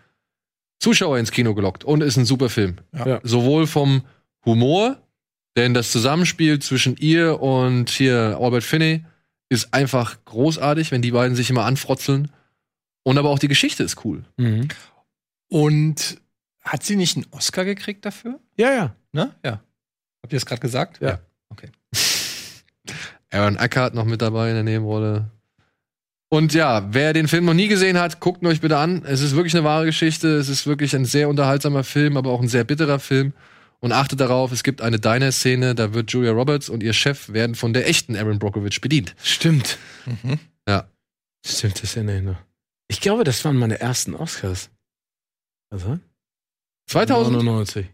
Zuschauer ins Kino gelockt. Und ist ein super Film. Ja. Sowohl vom Humor, denn das Zusammenspiel zwischen ihr und hier Albert Finney ist einfach großartig, wenn die beiden sich immer anfrotzeln. Und aber auch die Geschichte ist cool. Mhm. Und hat sie nicht einen Oscar gekriegt dafür? Ja, ja. Ne? Ja. Habt ihr das gerade gesagt? Ja. Okay. Aaron Eckhart noch mit dabei in der Nebenrolle. Und ja, wer den Film noch nie gesehen hat, guckt ihn euch bitte an. Es ist wirklich eine wahre Geschichte. Es ist wirklich ein sehr unterhaltsamer Film, aber auch ein sehr bitterer Film. Und achtet darauf, es gibt eine Diner-Szene, da wird Julia Roberts und ihr Chef werden von der echten Aaron Brockovich bedient. Stimmt. Ja. Stimmt, das erinnere ich noch. Ich glaube, das waren meine ersten Oscars. Also? 2000? 99.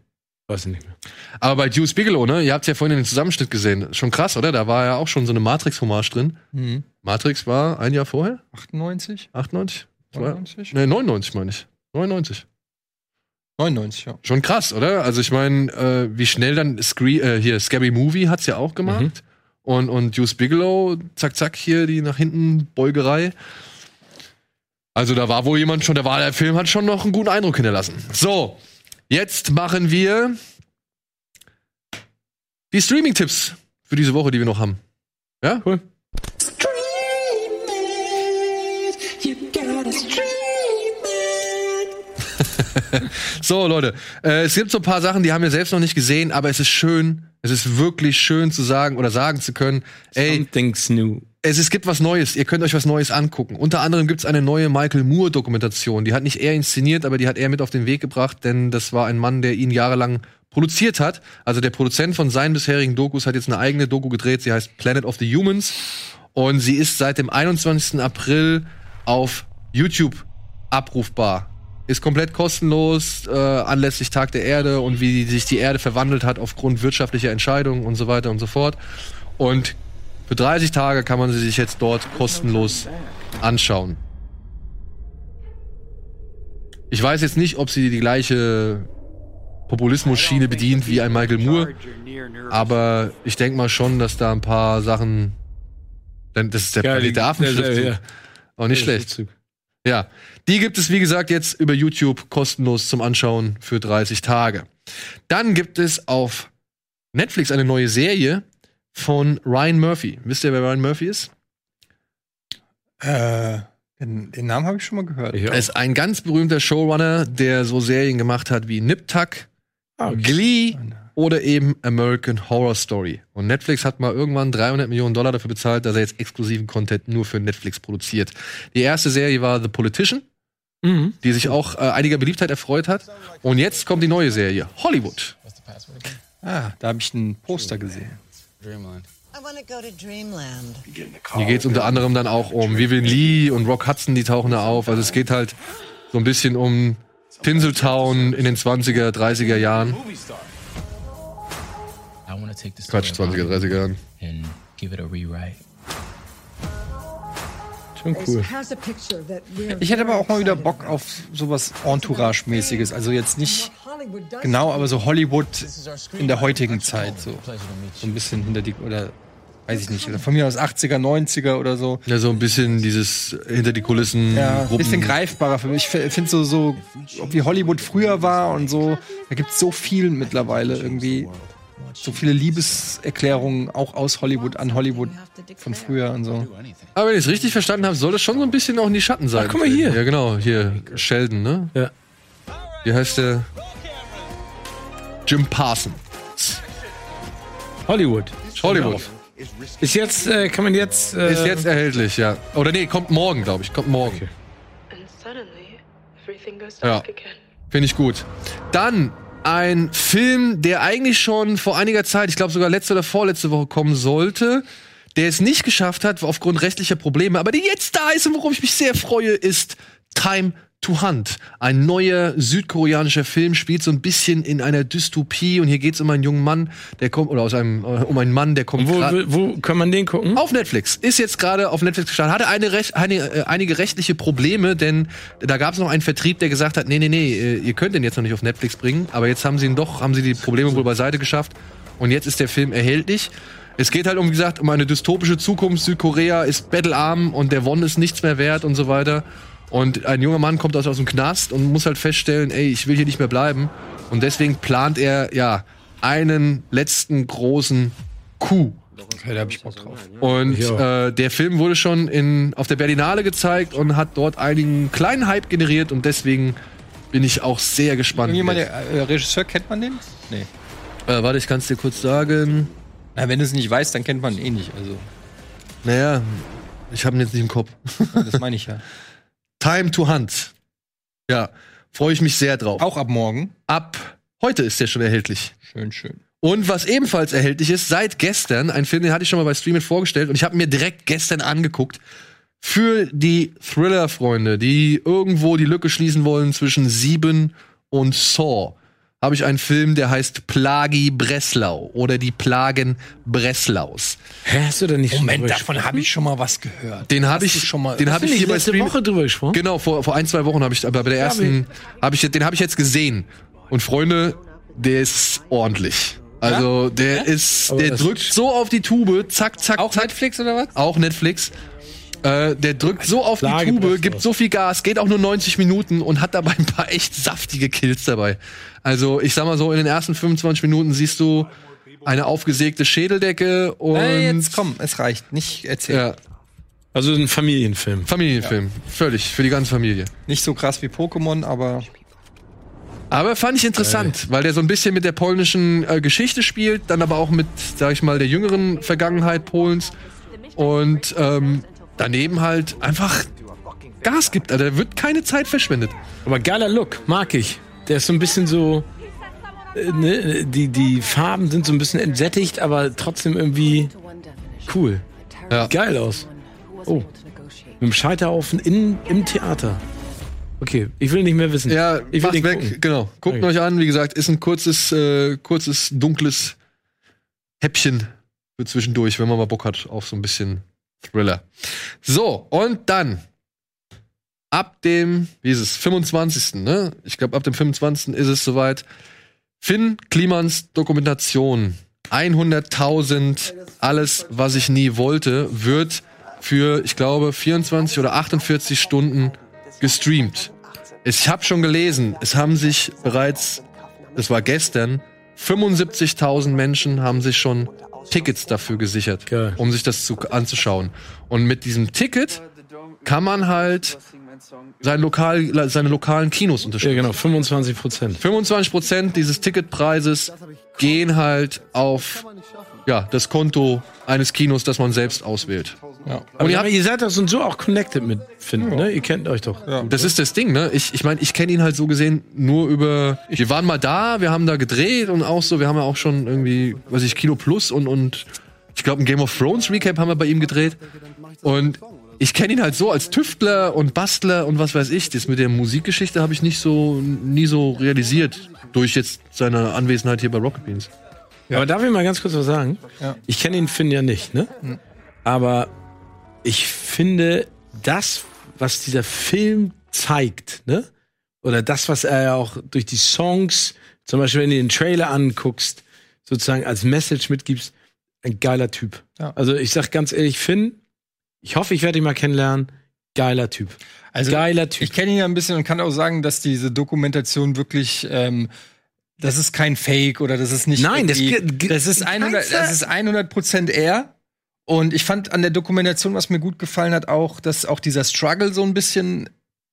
Weiß ich nicht mehr. Aber bei Deuce Bigelow, ne? Ihr habt ja vorhin den Zusammenschnitt gesehen. Schon krass, oder? Da war ja auch schon so eine Matrix-Hommage drin. Mhm. Matrix war ein Jahr vorher? 98? 98? Zwei- 99? Ne, 99 meine ich. 99. 99, ja. Schon krass, oder? Also ich meine, äh, wie schnell dann Scree äh, hier Scary Movie hat's ja auch gemacht. Und, und Deuce Bigelow, zack, zack, hier die nach hinten Beugerei. Also da war wohl jemand schon, der war, der Film hat schon noch einen guten Eindruck hinterlassen. So, jetzt machen wir die Streaming-Tipps für diese Woche, die wir noch haben. Ja? Cool. So, Leute, äh, es gibt so ein paar Sachen, die haben wir selbst noch nicht gesehen, aber es ist schön, es ist wirklich schön zu sagen oder sagen zu können, ey, Something's new. es, es gibt was Neues, ihr könnt euch was Neues angucken. Unter anderem gibt's eine neue Michael Moore-Dokumentation. Die hat nicht er inszeniert, aber die hat er mit auf den Weg gebracht, denn das war ein Mann, der ihn jahrelang produziert hat. Also der Produzent von seinen bisherigen Dokus hat jetzt eine eigene Doku gedreht, sie heißt Planet of the Humans. Und sie ist seit dem 21. April auf YouTube abrufbar. Ist komplett kostenlos, äh, anlässlich Tag der Erde und wie sich die Erde verwandelt hat aufgrund wirtschaftlicher Entscheidungen und so weiter und so fort. Und für 30 Tage kann man sie sich jetzt dort kostenlos anschauen. Ich weiß jetzt nicht, ob sie die gleiche Populismus-Schiene bedient wie ein Michael Moore, aber ich denke mal schon, dass da ein paar Sachen. Denn das ist der Ja, Planet der Affenschriftzug. ja, ja. Auch nicht schlecht. Ja, die gibt es wie gesagt jetzt über YouTube kostenlos zum Anschauen für 30 Tage. Dann gibt es auf Netflix eine neue Serie von Ryan Murphy. Wisst ihr, wer Ryan Murphy ist? Äh, den, den Namen habe ich schon mal gehört. Er ist ein ganz berühmter Showrunner, der so Serien gemacht hat wie Nip Tuck, Ah, okay. Glee oder eben American Horror Story. Und Netflix hat mal irgendwann 300 Millionen Dollar dafür bezahlt, dass er jetzt exklusiven Content nur für Netflix produziert. Die erste Serie war The Politician, Mhm. die sich auch äh, einiger Beliebtheit erfreut hat. Und jetzt kommt die neue Serie, Hollywood. Ah, da habe ich ein Poster gesehen. I want to go to Dreamland. Hier geht es unter anderem dann auch um Vivian Lee und Rock Hudson, die tauchen da auf. Also es geht halt so ein bisschen um Tinseltown in den 20er, 30er Jahren. I want to take this Quatsch, 20er, 30er Jahren. and give it a rewrite. Schon cool. Ich hätte aber auch mal wieder Bock auf sowas Entourage-mäßiges. Also jetzt nicht genau, aber so Hollywood in der heutigen Zeit. So, so ein bisschen hinter die, oder weiß ich nicht, oder von mir aus 80er, 90er oder so. Ja, so ein bisschen dieses hinter die Kulissen. Ja, ein bisschen greifbarer für mich. Ich finde so, so, wie Hollywood früher war und so, da gibt es so viel mittlerweile irgendwie. So viele Liebeserklärungen auch aus Hollywood an Hollywood von früher und so. Aber wenn ich es richtig verstanden habe, soll das schon so ein bisschen auch in die Schatten sein. Ach, guck mal hier. Ja, genau, hier, Sheldon, ne? Ja. Wie heißt der? Jim Parson. Hollywood. Hollywood. Ist jetzt, äh, kann man jetzt. Äh, Ist jetzt erhältlich, ja. Oder nee, kommt morgen, glaube ich. Kommt morgen. Goes Ja. Finde ich gut. Dann ein Film, der eigentlich schon vor einiger Zeit, ich glaube sogar letzte oder vorletzte Woche kommen sollte, der es nicht geschafft hat aufgrund rechtlicher Probleme, aber der jetzt da ist und worauf ich mich sehr freue, ist Time to Hunt. Ein neuer südkoreanischer Film spielt so ein bisschen in einer Dystopie und hier geht es um einen jungen Mann, der kommt, oder aus einem, äh, um einen Mann, der kommt Wo, wo, wo kann man den gucken? auf Netflix. Ist jetzt gerade auf Netflix gestartet. Hatte eine recht, eine, äh, einige rechtliche Probleme, denn da gab es noch einen Vertrieb, der gesagt hat, nee, nee, nee, äh, ihr könnt den jetzt noch nicht auf Netflix bringen. Aber jetzt haben sie ihn doch, haben sie die Probleme wohl beiseite geschafft. Und jetzt ist der Film erhältlich. Es geht halt, um, wie gesagt, um eine dystopische Zukunft. Südkorea ist battlearm und der Won ist nichts mehr wert und so weiter. Und ein junger Mann kommt aus, aus dem Knast und muss halt feststellen, ey, ich will hier nicht mehr bleiben. Und deswegen plant er, ja, einen letzten großen Coup. Okay, da hab ich Bock drauf. Und äh, der Film wurde schon in, auf der Berlinale gezeigt und hat dort einigen kleinen Hype generiert und deswegen bin ich auch sehr gespannt. Irgendjemand, der äh, Regisseur, kennt man den? Nee. Äh, warte, ich kann es dir kurz sagen. Na, wenn du es nicht weißt, dann kennt man ihn eh nicht. Also, Naja, ich habe ihn jetzt nicht im Kopf. das meine ich ja. Time to Hunt. Ja, freue ich mich sehr drauf. Auch ab morgen. Ab heute ist der schon erhältlich. Schön, schön. Und was ebenfalls erhältlich ist, seit gestern, ein Film, den hatte ich schon mal bei Streaming vorgestellt und ich habe mir direkt gestern angeguckt. Für die Thriller-Freunde, die irgendwo die Lücke schließen wollen zwischen Sieben und Saw, habe ich einen Film, der heißt Plagi Breslau oder die Plagen Breslaus. Hä, hast du da nicht Moment, davon habe ich schon mal was gehört. Den habe ich schon mal- den habe ich hier bei letzte Stream Woche drüber gesprochen? Genau, vor, vor ein, zwei Wochen habe ich, aber bei der ersten, habe ich, den habe ich jetzt gesehen. Und Freunde, der ist ordentlich. Also, der ist, Aber der drückt so auf die Tube, zack, zack, Auch zack. Netflix oder was? Auch Netflix. Äh, der drückt so auf die Tube, gibt so viel Gas, geht auch nur 90 Minuten und hat dabei ein paar echt saftige Kills dabei. Also, ich sag mal so, in den ersten 25 Minuten siehst du eine aufgesägte Schädeldecke und Äh, jetzt komm, es reicht. Nicht erzählen. ja, Also ein Familienfilm. Familienfilm. Völlig, für die ganze Familie. Nicht so krass wie Pokémon, aber Aber fand ich interessant, weil der so ein bisschen mit der polnischen äh, Geschichte spielt, dann aber auch mit, sag ich mal, der jüngeren Vergangenheit Polens und ähm, daneben halt einfach Gas gibt. Also da wird keine Zeit verschwendet. Aber geiler Look, mag ich. Der ist so ein bisschen so. Äh, ne, die, die Farben sind so ein bisschen entsättigt, aber trotzdem irgendwie cool. Ja. Geil aus. Oh. Mit dem Scheiterhaufen in, im Theater. Okay, ich will nicht mehr wissen. Ja, ich will macht weg. gucken. Genau. Guckt Okay. euch an. Wie gesagt, ist ein kurzes, äh, kurzes, dunkles Häppchen für zwischendurch, wenn man mal Bock hat auf so ein bisschen Thriller. So, und dann ab dem, wie ist es, 25. Ne? Ich glaube, ab dem 25. ist es soweit. Finn Klimans Dokumentation 100.000 alles, was ich nie wollte, wird für, ich glaube, 24 oder 48 Stunden gestreamt. Ich habe schon gelesen, es haben sich bereits, das war gestern, 75.000 Menschen haben sich schon Tickets dafür gesichert, Geil. um sich das zu, anzuschauen. Und mit diesem Ticket kann man halt sein Lokal, seine lokalen Kinos Ja, unterstützen. genau, 25 Prozent. 25 Prozent dieses Ticketpreises gehen halt auf ja, das Konto eines Kinos, das man selbst auswählt. ja. Aber ihr habt- ihr seid doch so und so auch connected mit Finn, ne? Ihr kennt euch doch. Das ist das Ding, ne? Ich, ich meine, ich kenne ihn halt so gesehen nur über. Wir waren mal da, wir haben da gedreht und auch so, wir haben ja auch schon irgendwie, weiß ich, Kino Plus und, und ich glaube, ein Game of Thrones Recap haben wir bei ihm gedreht. Und ich kenne ihn halt so als Tüftler und Bastler und was weiß ich. Das mit der Musikgeschichte habe ich nicht so, nie so realisiert. Durch jetzt seine Anwesenheit hier bei Rocket Beans. Aber darf ich mal ganz kurz was sagen? Ja. Ich kenne den Finn ja nicht, ne? Aber ich finde, das, was dieser Film zeigt, ne? Oder das, was er ja auch durch die Songs, zum Beispiel, wenn du den Trailer anguckst, sozusagen als Message mitgibst, ein geiler Typ. Ja. Also ich sag ganz ehrlich, Finn, ich hoffe, ich werde ihn mal kennenlernen. Geiler Typ. Also, Geiler Typ. Ich kenne ihn ja ein bisschen und kann auch sagen, dass diese Dokumentation wirklich, ähm, das ist kein Fake oder das ist nicht. Nein, das das ist 100, das ist 100 Prozent er. Und ich fand an der Dokumentation, was mir gut gefallen hat, auch, dass auch dieser Struggle so ein bisschen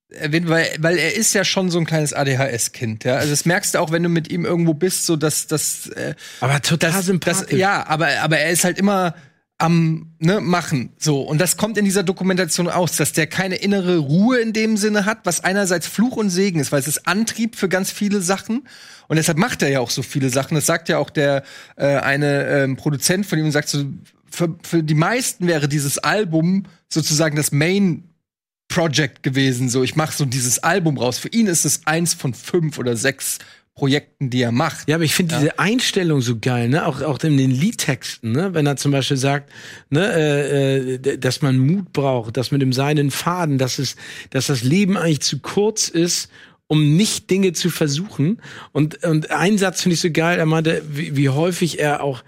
erwähnt, weil, weil er ist ja schon so ein kleines ADHS-Kind, ja. Also das merkst du auch, wenn du mit ihm irgendwo bist, so dass das, äh, aber total das, sympathisch. das, ja, aber, aber er ist halt immer am ne, machen. So. Und das kommt in dieser Dokumentation aus, dass der keine innere Ruhe in dem Sinne hat, was einerseits Fluch und Segen ist, weil es ist Antrieb für ganz viele Sachen. Und deshalb macht er ja auch so viele Sachen. Das sagt ja auch der äh, eine ähm, Produzent von ihm und sagt so, für, für die meisten wäre dieses Album sozusagen das Main Project gewesen. So, ich mache so dieses Album raus. Für ihn ist es eins von fünf oder sechs Projekten, die er macht. Ja, aber ich finde diese Einstellung so geil, ne? Auch, auch in den Liedtexten, ne? Wenn er zum Beispiel sagt, ne, äh, äh, dass man Mut braucht, dass mit dem seinen Faden, dass es, dass das Leben eigentlich zu kurz ist, um nicht Dinge zu versuchen. Und, und ein Satz finde ich so geil, er meinte, wie, wie häufig er auch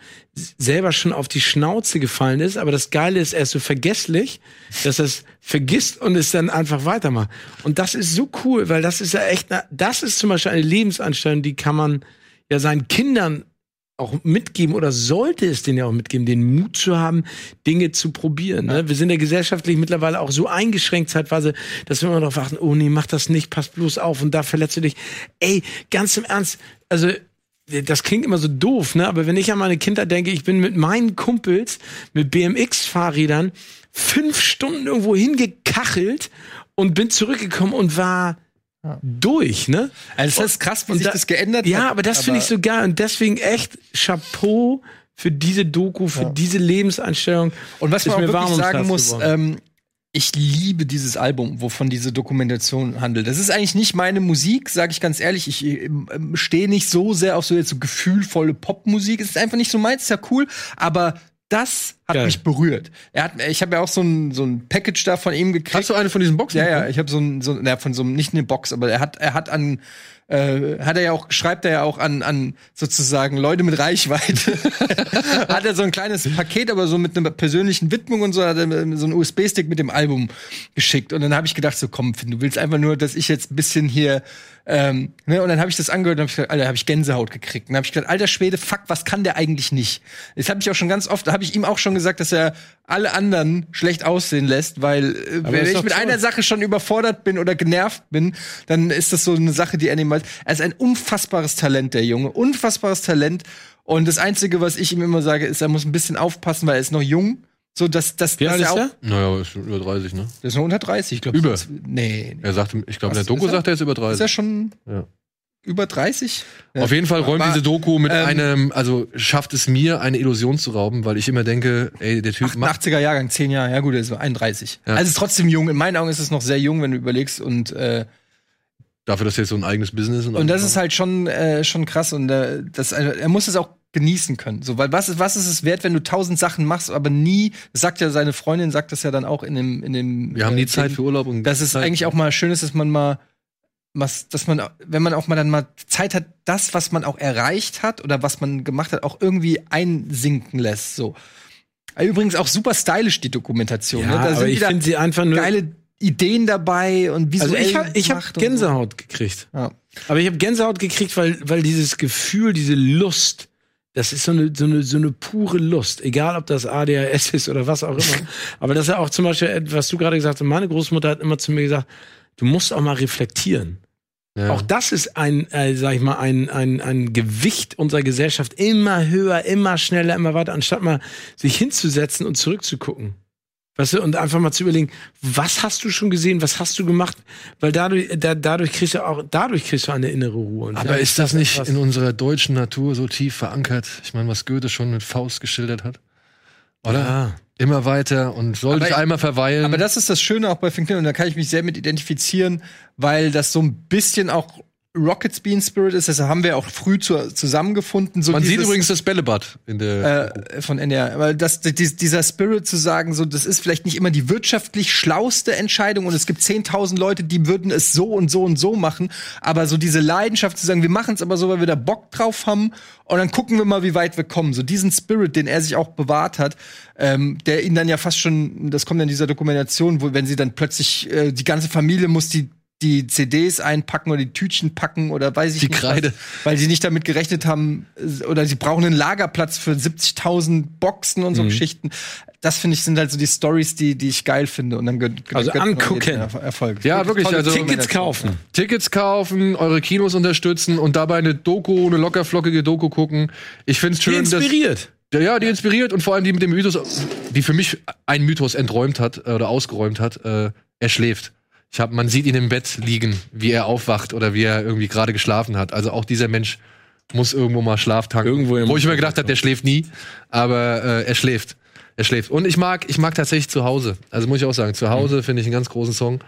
selber schon auf die Schnauze gefallen ist, aber das Geile ist, er ist so vergesslich, dass er es vergisst und es dann einfach weitermacht. Und das ist so cool, weil das ist ja echt, das ist zum Beispiel eine Lebensanstellung, die kann man ja seinen Kindern auch mitgeben oder sollte es denen ja auch mitgeben, den Mut zu haben, Dinge zu probieren. Ne? Wir sind ja gesellschaftlich mittlerweile auch so eingeschränkt zeitweise, dass wir immer darauf achten, oh nee, mach das nicht, pass bloß auf und da verletzt du dich. Ey, ganz im Ernst, also das klingt immer so doof, ne? Aber wenn ich an meine Kinder denke, ich bin mit meinen Kumpels mit BMX-Fahrrädern fünf Stunden irgendwo hingekachelt und bin zurückgekommen und war durch, ne? Also das ist krass, wie sich da- das geändert Ja, hat. aber das finde ich so geil und deswegen echt Chapeau für diese Doku, für diese Lebenseinstellung. Und was man Ist auch mir warm wirklich sagen muss, ähm, ich liebe dieses Album, wovon diese Dokumentation handelt. Das ist eigentlich nicht meine Musik, sage ich ganz ehrlich. Ich ähm, ähm, stehe nicht so sehr auf so jetzt so gefühlvolle Popmusik. Es ist einfach nicht so meins, ist ja cool, aber das hat Geil. mich berührt. Er hat, ich habe ja auch so ein, so ein Package da von ihm gekriegt. Hast du eine von diesen Boxen? Ja, ja, ich habe so ein, so, na, von so einem, nicht eine Box, aber er hat, er hat an, äh, hat er ja auch, schreibt er ja auch an, an sozusagen Leute mit Reichweite. hat er so ein kleines Paket, aber so mit einer persönlichen Widmung und so, hat er so einen USB-Stick mit dem Album geschickt. Und dann habe ich gedacht, so komm, Finn, du willst einfach nur, dass ich jetzt ein bisschen hier, ähm, ne, und dann habe ich das angehört und hab ich gedacht, Alter, habe ich Gänsehaut gekriegt. Und dann habe ich gedacht, alter Schwede, fuck, was kann der eigentlich nicht? Das habe ich auch schon ganz oft, habe ich ihm auch schon gesagt, dass er alle anderen schlecht aussehen lässt, weil äh, wenn ich mit toll. einer Sache schon überfordert bin oder genervt bin, dann ist das so eine Sache, die animal. Er ist ein unfassbares Talent, der Junge. Unfassbares Talent. Und das Einzige, was ich ihm immer sage, ist, er muss ein bisschen aufpassen, weil er ist noch jung. So, dass, dass, Wie dass alt er ist auch. der? Naja, ist schon über 30, ne? Der ist noch unter 30, ich glaube. Über. Nee. Er sagte, ich glaube, in der Doku ist er? sagt er, er ist über Ist 30. er schon Ja. über 30? Ja. Auf jeden Fall räumt diese Doku mit ähm, einem, also schafft es mir, eine Illusion zu rauben, weil ich immer denke, ey, der Typ macht 80er Jahrgang, 10 Jahre, ja gut, er ist so 31. Ja. Also ist trotzdem jung. In meinen Augen ist es noch sehr jung, wenn du überlegst. Und, äh, dafür, dass er jetzt so ein eigenes Business und das ist halt schon, äh, schon krass. Und äh, das, also, er muss es auch genießen können. So, weil was ist, was ist es wert, wenn du tausend Sachen machst, aber nie, sagt ja seine Freundin, sagt das ja dann auch in dem, in dem. Wir haben nie äh, Zeit für Urlaub und Dass es Zeit. eigentlich auch mal schön ist, dass man mal was, dass man, wenn man auch mal dann mal Zeit hat, das, was man auch erreicht hat oder was man gemacht hat, auch irgendwie einsinken lässt. So. Übrigens auch super stylisch die Dokumentation. ne? Ja, Da aber sind ich finde sie einfach nur. geile Ideen dabei und also visuell ich, hab- ich habe und so. Gänsehaut gekriegt. Ja. Aber ich habe Gänsehaut gekriegt, weil, weil dieses Gefühl, diese Lust, das ist so eine, so eine, so eine pure Lust. Egal, ob das ADHS ist oder was auch immer. Aber das ist ja auch zum Beispiel, was du gerade gesagt hast, meine Großmutter hat immer zu mir gesagt, du musst auch mal reflektieren. Ja. Auch das ist ein, äh, sag ich mal, ein, ein, ein Gewicht unserer Gesellschaft. Immer höher, immer schneller, immer weiter, anstatt mal sich hinzusetzen und zurückzugucken. Weißt du, und einfach mal zu überlegen, was hast du schon gesehen, was hast du gemacht? Weil dadurch, da, dadurch kriegst du auch, dadurch kriegst du eine innere Ruhe. Und Aber ist das nicht krass. in unserer deutschen Natur so tief verankert? Ich meine, was Goethe schon mit Faust geschildert hat. Oder? Ja. Immer weiter und soll Aber- ich einmal verweilen. Aber das ist das Schöne auch bei Fink und da kann ich mich sehr mit identifizieren, weil das so ein bisschen auch Rockets Bean Spirit ist. Deshalb haben wir auch früh zu, zusammengefunden. So Man sieht dieses- übrigens das Bällebad in der. äh, von NDR. Aber das, die, dieser Spirit zu sagen, so, das ist vielleicht nicht immer die wirtschaftlich schlauste Entscheidung und es gibt 10.000 Leute, die würden es so und so und so machen. Aber so diese Leidenschaft zu sagen, wir machen es aber so, weil wir da Bock drauf haben und dann gucken wir mal, wie weit wir kommen. So diesen Spirit, den er sich auch bewahrt hat, ähm, der ihn dann ja fast schon, das kommt in dieser Dokumentation, wo wenn sie dann plötzlich, äh, die ganze Familie muss die die CDs einpacken oder die Tütchen packen oder weiß ich Die nicht. Kreide. Was, weil sie nicht damit gerechnet haben oder sie brauchen einen Lagerplatz für 70.000 Boxen und so Geschichten. Das finde ich sind halt so die Stories, die die ich geil finde und dann Also angucken. Erfolg. Ja, wirklich, tolle also- Tickets kaufen. Tickets kaufen, eure Kinos unterstützen und dabei eine Doku, eine lockerflockige Doku gucken. Ich find's Die schön, dass inspiriert. Ja, ja, die inspiriert und vor allem die mit dem Mythos, die für mich einen Mythos enträumt hat äh, oder ausgeräumt hat. Äh, er schläft. Ich hab, man sieht ihn im Bett liegen, wie er aufwacht oder wie er irgendwie gerade geschlafen hat. Also auch dieser Mensch muss irgendwo mal Schlaf tanken. Irgendwo im- Wo ich mir gedacht habe, der schläft nie, aber äh, er schläft. Er schläft. Und ich mag, ich mag tatsächlich zu Hause. Also muss ich auch sagen, zu Hause finde ich einen ganz großen Song.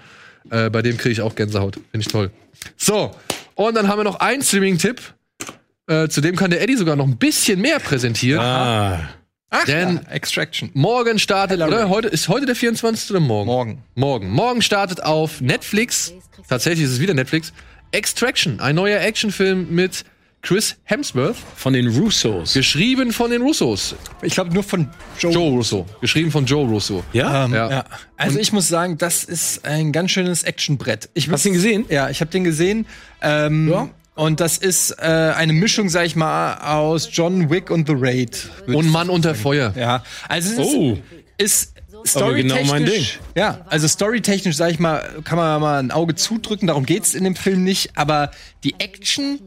Äh, bei dem kriege ich auch Gänsehaut. Finde ich toll. So, und dann haben wir noch einen Streaming-Tipp. Äh, zu dem kann der Eddie sogar noch ein bisschen mehr präsentieren. Ah. Ach, Denn- ja, Extraction. Morgen startet, oder? Heute, ist heute der 24. oder morgen? Morgen. Morgen. Morgen startet auf Netflix, tatsächlich ist es wieder Netflix, Extraction, ein neuer Actionfilm mit Chris Hemsworth, Von den Russos. geschrieben von den Russos. Ich glaube nur von Joe. Joe Russo. Geschrieben von Joe Russo. Ja? Ähm, Ja. ja. Also ich muss sagen, das ist ein ganz schönes Actionbrett. Ich Hast du ihn gesehen? Ja, ich habe den gesehen. Ähm, Ja. Und das ist äh, eine Mischung, sag ich mal, aus John Wick und The Raid. Und Mann unter Feuer. Ja, also es ist, Oh. ist Aber storytechnisch. genau mein Ding. Ja, also storytechnisch, sag ich mal, kann man mal ein Auge zudrücken, darum geht's in dem Film nicht, aber die Action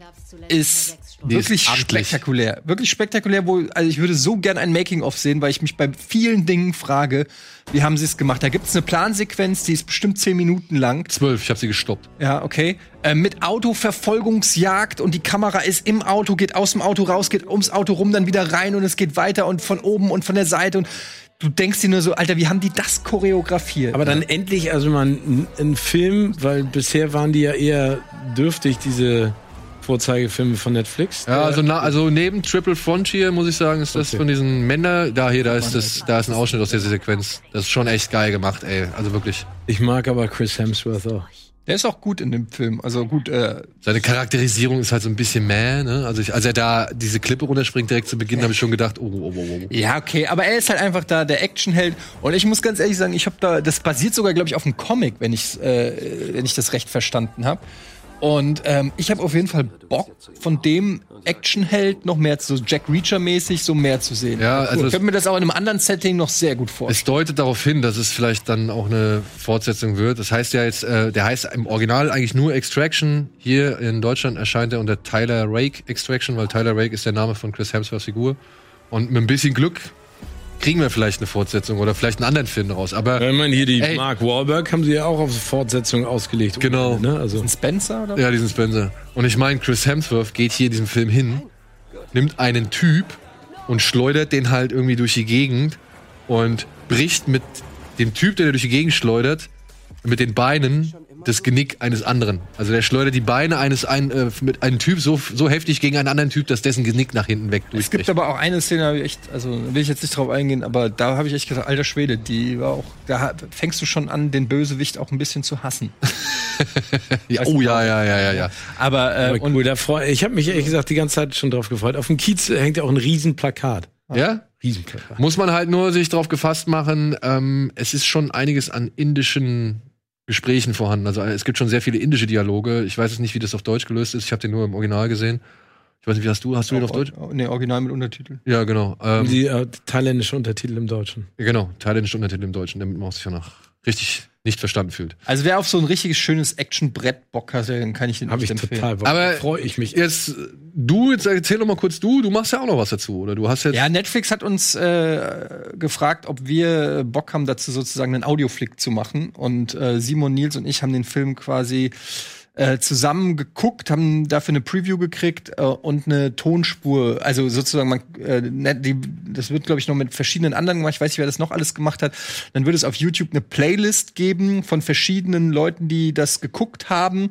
ist wirklich ist amtlich. spektakulär. Wirklich spektakulär, wo, also ich würde so gern ein Making-of sehen, weil ich mich bei vielen Dingen frage, wie haben sie es gemacht? Da gibt's eine Plansequenz, die ist bestimmt zehn Minuten lang. Zwölf, ich habe sie gestoppt. Ja, okay. Äh, mit Autoverfolgungsjagd und die Kamera ist im Auto, geht aus dem Auto raus, geht ums Auto rum, dann wieder rein und es geht weiter und von oben und von der Seite und du denkst dir nur so, Alter, wie haben die das choreografiert? Aber dann endlich, also mal ein, ein Film, weil bisher waren die ja eher dürftig, diese Vorzeigefilme von Netflix. Ja, also, na, also neben Triple Frontier, muss ich sagen, ist das Okay. von diesen Männern, da hier, da ist das, da ist ein Ausschnitt aus dieser Sequenz. Das ist schon echt geil gemacht, ey. Also wirklich. Ich mag aber Chris Hemsworth auch. der ist auch gut in dem Film. Also gut, äh, Seine Charakterisierung ist halt so ein bisschen mäh, ne? Also ich, als er da diese Klippe runterspringt direkt zu Beginn, habe ich schon gedacht, oh, oh, oh, oh. ja, okay, aber er ist halt einfach da der Actionheld und ich muss ganz ehrlich sagen, ich habe da das basiert sogar glaube ich auf einem Comic, wenn ich äh, wenn ich das recht verstanden habe. Und ähm, ich habe auf jeden Fall Bock, von dem Actionheld noch mehr zu, so Jack Reacher-mäßig, so mehr zu sehen. Ja, also ich es- könnte mir das auch in einem anderen Setting noch sehr gut vorstellen. Es deutet darauf hin, dass es vielleicht dann auch eine Fortsetzung wird. Das heißt ja jetzt, äh, der heißt im Original eigentlich nur Extraction. Hier in Deutschland erscheint er unter Tyler Rake Extraction, weil Tyler Rake ist der Name von Chris Hemsworths Figur. Und mit ein bisschen Glück kriegen wir vielleicht eine Fortsetzung oder vielleicht einen anderen Film daraus. Aber Ja, Ich meine, hier die Ey. Mark Wahlberg haben sie ja auch auf Fortsetzung ausgelegt. Genau. Ne? Also, Ein Spencer oder? Ja, diesen Spencer. Und ich meine, Chris Hemsworth geht hier in diesem Film hin, nimmt einen Typ und schleudert den halt irgendwie durch die Gegend und bricht mit dem Typ, der durch die Gegend schleudert, mit den Beinen das Genick eines anderen. Also der schleudert die Beine eines ein, äh, mit einem Typ so, so heftig gegen einen anderen Typ, dass dessen Genick nach hinten weg Es durchbricht. gibt aber auch eine Szene, hab ich echt, also da will ich jetzt nicht drauf eingehen, aber da habe ich echt gesagt, alter Schwede, die war auch, da fängst du schon an, den Bösewicht auch ein bisschen zu hassen. ja, oh ja, ja, ja, ja, ja. Aber, äh, aber cool, da freu, ich habe mich ehrlich gesagt die ganze Zeit schon drauf gefreut. Auf dem Kiez hängt ja auch ein Riesenplakat. Ja? Riesenplakat. Muss man halt nur sich darauf gefasst machen, ähm, es ist schon einiges an indischen Gesprächen vorhanden. Also äh, es gibt schon sehr viele indische Dialoge. Ich weiß jetzt nicht, wie das auf Deutsch gelöst ist. Ich habe den nur im Original gesehen. Ich weiß nicht, wie hast du? Hast du den auf Deutsch? Ne, original mit Untertiteln. Ja, genau. Ähm, Die äh, thailändische Untertitel im Deutschen. genau, thailändische Untertitel im Deutschen, damit man sich ja noch richtig nicht verstanden fühlt. Also wer auf so ein richtiges schönes Actionbrett Bock hat, dann kann ich den Habe ich empfehlen. total Bock. Aber freue ich mich. Jetzt, du, jetzt erzähl doch mal kurz du, du machst ja auch noch was dazu, oder? Du hast jetzt. Ja, Netflix hat uns äh, gefragt, ob wir Bock haben, dazu sozusagen einen Audioflick zu machen. Und äh, Simon, Nils und ich haben den Film quasi äh, zusammen geguckt, haben dafür eine Preview gekriegt äh, und eine Tonspur. Also sozusagen, man, äh, net- die, das wird, glaube ich, noch mit verschiedenen anderen gemacht. Ich weiß nicht, wer das noch alles gemacht hat. Dann wird es auf YouTube eine Playlist geben von verschiedenen Leuten, die das geguckt haben.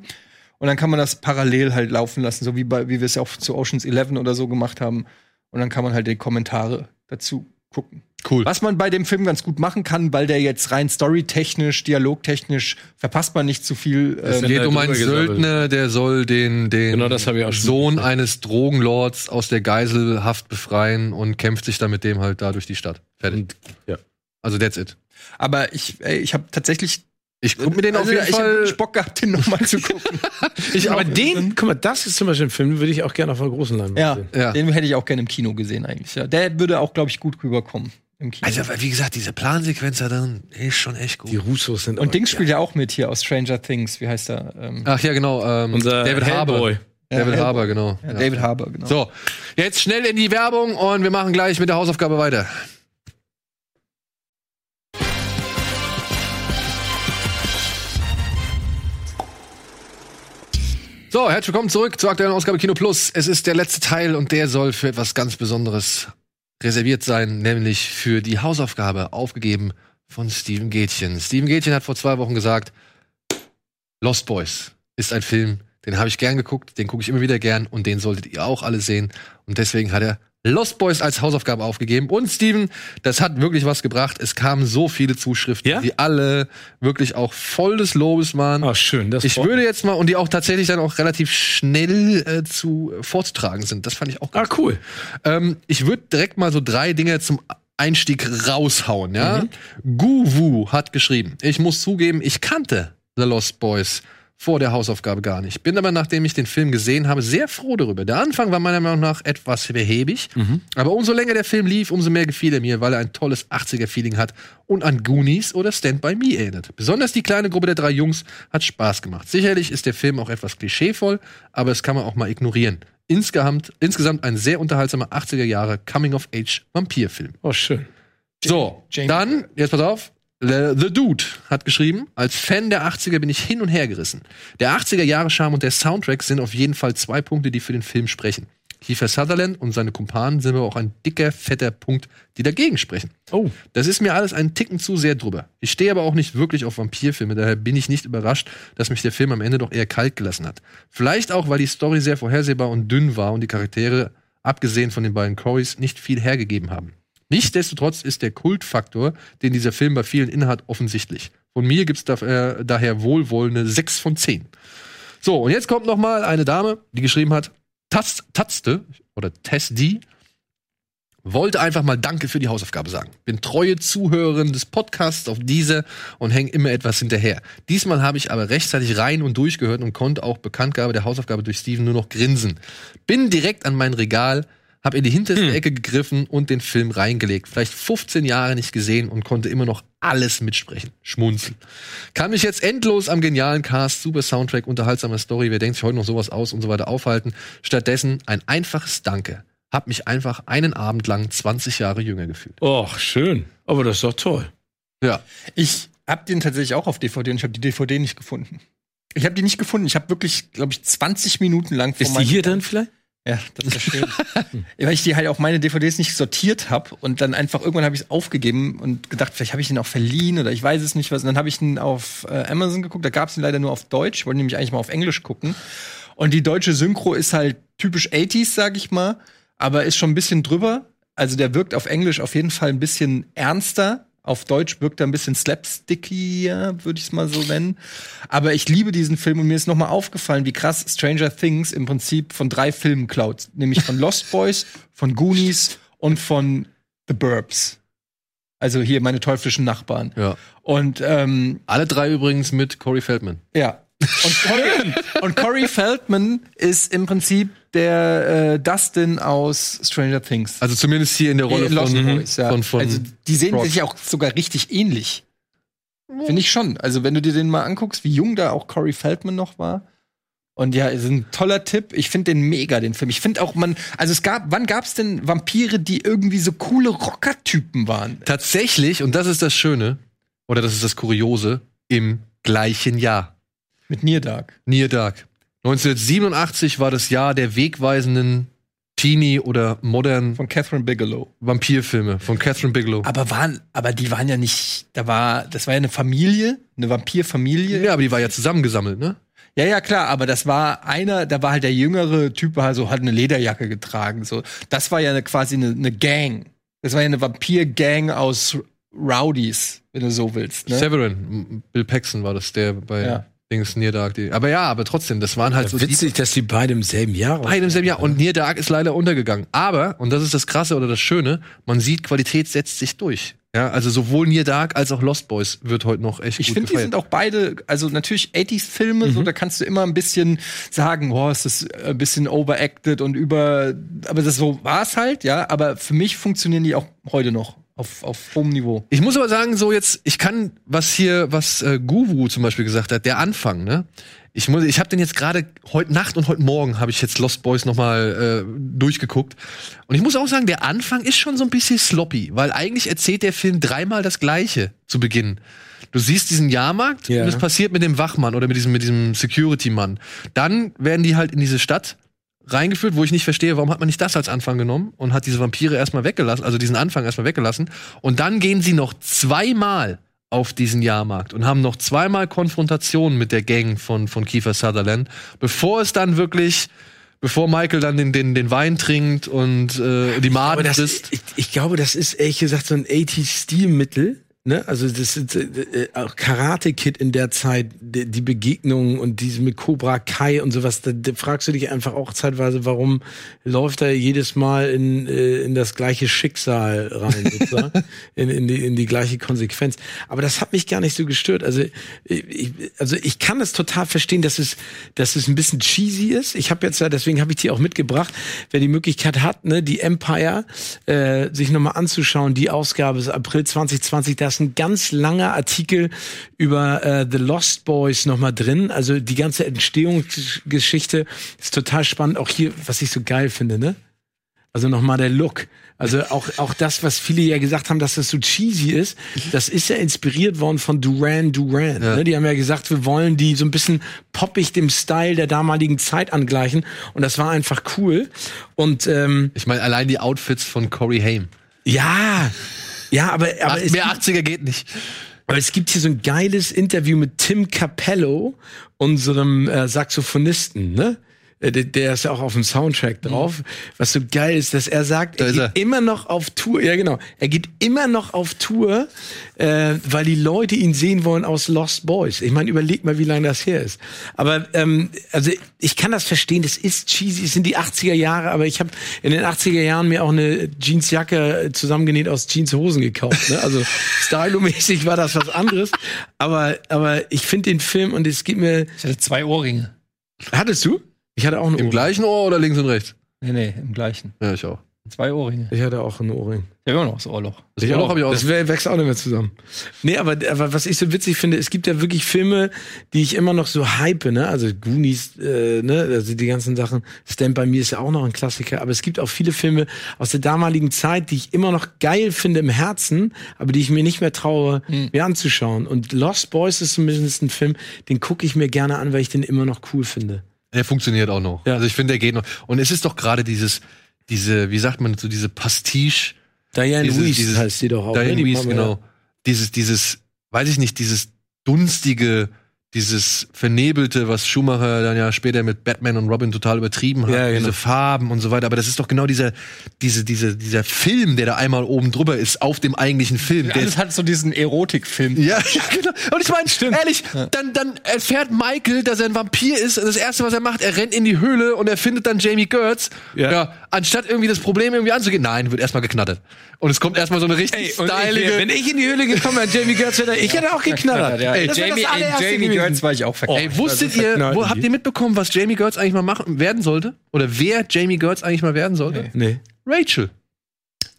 Und dann kann man das parallel halt laufen lassen, so wie, bei, wie wir es ja auch zu Oceans 11 oder so gemacht haben. Und dann kann man halt die Kommentare dazu gucken. Cool. Was man bei dem Film ganz gut machen kann, weil der jetzt rein storytechnisch, dialogtechnisch verpasst man nicht zu viel. Es ähm, geht da um einen. Söldner, der soll den, den Genau, das hab ich auch schon Sohn eines Drogenlords aus der Geiselhaft befreien und kämpft sich dann mit dem halt da durch die Stadt. Fertig. Und, ja. Also that's it. aber ich, ey, ich habe tatsächlich Ich guck mir den auf also, jeden ich hab Fall. Bock gehabt, den nochmal zu gucken. Ich, aber den, guck mal, das ist zum Beispiel ein Film, den würde ich auch gerne auf einer großen Leinwand ja, sehen. Ja. den hätte ich auch gerne im Kino gesehen eigentlich. Ja. Der würde auch, glaube ich, gut rüberkommen. Also, wie gesagt, diese Plansequenz da drin ist schon echt gut. Die Russos sind und Dings spielt ja auch mit hier aus Stranger Things. Wie heißt er? Ähm, Ach ja, genau. Ähm, unser David Harbour. Ja, David Hellboy. Harbour, genau. ja, Ja. David Harbour, genau. So, jetzt schnell in die Werbung und wir machen gleich mit der Hausaufgabe weiter. So, herzlich willkommen zurück zur aktuellen Ausgabe Kino Plus. Es ist der letzte Teil und der soll für etwas ganz Besonderes reserviert sein, nämlich für die Hausaufgabe aufgegeben von Steven Gätchen. Steven Gätchen hat vor zwei Wochen gesagt, Lost Boys ist ein Film, den habe ich gern geguckt, den gucke ich immer wieder gern und den solltet ihr auch alle sehen. Und deswegen hat er Lost Boys als Hausaufgabe aufgegeben. Und Steven, das hat wirklich was gebracht. Es kamen so viele Zuschriften, Ja? die alle wirklich auch voll des Lobes waren. Ach, schön. Das Ich würde jetzt mal, und die auch tatsächlich dann auch relativ schnell äh, zu äh, vorzutragen sind. Das fand ich auch Ah, cool. ähm, ich würde direkt mal so drei Dinge zum Einstieg raushauen, ja. Guwu hat geschrieben, ich muss zugeben, ich kannte The Lost Boys vor der Hausaufgabe gar nicht. Bin aber, nachdem ich den Film gesehen habe, sehr froh darüber. Der Anfang war meiner Meinung nach etwas behäbig, aber umso länger der Film lief, umso mehr gefiel er mir, weil er ein tolles 80er-Feeling hat und an Goonies oder Stand By Me erinnert. Besonders die kleine Gruppe der drei Jungs hat Spaß gemacht. Sicherlich ist der Film auch etwas klischeevoll, aber das kann man auch mal ignorieren. Insgesamt, insgesamt ein sehr unterhaltsamer 80er Jahre Coming-of-Age-Vampirfilm. Oh, schön. So, Jane- dann, jetzt pass auf. The The Dude hat geschrieben, als Fan der 80er bin ich hin und her gerissen. Der 80er Jahre Charme und der Soundtrack sind auf jeden Fall zwei Punkte, die für den Film sprechen. Kiefer Sutherland und seine Kumpanen sind aber auch ein dicker, fetter Punkt, die dagegen sprechen. Oh. Das ist mir alles einen Ticken zu sehr drüber. Ich stehe aber auch nicht wirklich auf Vampirfilme, daher bin ich nicht überrascht, dass mich der Film am Ende doch eher kalt gelassen hat. Vielleicht auch, weil die Story sehr vorhersehbar und dünn war und die Charaktere, abgesehen von den beiden Corys, nicht viel hergegeben haben. Nichtsdestotrotz ist der Kultfaktor, den dieser Film bei vielen innehat, offensichtlich. Von mir gibt's da, äh, daher wohlwollende 6 von 10. So, und jetzt kommt noch mal eine Dame, die geschrieben hat, Taz, Tazte oder Testi, wollte einfach mal Danke für die Hausaufgabe sagen. Bin treue Zuhörerin des Podcasts auf diese und hänge immer etwas hinterher. Diesmal habe ich aber rechtzeitig rein und durchgehört und konnte auch Bekanntgabe der Hausaufgabe durch Steven nur noch grinsen. Bin direkt an mein Regal, habe in die hinterste Ecke gegriffen und den Film reingelegt. Vielleicht 15 Jahre nicht gesehen und konnte immer noch alles mitsprechen. Schmunzeln. Kann mich jetzt endlos am genialen Cast, super Soundtrack, unterhaltsamer Story, wer denkt sich heute noch sowas aus und so weiter aufhalten. Stattdessen ein einfaches Danke. Hab mich einfach einen Abend lang 20 Jahre jünger gefühlt. Oh, schön. Aber das ist doch toll. Ja. Ich habe den tatsächlich auch auf DVD und ich habe die DVD nicht gefunden. Ich habe die nicht gefunden. Ich habe wirklich, glaube ich, 20 Minuten lang Ist die hier dann vielleicht? Ja, das ist schön. Weil ich die halt auch meine DVDs nicht sortiert habe und dann einfach irgendwann habe ich es aufgegeben und gedacht, vielleicht habe ich den auch verliehen oder ich weiß es nicht was. Und dann habe ich ihn auf äh, Amazon geguckt, da gab es ihn leider nur auf Deutsch. Ich wollte nämlich eigentlich mal auf Englisch gucken. Und die deutsche Synchro ist halt typisch 80s, sag ich mal, aber ist schon ein bisschen drüber. Also der wirkt auf Englisch auf jeden Fall ein bisschen ernster. Auf Deutsch wirkt er ein bisschen slapstickier, würde ich es mal so nennen. Aber ich liebe diesen Film und mir ist nochmal aufgefallen, wie krass Stranger Things im Prinzip von drei Filmen klaut. Nämlich von Lost Boys, von Goonies und von The Burbs. Also hier meine teuflischen Nachbarn. Ja. Und ähm, Alle drei übrigens mit Corey Feldman. ja. Und Corey, und Corey Feldman ist im Prinzip der äh, Dustin aus Stranger Things. Also zumindest hier in der Rolle Äh, Lost von, Boys, ja. von, von also die sehen Brock. sich auch sogar richtig ähnlich. Finde ich schon. Also wenn du dir den mal anguckst, wie jung da auch Corey Feldman noch war. Und ja, ist ein toller Tipp. Ich finde den mega, den Film. Ich finde auch, man, also es gab, wann gab es denn Vampire, die irgendwie so coole Rocker-Typen waren? Tatsächlich, und das ist das Schöne, oder das ist das Kuriose, im gleichen Jahr. Mit Near Dark. Near Dark. 1987 war das Jahr der wegweisenden Teenie- oder modernen Von Catherine Bigelow. Vampirfilme von Catherine Bigelow. Aber waren, aber die waren ja nicht, da war, das war ja eine Familie, eine Vampirfamilie. Ja, aber die war ja zusammengesammelt, ne? Ja, ja, klar, aber das war einer, da war halt der jüngere Typ, war so, hat eine Lederjacke getragen. So. Das war ja eine, quasi eine, eine Gang. Das war ja eine Vampir-Gang aus Rowdies, wenn du so willst. Ne? Severin, Bill Paxton war das, der bei Ja. Dings Near Dark. Die, aber ja, aber trotzdem, das waren halt so die, Witzig, dass die beide im selben Jahr beide im selben Jahr. Und Near Dark ist leider untergegangen. Aber, und das ist das Krasse oder das Schöne, man sieht, Qualität setzt sich durch. Ja, also sowohl Near Dark als auch Lost Boys wird heute noch echt Ich gut finde, die sind auch beide, also natürlich 80s-Filme, so, da kannst du immer ein bisschen sagen, boah, ist das ein bisschen overacted und über, aber das so war's halt, ja, aber für mich funktionieren die auch heute noch auf, auf hohem Niveau. Ich muss aber sagen, so jetzt, ich kann, was hier, was äh, Guru zum Beispiel gesagt hat, der Anfang, ne? Ich muss, ich habe den jetzt gerade heute Nacht und heute Morgen habe ich jetzt Lost Boys noch mal äh, durchgeguckt und ich muss auch sagen, der Anfang ist schon so ein bisschen sloppy, weil eigentlich erzählt der Film dreimal das Gleiche zu Beginn. Du siehst diesen Jahrmarkt Ja. und es passiert mit dem Wachmann oder mit diesem mit diesem Security-Mann. Dann werden die halt in diese Stadt reingeführt, wo ich nicht verstehe, warum hat man nicht das als Anfang genommen und hat diese Vampire erstmal weggelassen, also diesen Anfang erstmal weggelassen. Und dann gehen sie noch zweimal auf diesen Jahrmarkt und haben noch zweimal Konfrontationen mit der Gang von, von Kiefer Sutherland, bevor es dann wirklich, bevor Michael dann den, den, den Wein trinkt und äh, die Maden frisst. ich, ich glaube, das ist ehrlich gesagt so ein 80s-Stilmittel. Ne? Also das ist äh, äh, auch Karate Kid in der Zeit, die, die Begegnungen und diese mit Cobra Kai und sowas, da, da fragst du dich einfach auch zeitweise, warum läuft er jedes Mal in, äh, in das gleiche Schicksal rein, sozusagen, in, in, die, in die gleiche Konsequenz. Aber das hat mich gar nicht so gestört. Also ich, also ich kann es total verstehen, dass es, dass es ein bisschen cheesy ist. Ich habe jetzt ja, deswegen habe ich die auch mitgebracht, wer die Möglichkeit hat, ne, die Empire äh, sich nochmal anzuschauen, die Ausgabe ist April 2020, da ist ein ganz langer Artikel über äh, The Lost Boys nochmal drin. Also die ganze Entstehungsgeschichte ist total spannend. Auch hier, was ich so geil finde, ne? Also nochmal der Look. Also auch, auch das, was viele ja gesagt haben, dass das so cheesy ist, das ist ja inspiriert worden von Duran Duran. Ne? Die haben ja gesagt, wir wollen die so ein bisschen poppig dem Style der damaligen Zeit angleichen. Und das war einfach cool. Und ähm, Ich meine, allein die Outfits von Corey Haim. ja, ja, aber, aber Ach, es mehr gibt- 80er geht nicht. aber es gibt hier so ein geiles Interview mit Tim Capello, unserem äh, Saxophonisten, ne? Äh, Der, ist ja auch auf dem Soundtrack drauf. Was so geil ist, dass er sagt, er geht er. immer noch auf Tour. Ja, genau. Er geht immer noch auf Tour, äh, weil die Leute ihn sehen wollen aus Lost Boys. Ich meine, überleg mal, wie lange das her ist. Aber ähm, also ich kann das verstehen. Das ist cheesy. Es sind die 80er Jahre, aber ich habe in den 80er Jahren mir auch eine Jeansjacke zusammengenäht aus Jeanshosen gekauft. Ne? Also stylomäßig war das was anderes. Aber aber ich finde den Film und es geht mir. Ich hatte zwei Ohrringe. Hattest du? Ich hatte auch einen Im Ohrring. gleichen Ohr oder links und rechts? Nee, nee, im gleichen. Ja, ich auch. Zwei Ohrringe. Ich hatte auch einen Ohrring. Ich habe immer noch das Ohrloch. Das Ohrloch habe ich auch. Das wär- wächst auch nicht mehr zusammen. Nee, aber, aber was ich so witzig finde, es gibt ja wirklich Filme, die ich immer noch so hype, ne? Also Goonies, äh, ne? Also die ganzen Sachen. Stand by Me ist ja auch noch ein Klassiker. Aber es gibt auch viele Filme aus der damaligen Zeit, die ich immer noch geil finde im Herzen, aber die ich mir nicht mehr traue, mir anzuschauen. Und Lost Boys ist zumindest ein Film, den gucke ich mir gerne an, weil ich den immer noch cool finde. Der funktioniert auch noch. Ja. Also ich finde, der geht noch. Und es ist doch gerade dieses, diese, wie sagt man so, diese Pastiche. Diane dieses, Weiss dieses, heißt sie doch auch. Diane ne? Weiss, genau. Dieses, dieses, weiß ich nicht, dieses dunstige, dieses vernebelte, was Schumacher dann ja später mit Batman und Robin total übertrieben hat, Ja, genau. diese Farben und so weiter. Aber das ist doch genau dieser, diese, diese, dieser Film, der da einmal oben drüber ist, auf dem eigentlichen Film. Der Alles hat so diesen Erotikfilm. ja, ja, genau. Und ich meine, ehrlich, dann, dann erfährt Michael, dass er ein Vampir ist. Und das Erste, was er macht, er rennt in die Höhle und er findet dann Jamie Gertz. Ja. Anstatt irgendwie das Problem irgendwie anzugehen. Nein, wird erstmal geknattert. Und es kommt erstmal so eine richtig ich, stylige. wenn ich in die Höhle gekommen wäre, Jamie Gertz hätte, ich hätte auch geknallert. Ja, ey, Das Jamie, das ey, allererste Jamie Gertz war ich auch verkehrt. Ey, wusstet Also ihr, verknallt wo, habt ihr mitbekommen, was Jamie Gertz eigentlich mal machen, werden sollte? Oder wer Jamie Gertz eigentlich mal werden sollte? Nee. Rachel.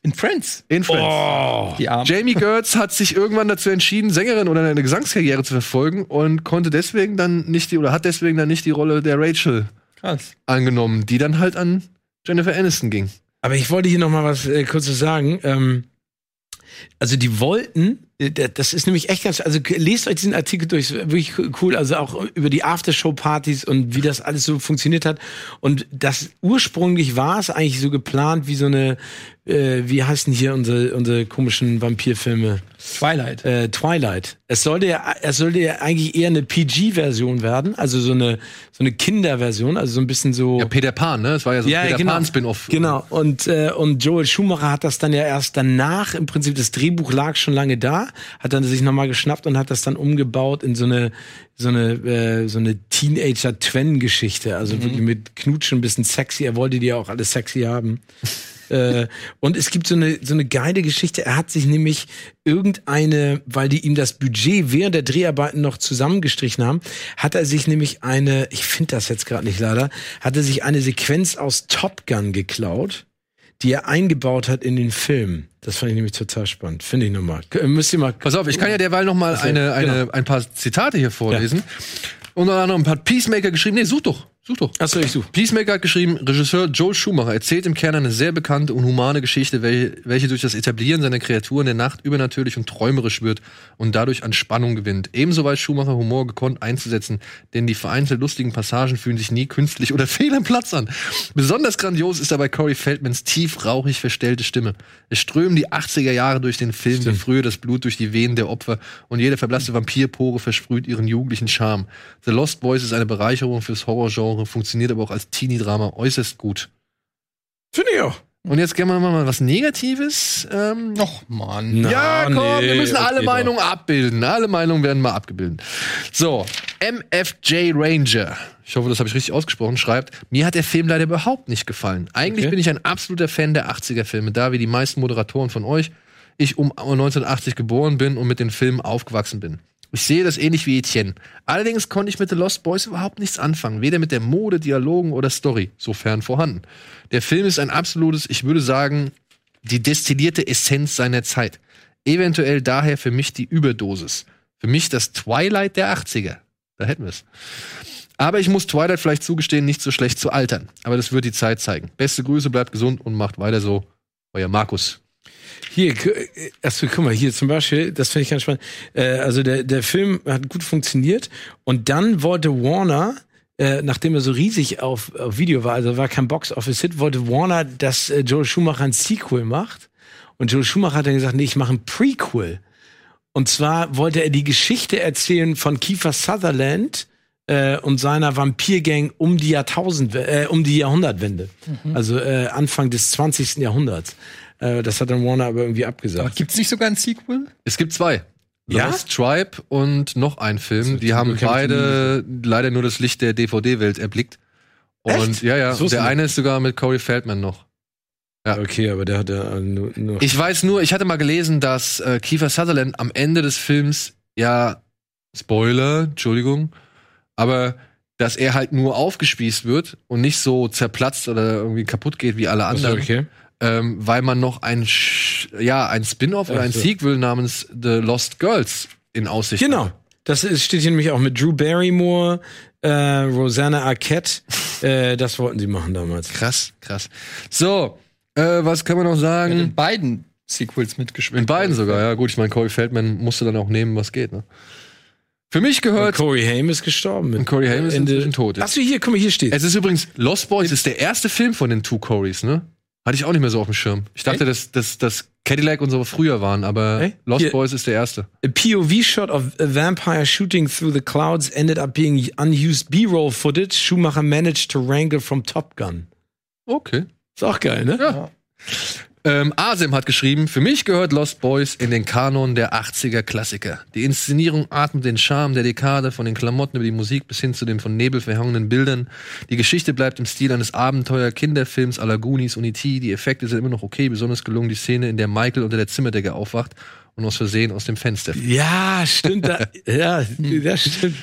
in Friends. In Friends. Oh. Die Arme. Jamie Gertz hat sich irgendwann dazu entschieden, Sängerin oder eine Gesangskarriere zu verfolgen und konnte deswegen dann nicht die, oder hat deswegen dann nicht die Rolle der Rachel Krass. angenommen, die dann halt an Jennifer Aniston ging. Aber ich wollte hier noch mal was äh, kurzes sagen. Ähm, also die wollten, das ist nämlich echt ganz, also lest euch diesen Artikel durch, ist wirklich cool, also auch über die Aftershow-Partys und wie das alles so funktioniert hat. Und das ursprünglich war es eigentlich so geplant wie so eine, äh, wie heißen hier unsere, unsere komischen Vampirfilme? Twilight. äh, Twilight. Es sollte ja, es sollte ja eigentlich eher eine PG-Version werden, also so eine so eine Kinderversion, also so ein bisschen so. Ja, Peter Pan, ne? Das war ja so ein Peter genau. Pan Spin-off. Genau. Und äh, und Joel Schumacher hat das dann ja erst danach im Prinzip das Drehbuch lag schon lange da, hat dann sich nochmal geschnappt und hat das dann umgebaut in so eine so eine äh, so eine Teenager Twen Geschichte, also wirklich mit Knutschen ein bisschen sexy. Er wollte die ja auch alle sexy haben. Äh, und es gibt so eine, so eine geile Geschichte. Er hat sich nämlich irgendeine, weil die ihm das Budget während der Dreharbeiten noch zusammengestrichen haben, hat er sich nämlich eine, ich finde das jetzt gerade nicht leider, hat er sich eine Sequenz aus Top Gun geklaut, die er eingebaut hat in den Film. Das fand ich nämlich total spannend. Finde ich nochmal. Müsst ihr mal. Pass auf, ich kann ja derweil noch mal ja- eine, eine, genau. ein paar Zitate hier vorlesen. Unter anderem hat Peacemaker geschrieben, nee, such doch. Such doch. Achso, ich suche. Peacemaker hat geschrieben, Regisseur Joel Schumacher erzählt im Kern eine sehr bekannte und humane Geschichte, welche, durch das Etablieren seiner Kreaturen der Nacht übernatürlich und träumerisch wird und dadurch an Spannung gewinnt. Ebenso weiß Schumacher Humor gekonnt einzusetzen, denn die vereinzelt lustigen Passagen fühlen sich nie künstlich oder fehl am Platz an. Besonders grandios ist dabei Corey Feldmans tief rauchig verstellte Stimme. Es strömen die 80er Jahre durch den Film, wie früher das Blut durch die Venen der Opfer und jede verblasste Vampirpore versprüht ihren jugendlichen Charme. The Lost Boys ist eine Bereicherung fürs Horrorgenre, funktioniert aber auch als Teenie-Drama äußerst gut. Finde ich auch. Und jetzt gerne wir mal was Negatives. Ähm, Och, Mann. ja, komm, wir müssen alle Meinungen abbilden. Alle Meinungen werden mal abgebildet. So, MFJ Ranger, ich hoffe, das habe ich richtig ausgesprochen, schreibt, mir hat der Film leider überhaupt nicht gefallen. Eigentlich Okay. bin ich ein absoluter Fan der 80er-Filme, da wie die meisten Moderatoren von euch ich um 1980 geboren bin und mit den Filmen aufgewachsen bin. Ich sehe das ähnlich wie Etienne. Allerdings konnte ich mit The Lost Boys überhaupt nichts anfangen, weder mit der Mode, Dialogen oder Story, sofern vorhanden. Der Film ist ein absolutes, ich würde sagen, die destillierte Essenz seiner Zeit. Eventuell daher für mich die Überdosis. Für mich das Twilight der 80er. Da hätten wir es. Aber ich muss Twilight vielleicht zugestehen, nicht so schlecht zu altern. Aber das wird die Zeit zeigen. Beste Grüße, bleibt gesund und macht weiter so. Euer Markus. Hier, achso, guck mal, hier zum Beispiel, das finde ich ganz spannend. Äh, also der, der Film hat gut funktioniert und dann wollte Warner, äh, nachdem er so riesig auf, auf Video war, also war kein Box-Office-Hit, wollte Warner, dass äh, Joel Schumacher ein Sequel macht. Und Joel Schumacher hat dann gesagt, nee, ich mache ein Prequel. Und zwar wollte er die Geschichte erzählen von Kiefer Sutherland äh, und seiner Vampirgang um die Jahrtausend, äh, um die Jahrhundertwende. Also äh, Anfang des 20. Jahrhunderts. Äh, das hat dann Warner aber irgendwie abgesagt. gibt's nicht sogar ein Sequel? Es gibt zwei. Ja? Lost Tribe und noch ein Film. Die haben beide leider nur das Licht der DVD-Welt erblickt. Und Echt? ja, ja, wusste der eine ist sogar mit Corey Feldman noch. Ja. Okay, aber der hat ja nur, nur Ich weiß nur, ich hatte mal gelesen, dass äh, Kiefer Sutherland am Ende des Films ja Spoiler, Entschuldigung, aber dass er halt nur aufgespießt wird und nicht so zerplatzt oder irgendwie kaputt geht wie alle anderen, okay. Ähm, weil man noch ein Sch ja ein Spin-off oder ein so. Sequel namens The Lost Girls in Aussicht. Genau. hat. Das ist, steht hier nämlich auch mit Drew Barrymore, äh, Rosanna Arquette. äh, das wollten sie machen damals. Krass, krass. So, äh, was können wir noch Mit sagen? in beiden Sequels mitgespielt. In beiden sogar, ja gut. Ich meine, Corey Feldman musste dann auch nehmen, was geht. Ne? Für mich Und gehört Corey Haim ist gestorben. Mit Und Corey Haim ist Ende- inzwischen tot, ja. Achso, hier, guck mal, hier steht. Es ist übrigens, Lost Boys ist der erste Film von den Two Corys, ne? Hatte ich auch nicht mehr so auf dem Schirm. Ich dachte, dass, dass, dass Cadillac und so früher waren, aber Echt? Lost Hier- Boys ist der erste. A POV shot of a vampire shooting through the clouds ended up being unused B-roll footage. Schumacher managed to wrangle from Top Gun. Okay. Ist auch geil, ne? Ja. Ähm, Asim hat geschrieben, für mich gehört Lost Boys in den Kanon der 80er Klassiker. Die Inszenierung atmet den Charme der Dekade, von den Klamotten über die Musik bis hin zu den von Nebel verhangenen Bildern. Die Geschichte bleibt im Stil eines Abenteuer-Kinderfilms à la Goonies und E.T. Die Effekte sind immer noch okay, besonders gelungen die Szene, in der Michael unter der Zimmerdecke aufwacht und aus Versehen aus dem Fenster fliegt. Ja, stimmt. Da, ja, das stimmt.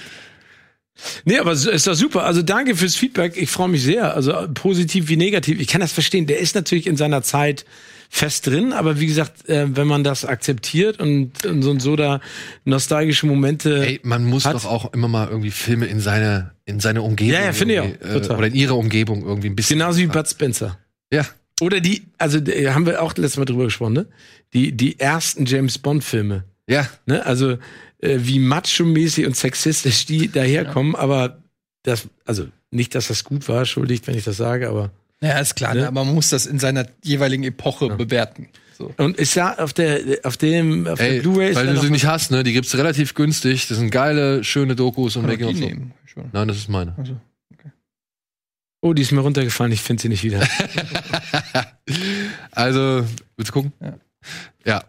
Nee, aber es ist doch super. Also danke fürs Feedback. Ich freue mich sehr. Also positiv wie negativ. Ich kann das verstehen. Der ist natürlich in seiner Zeit fest drin, aber wie gesagt, äh, wenn man das akzeptiert und, und so und so da nostalgische Momente. Ey, man muss Hat- doch auch immer mal irgendwie Filme in seine, in seine Umgebung. Ja, ja, finde ich auch. Äh, oder in ihre Umgebung irgendwie ein bisschen. Genauso wie Bud Spencer. Ja. Oder die, also äh, haben wir auch letztes Mal drüber gesprochen, ne? Die, die ersten James Bond-Filme. Ja. Ne? Also äh, wie macho-mäßig und sexistisch die daherkommen, aber das, also nicht, dass das gut war, entschuldigt, wenn ich das sage, aber. Ja, ist klar, Ne? ne? aber man muss das in seiner jeweiligen Epoche bewerten. So. Und ist ja auf der, auf dem, auf Ey, der Blu-ray weil du sie nicht hast, ne? Die gibt's relativ günstig. Das sind geile, schöne Dokus und Making of so. Nein, das ist meine. Also. Oh, die ist mir runtergefallen, ich finde sie nicht wieder. Also, willst du gucken? Ja. Ja.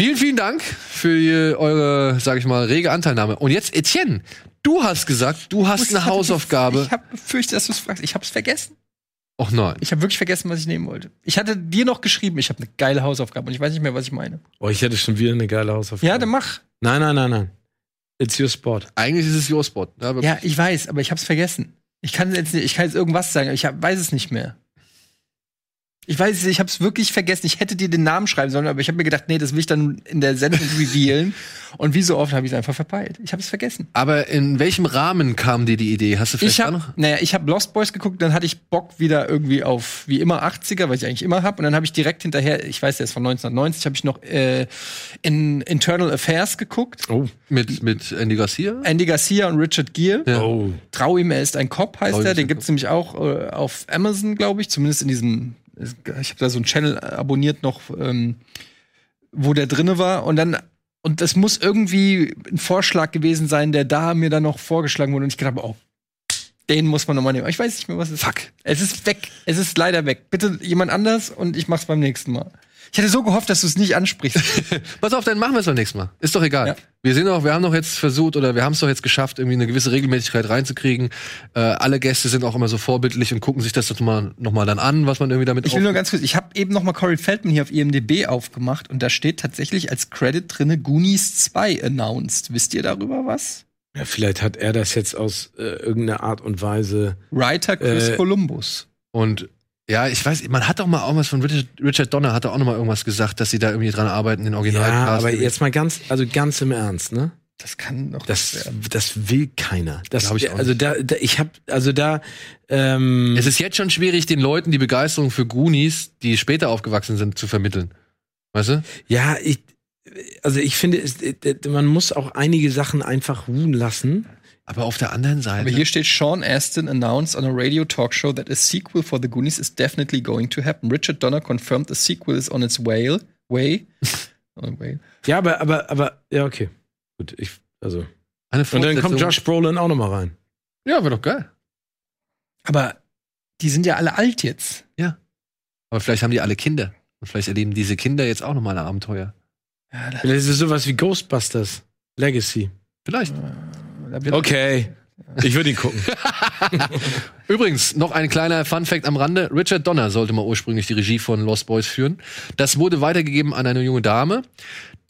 Vielen, vielen Dank für eure, sag ich mal, rege Anteilnahme. Und jetzt, Etienne, du hast gesagt, du hast eine Hausaufgabe. Ich habe befürchtet, dass du es fragst. Ich habe es vergessen. Och nein. Ich habe wirklich vergessen, was ich nehmen wollte. Ich hatte dir noch geschrieben, ich habe eine geile Hausaufgabe und ich weiß nicht mehr, was ich meine. Oh, ich hätte schon wieder eine geile Hausaufgabe. Ja, dann mach. Nein, nein, nein, nein. It's your spot. Eigentlich ist es your spot. ne? Aber Ja, ich weiß, aber ich habe es vergessen. Ich kann jetzt, nicht- ich kann jetzt irgendwas sagen, aber ich hab, weiß es nicht mehr. Ich weiß es, ich habe es wirklich vergessen. Ich hätte dir den Namen schreiben sollen, aber ich habe mir gedacht, nee, das will ich dann in der Sendung revealen. Und wie so oft habe ich es einfach verpeilt. Ich habe es vergessen. Aber in welchem Rahmen kam dir die Idee? Hast du vielleicht Ich da noch? naja, ich habe Lost Boys geguckt, dann hatte ich Bock wieder irgendwie auf wie immer 80er, was ich eigentlich immer habe, und dann habe ich direkt hinterher, ich weiß, der ist von 1990, habe ich noch äh, in Internal Affairs geguckt. Oh. Mit, mit Andy Garcia? Andy Garcia und Richard Gere. Ja. Oh. Trau ihm, er ist ein Cop, heißt Trau er. Den gibt's nämlich auch äh, auf Amazon, glaube ich. Zumindest in diesem, ich habe da so einen Channel abonniert noch, ähm, wo der drinne war. Und dann, und das muss irgendwie ein Vorschlag gewesen sein, der da mir dann noch vorgeschlagen wurde. Und ich gedacht oh, den muss man nochmal nehmen. Ich weiß nicht mehr, was es ist. Fuck. Es ist weg. Es ist leider weg. Bitte jemand anders und ich mach's beim nächsten Mal. Ich hätte so gehofft, dass du es nicht ansprichst. Pass auf, dann machen wir es beim nächsten Mal. Ist doch egal. Ja. Wir sind doch, wir haben doch jetzt versucht oder wir haben es doch jetzt geschafft, irgendwie eine gewisse Regelmäßigkeit reinzukriegen. Äh, alle Gäste sind auch immer so vorbildlich und gucken sich das doch mal, noch mal dann an, was man irgendwie damit Ich will nur ganz kurz, ich habe eben noch mal Corey Feldman hier auf IMDb aufgemacht und da steht tatsächlich als Credit drinne Goonies 2 announced. Wisst ihr darüber was? Ja, vielleicht hat er das jetzt aus äh, irgendeiner Art und Weise. Writer Chris Äh, Columbus. Und ja, ich weiß, man hat doch mal irgendwas von Richard, Richard Donner hat da auch noch mal irgendwas gesagt, dass sie da irgendwie dran arbeiten, den Original. Ja, aber jetzt mal ganz, also ganz im Ernst, ne? Das kann doch Das, das will keiner. Das Glaub ich auch Also da, da ich habe, also da. Ähm, Es ist jetzt schon schwierig, den Leuten die Begeisterung für Goonies, die später aufgewachsen sind, zu vermitteln. Weißt du? Ja, ich, also ich finde, es, äh, man muss auch einige Sachen einfach ruhen lassen. Aber auf der anderen Seite. Aber hier steht Sean Astin announced on a radio talk show that a sequel for The Goonies is definitely going to happen. Richard Donner confirmed a sequel is on its way. Way. on way. Ja, aber, aber, aber, ja, okay. Gut, ich, also. eine Und dann kommt. Josh Brolin auch noch mal rein. Ja, wäre doch geil. Aber die sind ja alle alt jetzt. Aber vielleicht haben die alle Kinder. Und vielleicht erleben diese Kinder jetzt auch noch mal ein Abenteuer. Ja, da, Vielleicht ist sowas wie Ghostbusters Legacy. Vielleicht. da wird Okay. Ich würde ihn gucken. Übrigens, noch ein kleiner Fun-Fact am Rande. Richard Donner sollte mal ursprünglich die Regie von Lost Boys führen. Das wurde weitergegeben an eine junge Dame,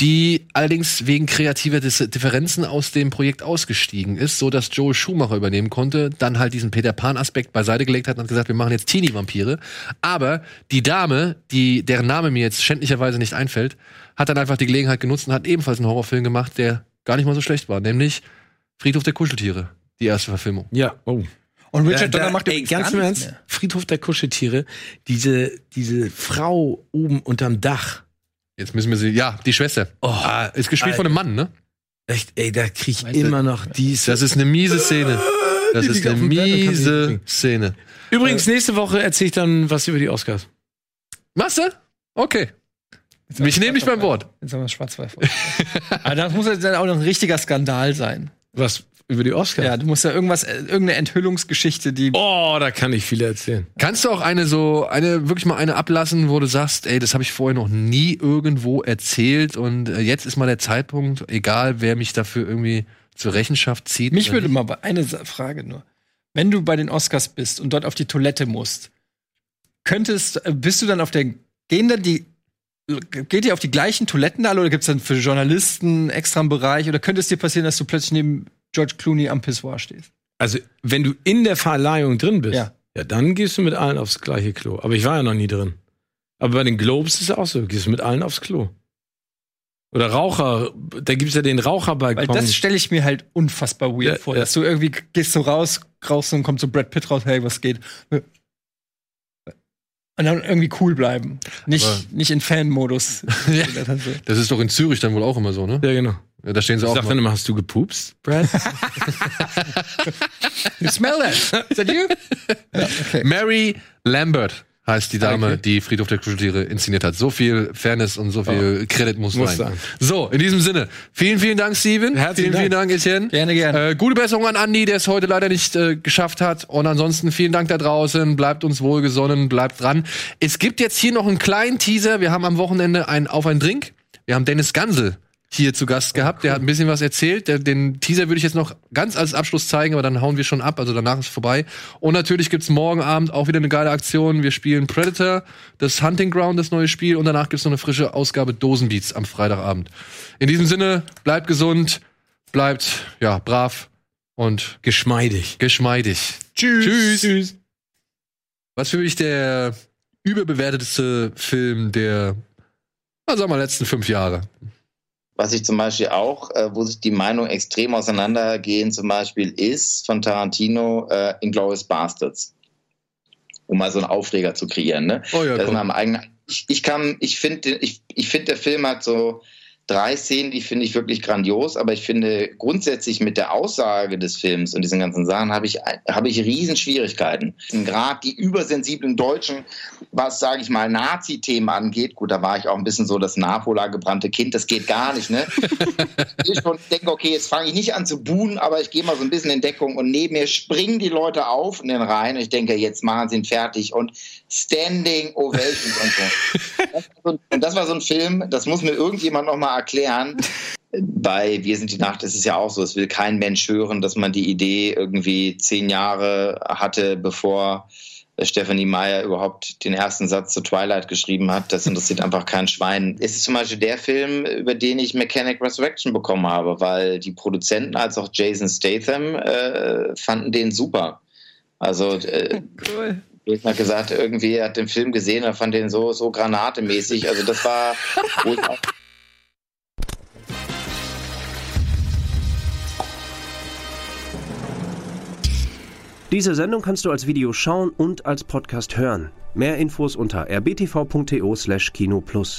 die allerdings wegen kreativer Differenzen aus dem Projekt ausgestiegen ist, so dass Joel Schumacher übernehmen konnte, dann halt diesen Peter Pan-Aspekt beiseite gelegt hat und hat gesagt, wir machen jetzt Teenie-Vampire. Aber die Dame, die, deren Name mir jetzt schändlicherweise nicht einfällt, hat dann einfach die Gelegenheit genutzt und hat ebenfalls einen Horrorfilm gemacht, der gar nicht mal so schlecht war, nämlich Friedhof der Kuscheltiere. Die erste Verfilmung. Ja, oh. Und Richard Donner da- macht ey, ganz im Ernst. Friedhof der Kuscheltiere, diese, diese Frau oben unterm Dach. Jetzt müssen wir sie, ja, die Schwester. Oh, Ah, ist gespielt von einem Mann, ne? echt, ey, da krieg ich Weißt du- immer noch diese. Das ist eine miese Szene. Das Die ist eine miese. Szene. Übrigens, nächste Woche erzähle ich dann was über die Oscars. Machst du? Okay. Mich nehme ich beim Wort. Jetzt haben wir Schwarz-Weiß. Aber das muss jetzt dann auch noch ein richtiger Skandal sein. Was über die Oscars? Ja, du musst ja irgendwas, äh, irgendeine Enthüllungsgeschichte, die. Oh, da kann ich viel erzählen. Kannst du auch eine so, eine, wirklich mal eine ablassen, wo du sagst, ey, das habe ich vorher noch nie irgendwo erzählt und äh, jetzt ist mal der Zeitpunkt, egal wer mich dafür irgendwie zur Rechenschaft zieht. Mich würde mal eine Frage nur. Wenn du bei den Oscars bist und dort auf die Toilette musst, könntest, äh, bist du dann auf der, gehen dann die, geht ihr auf die gleichen Toiletten alle oder gibt es dann für Journalisten extra einen Bereich oder könnte es dir passieren, dass du plötzlich neben George Clooney am Pissoir stehst? Also, wenn du in der Verleihung drin bist, Ja. ja. dann gehst du mit allen aufs gleiche Klo. Aber ich war ja noch nie drin. Aber bei den Globes ist es auch so, gehst du mit allen aufs Klo. Oder Raucher, da gibt's ja den Weil Raucherbalkon. das stelle ich mir halt unfassbar weird Ja, vor, ja. dass du irgendwie gehst so raus, raus und kommt so Brad Pitt raus, hey, was geht? Und dann irgendwie cool bleiben. Nicht, Aber- nicht in Fan-Modus. Ja. Das ist doch in Zürich dann wohl auch immer so, ne? ja, genau. Ja, da stehen sie Ich auch sag dann immer. immer, hast du gepupst, Brad? You smell that? Is that you? ja, okay. Mary Lambert heißt die Dame, Okay. die Friedhof der Kuscheltiere inszeniert hat. So viel Fairness und so viel Credit muss, Muss sein. sein. So, in diesem Sinne, vielen, vielen Dank, Steven. Herzlichen vielen, vielen Dank, Etienne. Gerne, gerne. Äh, gute Besserung an Andi, der es heute leider nicht äh, geschafft hat. Und ansonsten vielen Dank da draußen. Bleibt uns wohlgesonnen, bleibt dran. Es gibt jetzt hier noch einen kleinen Teaser. Wir haben am Wochenende ein Auf ein Drink. Wir haben Dennis Gansel hier zu Gast gehabt. Der hat ein bisschen was erzählt. Der, den Teaser würde ich jetzt noch ganz als Abschluss zeigen, aber dann hauen wir schon ab. Also danach ist vorbei. Und natürlich gibt's morgen Abend auch wieder eine geile Aktion. Wir spielen Predator, das Hunting Ground, das neue Spiel. Und danach gibt's noch eine frische Ausgabe Dosenbeats am Freitagabend. In diesem Sinne, bleibt gesund, bleibt ja brav und Geschmeidig. geschmeidig. Tschüss. Tschüss. Was für mich der überbewertetste Film der, sagen wir, letzten fünf Jahre. Was ich zum Beispiel auch, äh, wo sich die Meinungen extrem auseinandergehen, zum Beispiel ist von Tarantino äh, Inglourious Bastards. Um mal so einen Aufreger zu kreieren. Ne? Oh ja, das ist eigenen, ich, ich kann, ich finde, ich, ich finde, der Film hat so drei Szenen, die finde ich wirklich grandios, aber ich finde grundsätzlich mit der Aussage des Films und diesen ganzen Sachen habe ich, habe ich riesen Schwierigkeiten. Gerade die übersensiblen Deutschen, was, sage ich mal, Nazi-Themen angeht, gut, da war ich auch ein bisschen so das Napola gebrannte Kind, das geht gar nicht, ne? ich denke, okay, jetzt fange ich nicht an zu buhen, aber ich gehe mal so ein bisschen in Deckung und neben mir springen die Leute auf in den Reihen und ich denke, jetzt machen sie ihn fertig und Standing Ovations und so. Und das war so ein Film, das muss mir irgendjemand nochmal erklären. Bei Wir sind die Nacht ist es ja auch so, es will kein Mensch hören, dass man die Idee irgendwie zehn Jahre hatte, bevor Stephanie Meyer überhaupt den ersten Satz zu Twilight geschrieben hat. Das interessiert einfach kein Schwein. Es ist zum Beispiel der Film, über den ich Mechanic Resurrection bekommen habe, weil die Produzenten als auch Jason Statham äh, fanden den super. Also äh, Cool. Hat gesagt, irgendwie er hat den Film gesehen, er fand den so, so granatemäßig. Also das war, Diese Sendung kannst du als Video schauen und als Podcast hören. Mehr Infos unter rbtv.to/kinoplus.